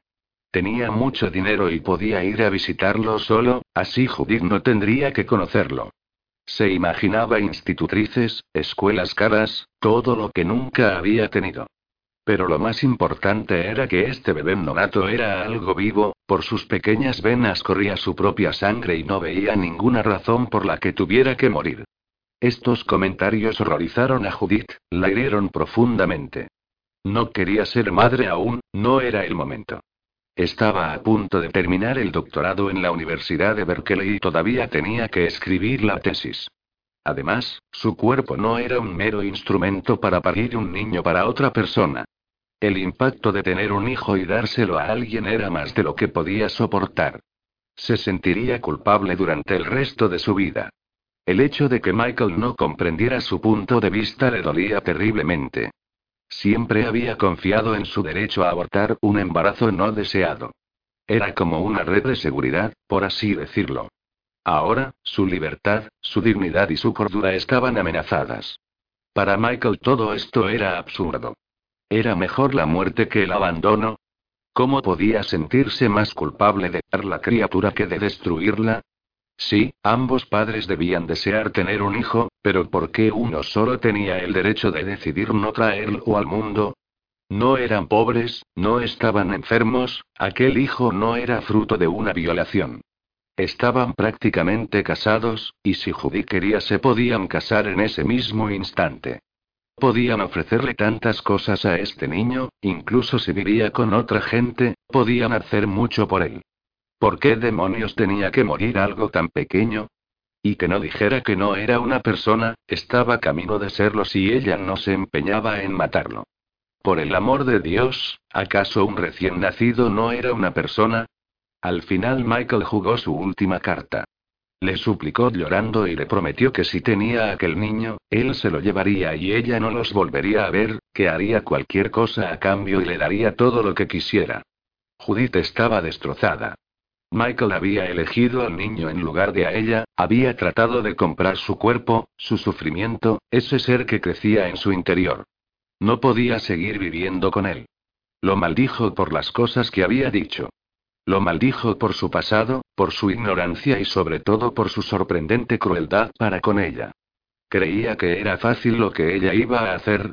Tenía mucho dinero y podía ir a visitarlo solo, así Judith no tendría que conocerlo. Se imaginaba institutrices, escuelas caras, todo lo que nunca había tenido. Pero lo más importante era que este bebé nonato era algo vivo, por sus pequeñas venas corría su propia sangre y no veía ninguna razón por la que tuviera que morir. Estos comentarios horrorizaron a Judith, la hirieron profundamente. No quería ser madre aún, no era el momento. Estaba a punto de terminar el doctorado en la Universidad de Berkeley y todavía tenía que escribir la tesis. Además, su cuerpo no era un mero instrumento para parir un niño para otra persona. El impacto de tener un hijo y dárselo a alguien era más de lo que podía soportar. Se sentiría culpable durante el resto de su vida. El hecho de que Michael no comprendiera su punto de vista le dolía terriblemente. Siempre había confiado en su derecho a abortar un embarazo no deseado. Era como una red de seguridad, por así decirlo. Ahora, su libertad, su dignidad y su cordura estaban amenazadas. Para Michael todo esto era absurdo. ¿Era mejor la muerte que el abandono? ¿Cómo podía sentirse más culpable de dar la criatura que de destruirla? Sí, ambos padres debían desear tener un hijo, pero ¿por qué uno solo tenía el derecho de decidir no traerlo al mundo? No eran pobres, no estaban enfermos, aquel hijo no era fruto de una violación. Estaban prácticamente casados, y si Judy quería se podían casar en ese mismo instante. Podían ofrecerle tantas cosas a este niño, incluso si vivía con otra gente, podían hacer mucho por él. ¿Por qué demonios tenía que morir algo tan pequeño? Y que no dijera que no era una persona, estaba camino de serlo si ella no se empeñaba en matarlo. Por el amor de Dios, ¿acaso un recién nacido no era una persona? Al final Michael jugó su última carta. Le suplicó llorando y le prometió que si tenía a aquel niño, él se lo llevaría y ella no los volvería a ver, que haría cualquier cosa a cambio y le daría todo lo que quisiera. Judith estaba destrozada. Michael había elegido al niño en lugar de a ella, había tratado de comprar su cuerpo, su sufrimiento, ese ser que crecía en su interior. No podía seguir viviendo con él. Lo maldijo por las cosas que había dicho. Lo maldijo por su pasado, por su ignorancia y sobre todo por su sorprendente crueldad para con ella. Creía que era fácil lo que ella iba a hacer,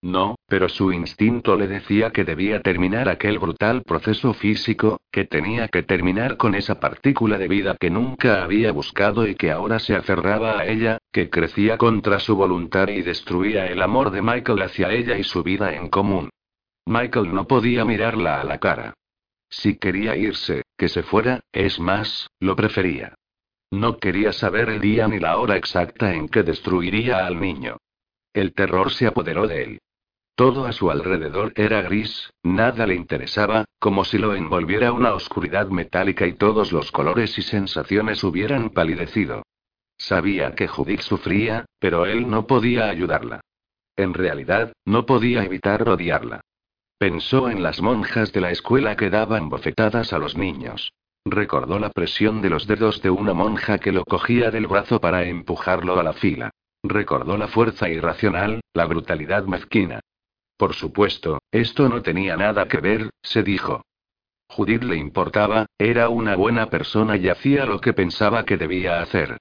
no, pero su instinto le decía que debía terminar aquel brutal proceso físico, que tenía que terminar con esa partícula de vida que nunca había buscado y que ahora se aferraba a ella, que crecía contra su voluntad y destruía el amor de Michael hacia ella y su vida en común. Michael no podía mirarla a la cara. Si quería irse, que se fuera, es más, lo prefería. No quería saber el día ni la hora exacta en que destruiría al niño. El terror se apoderó de él. Todo a su alrededor era gris, nada le interesaba, como si lo envolviera una oscuridad metálica y todos los colores y sensaciones hubieran palidecido. Sabía que Judith sufría, pero él no podía ayudarla. En realidad, no podía evitar odiarla. Pensó en las monjas de la escuela que daban bofetadas a los niños. Recordó la presión de los dedos de una monja que lo cogía del brazo para empujarlo a la fila. Recordó la fuerza irracional, la brutalidad mezquina. Por supuesto, esto no tenía nada que ver, se dijo. Judith le importaba, era una buena persona y hacía lo que pensaba que debía hacer.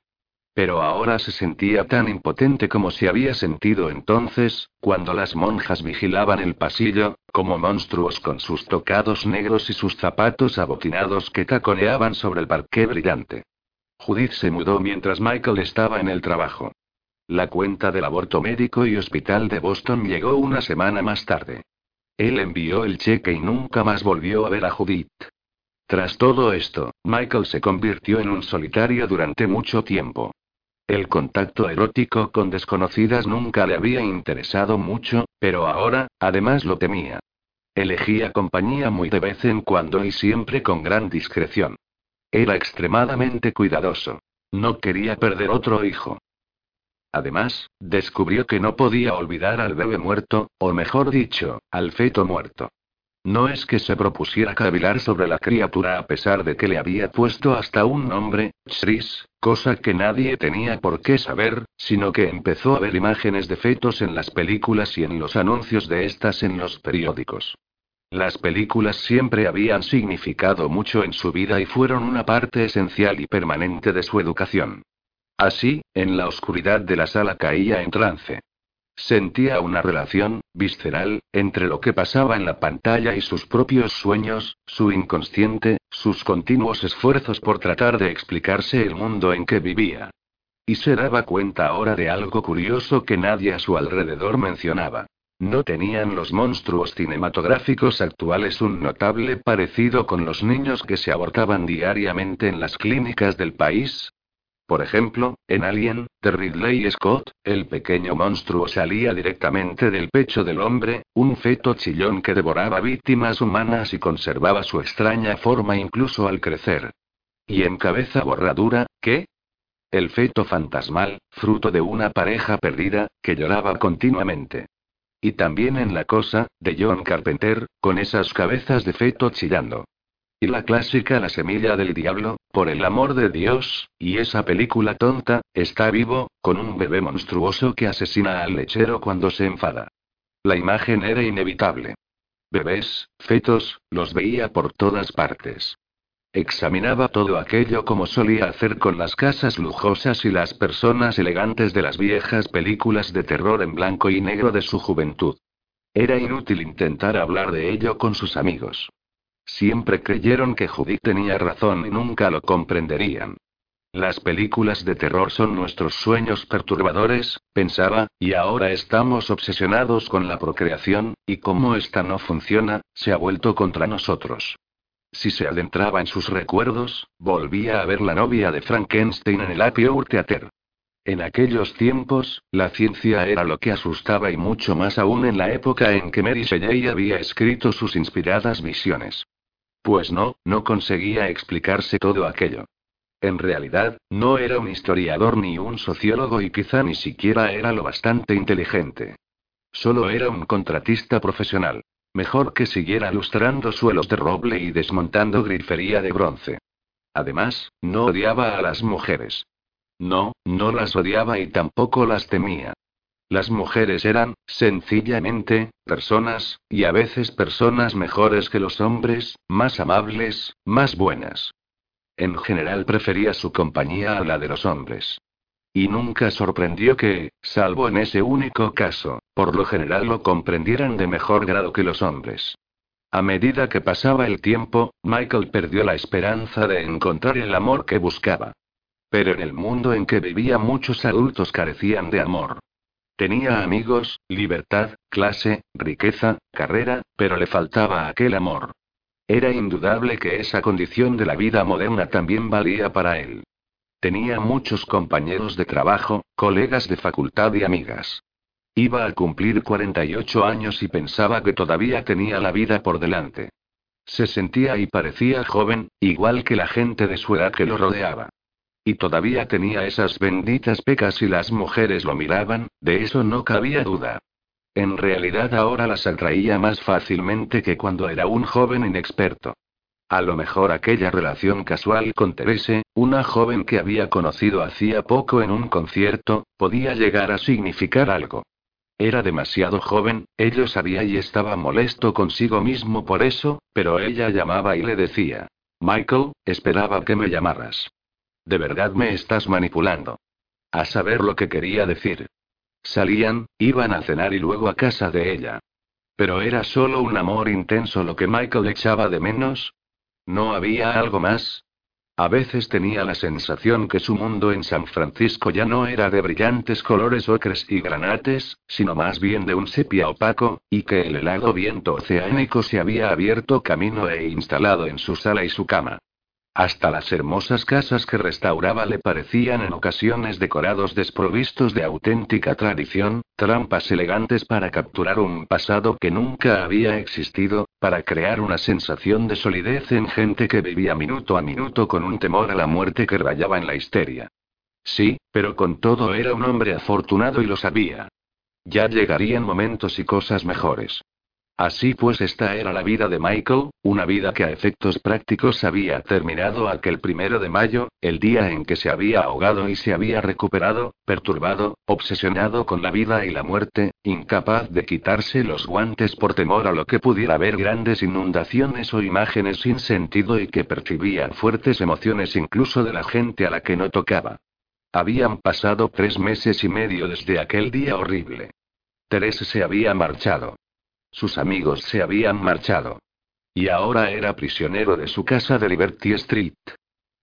Pero ahora se sentía tan impotente como se había sentido entonces, cuando las monjas vigilaban el pasillo, como monstruos con sus tocados negros y sus zapatos abotinados que taconeaban sobre el parqué brillante. Judith se mudó mientras Michael estaba en el trabajo. La cuenta del aborto médico y hospital de Boston llegó una semana más tarde. Él envió el cheque y nunca más volvió a ver a Judith. Tras todo esto, Michael se convirtió en un solitario durante mucho tiempo. El contacto erótico con desconocidas nunca le había interesado mucho, pero ahora, además lo temía. Elegía compañía muy de vez en cuando y siempre con gran discreción. Era extremadamente cuidadoso. No quería perder otro hijo. Además, descubrió que no podía olvidar al bebé muerto, o mejor dicho, al feto muerto. No es que se propusiera cavilar sobre la criatura a pesar de que le había puesto hasta un nombre, Chris, cosa que nadie tenía por qué saber, sino que empezó a ver imágenes de fetos en las películas y en los anuncios de estas en los periódicos. Las películas siempre habían significado mucho en su vida y fueron una parte esencial y permanente de su educación. Así, en la oscuridad de la sala caía en trance. Sentía una relación, visceral, entre lo que pasaba en la pantalla y sus propios sueños, su inconsciente, sus continuos esfuerzos por tratar de explicarse el mundo en que vivía. Y se daba cuenta ahora de algo curioso que nadie a su alrededor mencionaba. ¿No tenían los monstruos cinematográficos actuales un notable parecido con los niños que se abortaban diariamente en las clínicas del país? Por ejemplo, en Alien, de Ridley Scott, el pequeño monstruo salía directamente del pecho del hombre, un feto chillón que devoraba víctimas humanas y conservaba su extraña forma incluso al crecer. Y en cabeza borradura, ¿qué? El feto fantasmal, fruto de una pareja perdida, que lloraba continuamente. Y también en La Cosa, de John Carpenter, con esas cabezas de feto chillando. Y la clásica La semilla del diablo, por el amor de Dios, y esa película tonta, está vivo, con un bebé monstruoso que asesina al lechero cuando se enfada. La imagen era inevitable. Bebés, fetos, los veía por todas partes. Examinaba todo aquello como solía hacer con las casas lujosas y las personas elegantes de las viejas películas de terror en blanco y negro de su juventud. Era inútil intentar hablar de ello con sus amigos. Siempre creyeron que Judith tenía razón y nunca lo comprenderían. Las películas de terror son nuestros sueños perturbadores, pensaba, y ahora estamos obsesionados con la procreación, y como esta no funciona, se ha vuelto contra nosotros. Si se adentraba en sus recuerdos, volvía a ver la novia de Frankenstein en el Apio Theater. En aquellos tiempos, la ciencia era lo que asustaba y mucho más aún en la época en que Mary Shelley había escrito sus inspiradas visiones. Pues no, no conseguía explicarse todo aquello. En realidad, no era un historiador ni un sociólogo y quizá ni siquiera era lo bastante inteligente. Solo era un contratista profesional. Mejor que siguiera lustrando suelos de roble y desmontando grifería de bronce. Además, no odiaba a las mujeres. No, no las odiaba y tampoco las temía. Las mujeres eran, sencillamente, personas, y a veces personas mejores que los hombres, más amables, más buenas. En general prefería su compañía a la de los hombres. Y nunca sorprendió que, salvo en ese único caso, por lo general lo comprendieran de mejor grado que los hombres. A medida que pasaba el tiempo, Michael perdió la esperanza de encontrar el amor que buscaba. Pero en el mundo en que vivía muchos adultos carecían de amor. Tenía amigos, libertad, clase, riqueza, carrera, pero le faltaba aquel amor. Era indudable que esa condición de la vida moderna también valía para él. Tenía muchos compañeros de trabajo, colegas de facultad y amigas. Iba a cumplir 48 años y pensaba que todavía tenía la vida por delante. Se sentía y parecía joven, igual que la gente de su edad que lo rodeaba. Y todavía tenía esas benditas pecas y las mujeres lo miraban, de eso no cabía duda. En realidad ahora las atraía más fácilmente que cuando era un joven inexperto. A lo mejor aquella relación casual con Terese, una joven que había conocido hacía poco en un concierto, podía llegar a significar algo. Era demasiado joven, ello sabía y estaba molesto consigo mismo por eso, pero ella llamaba y le decía, Michael, esperaba que me llamaras. De verdad me estás manipulando. A saber lo que quería decir. Salían, iban a cenar y luego a casa de ella. Pero era solo un amor intenso lo que Michael echaba de menos. ¿No había algo más? A veces tenía la sensación que su mundo en San Francisco ya no era de brillantes colores ocres y granates, sino más bien de un sepia opaco, y que el helado viento oceánico se había abierto camino e instalado en su sala y su cama. Hasta las hermosas casas que restauraba le parecían en ocasiones decorados desprovistos de auténtica tradición, trampas elegantes para capturar un pasado que nunca había existido, para crear una sensación de solidez en gente que vivía minuto a minuto con un temor a la muerte que rayaba en la histeria. Sí, pero con todo era un hombre afortunado y lo sabía. Ya llegarían momentos y cosas mejores. Así pues, esta era la vida de Michael, una vida que a efectos prácticos había terminado aquel primero de mayo, el día en que se había ahogado y se había recuperado, perturbado, obsesionado con la vida y la muerte, incapaz de quitarse los guantes por temor a lo que pudiera ver grandes inundaciones o imágenes sin sentido y que percibía fuertes emociones incluso de la gente a la que no tocaba. Habían pasado tres meses y medio desde aquel día horrible. Teresa se había marchado. Sus amigos se habían marchado. Y ahora era prisionero de su casa de Liberty Street.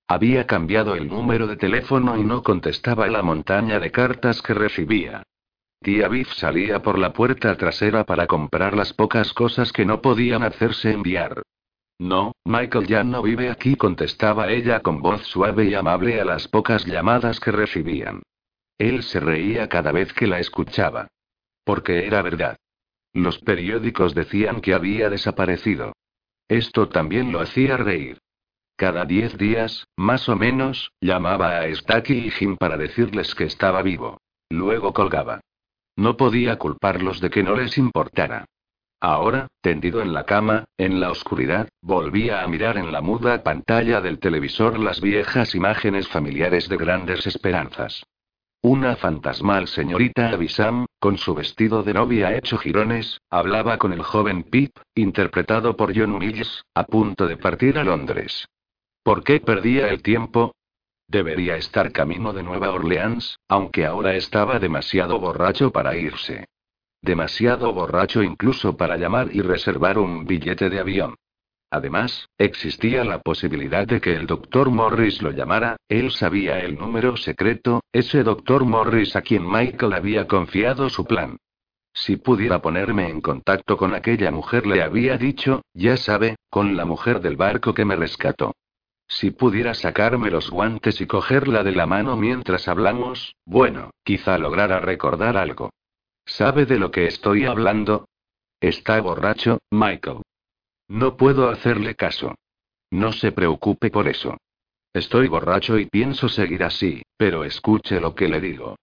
Había cambiado el número de teléfono y no contestaba la montaña de cartas que recibía. Tía Biff salía por la puerta trasera para comprar las pocas cosas que no podían hacerse enviar. No, Michael ya no vive aquí, contestaba ella con voz suave y amable a las pocas llamadas que recibían. Él se reía cada vez que la escuchaba. Porque era verdad. Los periódicos decían que había desaparecido. Esto también lo hacía reír. Cada diez días, más o menos, llamaba a Stacky y Jim para decirles que estaba vivo. Luego colgaba. No podía culparlos de que no les importara. Ahora, tendido en la cama, en la oscuridad, volvía a mirar en la muda pantalla del televisor las viejas imágenes familiares de grandes esperanzas. Una fantasmal señorita Abisam, con su vestido de novia hecho jirones, hablaba con el joven Pip, interpretado por John Mills, a punto de partir a Londres. ¿Por qué perdía el tiempo? Debería estar camino de Nueva Orleans, aunque ahora estaba demasiado borracho para irse. Demasiado borracho incluso para llamar y reservar un billete de avión. Además, existía la posibilidad de que el doctor Morris lo llamara, él sabía el número secreto, ese doctor Morris a quien Michael había confiado su plan. Si pudiera ponerme en contacto con aquella mujer, le había dicho, ya sabe, con la mujer del barco que me rescató. Si pudiera sacarme los guantes y cogerla de la mano mientras hablamos, bueno, quizá lograra recordar algo. ¿Sabe de lo que estoy hablando? Está borracho, Michael. No puedo hacerle caso. No se preocupe por eso. Estoy borracho y pienso seguir así, pero escuche lo que le digo.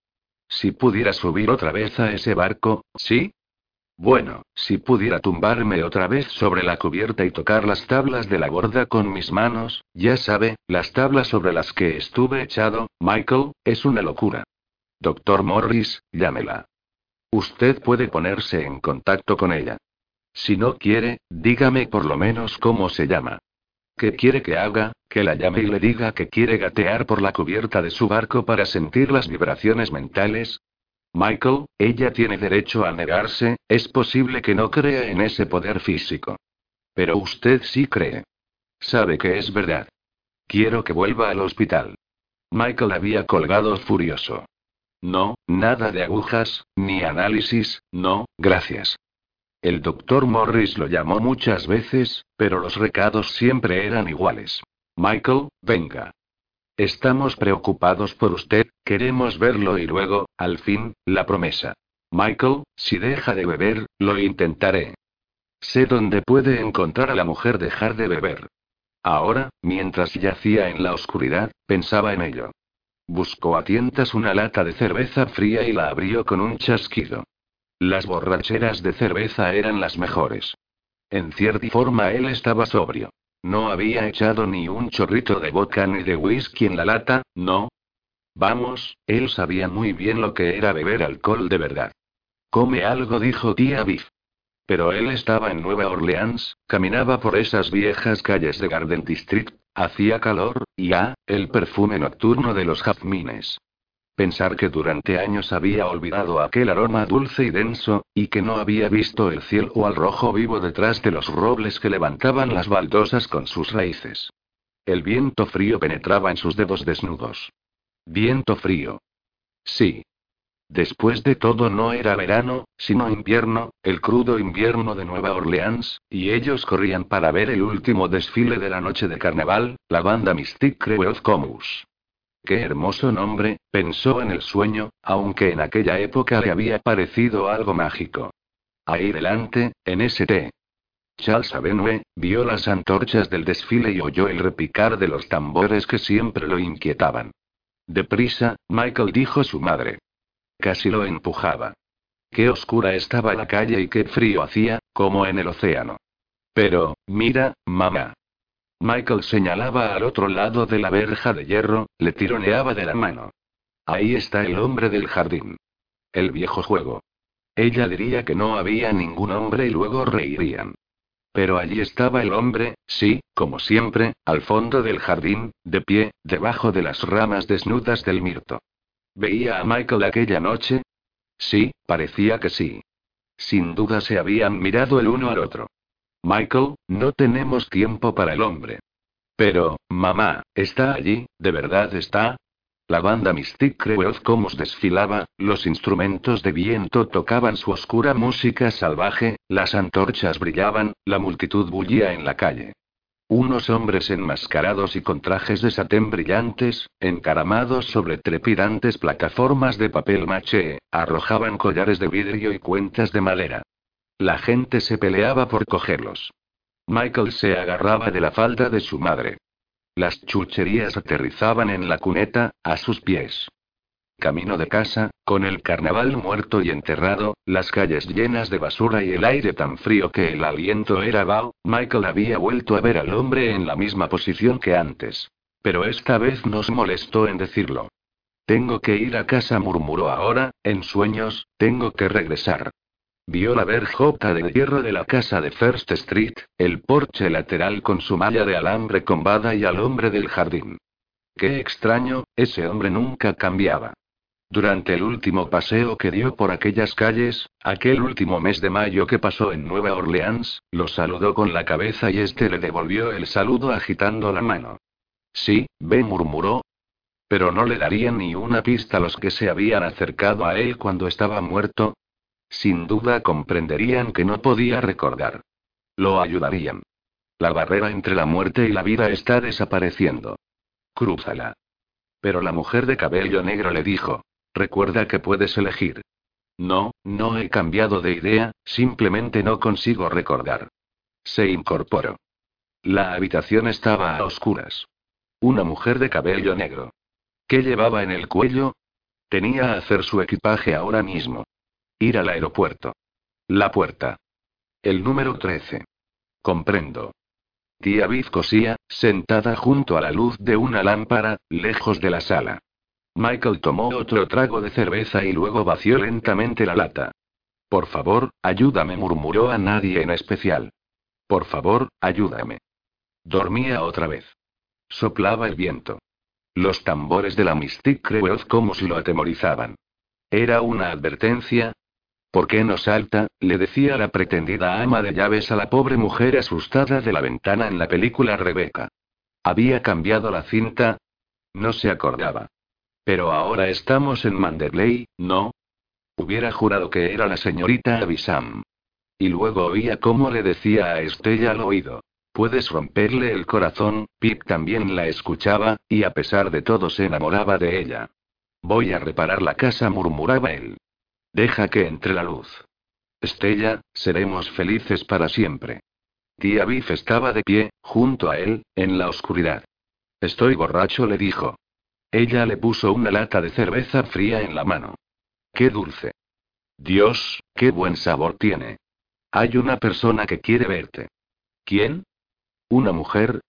Si pudiera subir otra vez a ese barco, ¿sí? Bueno, si pudiera tumbarme otra vez sobre la cubierta y tocar las tablas de la borda con mis manos, ya sabe, las tablas sobre las que estuve echado, Michael, es una locura. Doctor Morris, llámela. Usted puede ponerse en contacto con ella. Si no quiere, dígame por lo menos cómo se llama. ¿Qué quiere que haga? Que la llame y le diga que quiere gatear por la cubierta de su barco para sentir las vibraciones mentales. Michael, ella tiene derecho a negarse, es posible que no crea en ese poder físico. Pero usted sí cree. Sabe que es verdad. Quiero que vuelva al hospital. Michael había colgado furioso. No, nada de agujas, ni análisis, no, gracias. El doctor Morris lo llamó muchas veces, pero los recados siempre eran iguales. Michael, venga. Estamos preocupados por usted, queremos verlo y luego, al fin, la promesa. Michael, si deja de beber, lo intentaré. Sé dónde puede encontrar a la mujer dejar de beber. Ahora, mientras yacía en la oscuridad, pensaba en ello. Buscó a tientas una lata de cerveza fría y la abrió con un chasquido. Las borracheras de cerveza eran las mejores. En cierta forma él estaba sobrio. No había echado ni un chorrito de vodka ni de whisky en la lata, no. Vamos, él sabía muy bien lo que era beber alcohol de verdad. Come algo, dijo tía Biff. Pero él estaba en Nueva Orleans, caminaba por esas viejas calles de Garden District, hacía calor, y ah, el perfume nocturno de los jazmines. Pensar que durante años había olvidado aquel aroma dulce y denso, y que no había visto el cielo al rojo vivo detrás de los robles que levantaban las baldosas con sus raíces. El viento frío penetraba en sus dedos desnudos. Viento frío. Sí. Después de todo no era verano, sino invierno, el crudo invierno de Nueva Orleans, y ellos corrían para ver el último desfile de la noche de carnaval, la banda Mystic Crew Comus. Qué hermoso nombre, pensó en el sueño, aunque en aquella época le había parecido algo mágico. Ahí delante, en St. Charles Avenue, vio las antorchas del desfile y oyó el repicar de los tambores que siempre lo inquietaban. Deprisa, Michael dijo su madre. Casi lo empujaba. Qué oscura estaba la calle y qué frío hacía, como en el océano. Pero, mira, mamá. Michael señalaba al otro lado de la verja de hierro, le tironeaba de la mano. Ahí está el hombre del jardín. El viejo juego. Ella diría que no había ningún hombre y luego reirían. Pero allí estaba el hombre, sí, como siempre, al fondo del jardín, de pie, debajo de las ramas desnudas del mirto. ¿Veía a Michael aquella noche? Sí, parecía que sí. Sin duda se habían mirado el uno al otro. Michael, no tenemos tiempo para el hombre. Pero, mamá, ¿está allí? ¿De verdad está? La banda Mystic Crew Comus desfilaba, los instrumentos de viento tocaban su oscura música salvaje, las antorchas brillaban, la multitud bullía en la calle. Unos hombres enmascarados y con trajes de satén brillantes, encaramados sobre trepidantes plataformas de papel maché, arrojaban collares de vidrio y cuentas de madera. La gente se peleaba por cogerlos. Michael se agarraba de la falda de su madre. Las chucherías aterrizaban en la cuneta, a sus pies. Camino de casa, con el carnaval muerto y enterrado, las calles llenas de basura y el aire tan frío que el aliento era vaho, Michael había vuelto a ver al hombre en la misma posición que antes. Pero esta vez nos molestó en decirlo. Tengo que ir a casa, murmuró ahora, en sueños, tengo que regresar. Vio la verjota de hierro de la casa de First Street, el porche lateral con su malla de alambre combada y al hombre del jardín. Qué extraño, ese hombre nunca cambiaba. Durante el último paseo que dio por aquellas calles, aquel último mes de mayo que pasó en Nueva Orleans, lo saludó con la cabeza y este le devolvió el saludo agitando la mano. Sí, ve murmuró. Pero no le darían ni una pista los que se habían acercado a él cuando estaba muerto. Sin duda comprenderían que no podía recordar. Lo ayudarían. La barrera entre la muerte y la vida está desapareciendo. Crúzala. Pero la mujer de cabello negro le dijo, Recuerda que puedes elegir. No, no he cambiado de idea, simplemente no consigo recordar. Se incorporó. La habitación estaba a oscuras. Una mujer de cabello negro. ¿Qué llevaba en el cuello? Tenía a hacer su equipaje ahora mismo. Ir al aeropuerto. La puerta. El número 13. Comprendo. Tía Viz cosía, sentada junto a la luz de una lámpara, lejos de la sala. Michael tomó otro trago de cerveza y luego vació lentamente la lata. Por favor, ayúdame, murmuró a nadie en especial. Por favor, ayúdame. Dormía otra vez. Soplaba el viento. Los tambores de la Mystic Creoz como si lo atemorizaban. Era una advertencia. ¿Por qué no salta? le decía la pretendida ama de llaves a la pobre mujer asustada de la ventana en la película Rebeca. ¿Había cambiado la cinta? No se acordaba. Pero ahora estamos en Manderley, ¿no? Hubiera jurado que era la señorita Avisam. Y luego oía cómo le decía a Estella al oído. Puedes romperle el corazón, Pip también la escuchaba, y a pesar de todo se enamoraba de ella. Voy a reparar la casa, murmuraba él. Deja que entre la luz. Estella, seremos felices para siempre. Tía Biff estaba de pie, junto a él, en la oscuridad. Estoy borracho, le dijo. Ella le puso una lata de cerveza fría en la mano. ¡Qué dulce! Dios, qué buen sabor tiene. Hay una persona que quiere verte. ¿Quién? ¿Una mujer?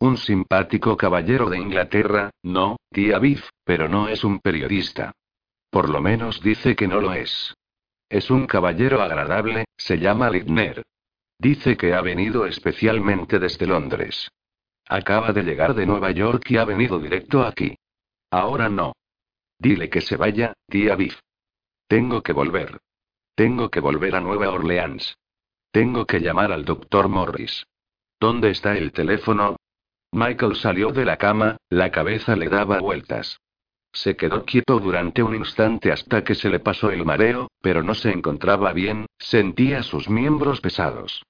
Un simpático caballero de Inglaterra, no, tía Biff, pero no es un periodista. Por lo menos dice que no lo es. Es un caballero agradable, se llama Lidner. Dice que ha venido especialmente desde Londres. Acaba de llegar de Nueva York y ha venido directo aquí. Ahora no. Dile que se vaya, tía Biff. Tengo que volver. Tengo que volver a Nueva Orleans. Tengo que llamar al doctor Morris. ¿Dónde está el teléfono? Michael salió de la cama, la cabeza le daba vueltas. Se quedó quieto durante un instante hasta que se le pasó el mareo, pero no se encontraba bien, sentía sus miembros pesados.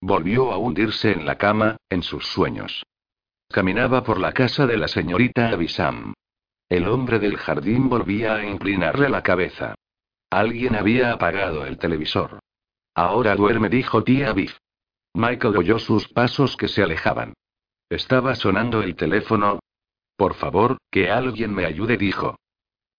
Volvió a hundirse en la cama, en sus sueños. Caminaba por la casa de la señorita Abisam. El hombre del jardín volvía a inclinarle la cabeza. Alguien había apagado el televisor. Ahora duerme, dijo tía Biff. Michael oyó sus pasos que se alejaban. Estaba sonando el teléfono. Por favor, que alguien me ayude, dijo.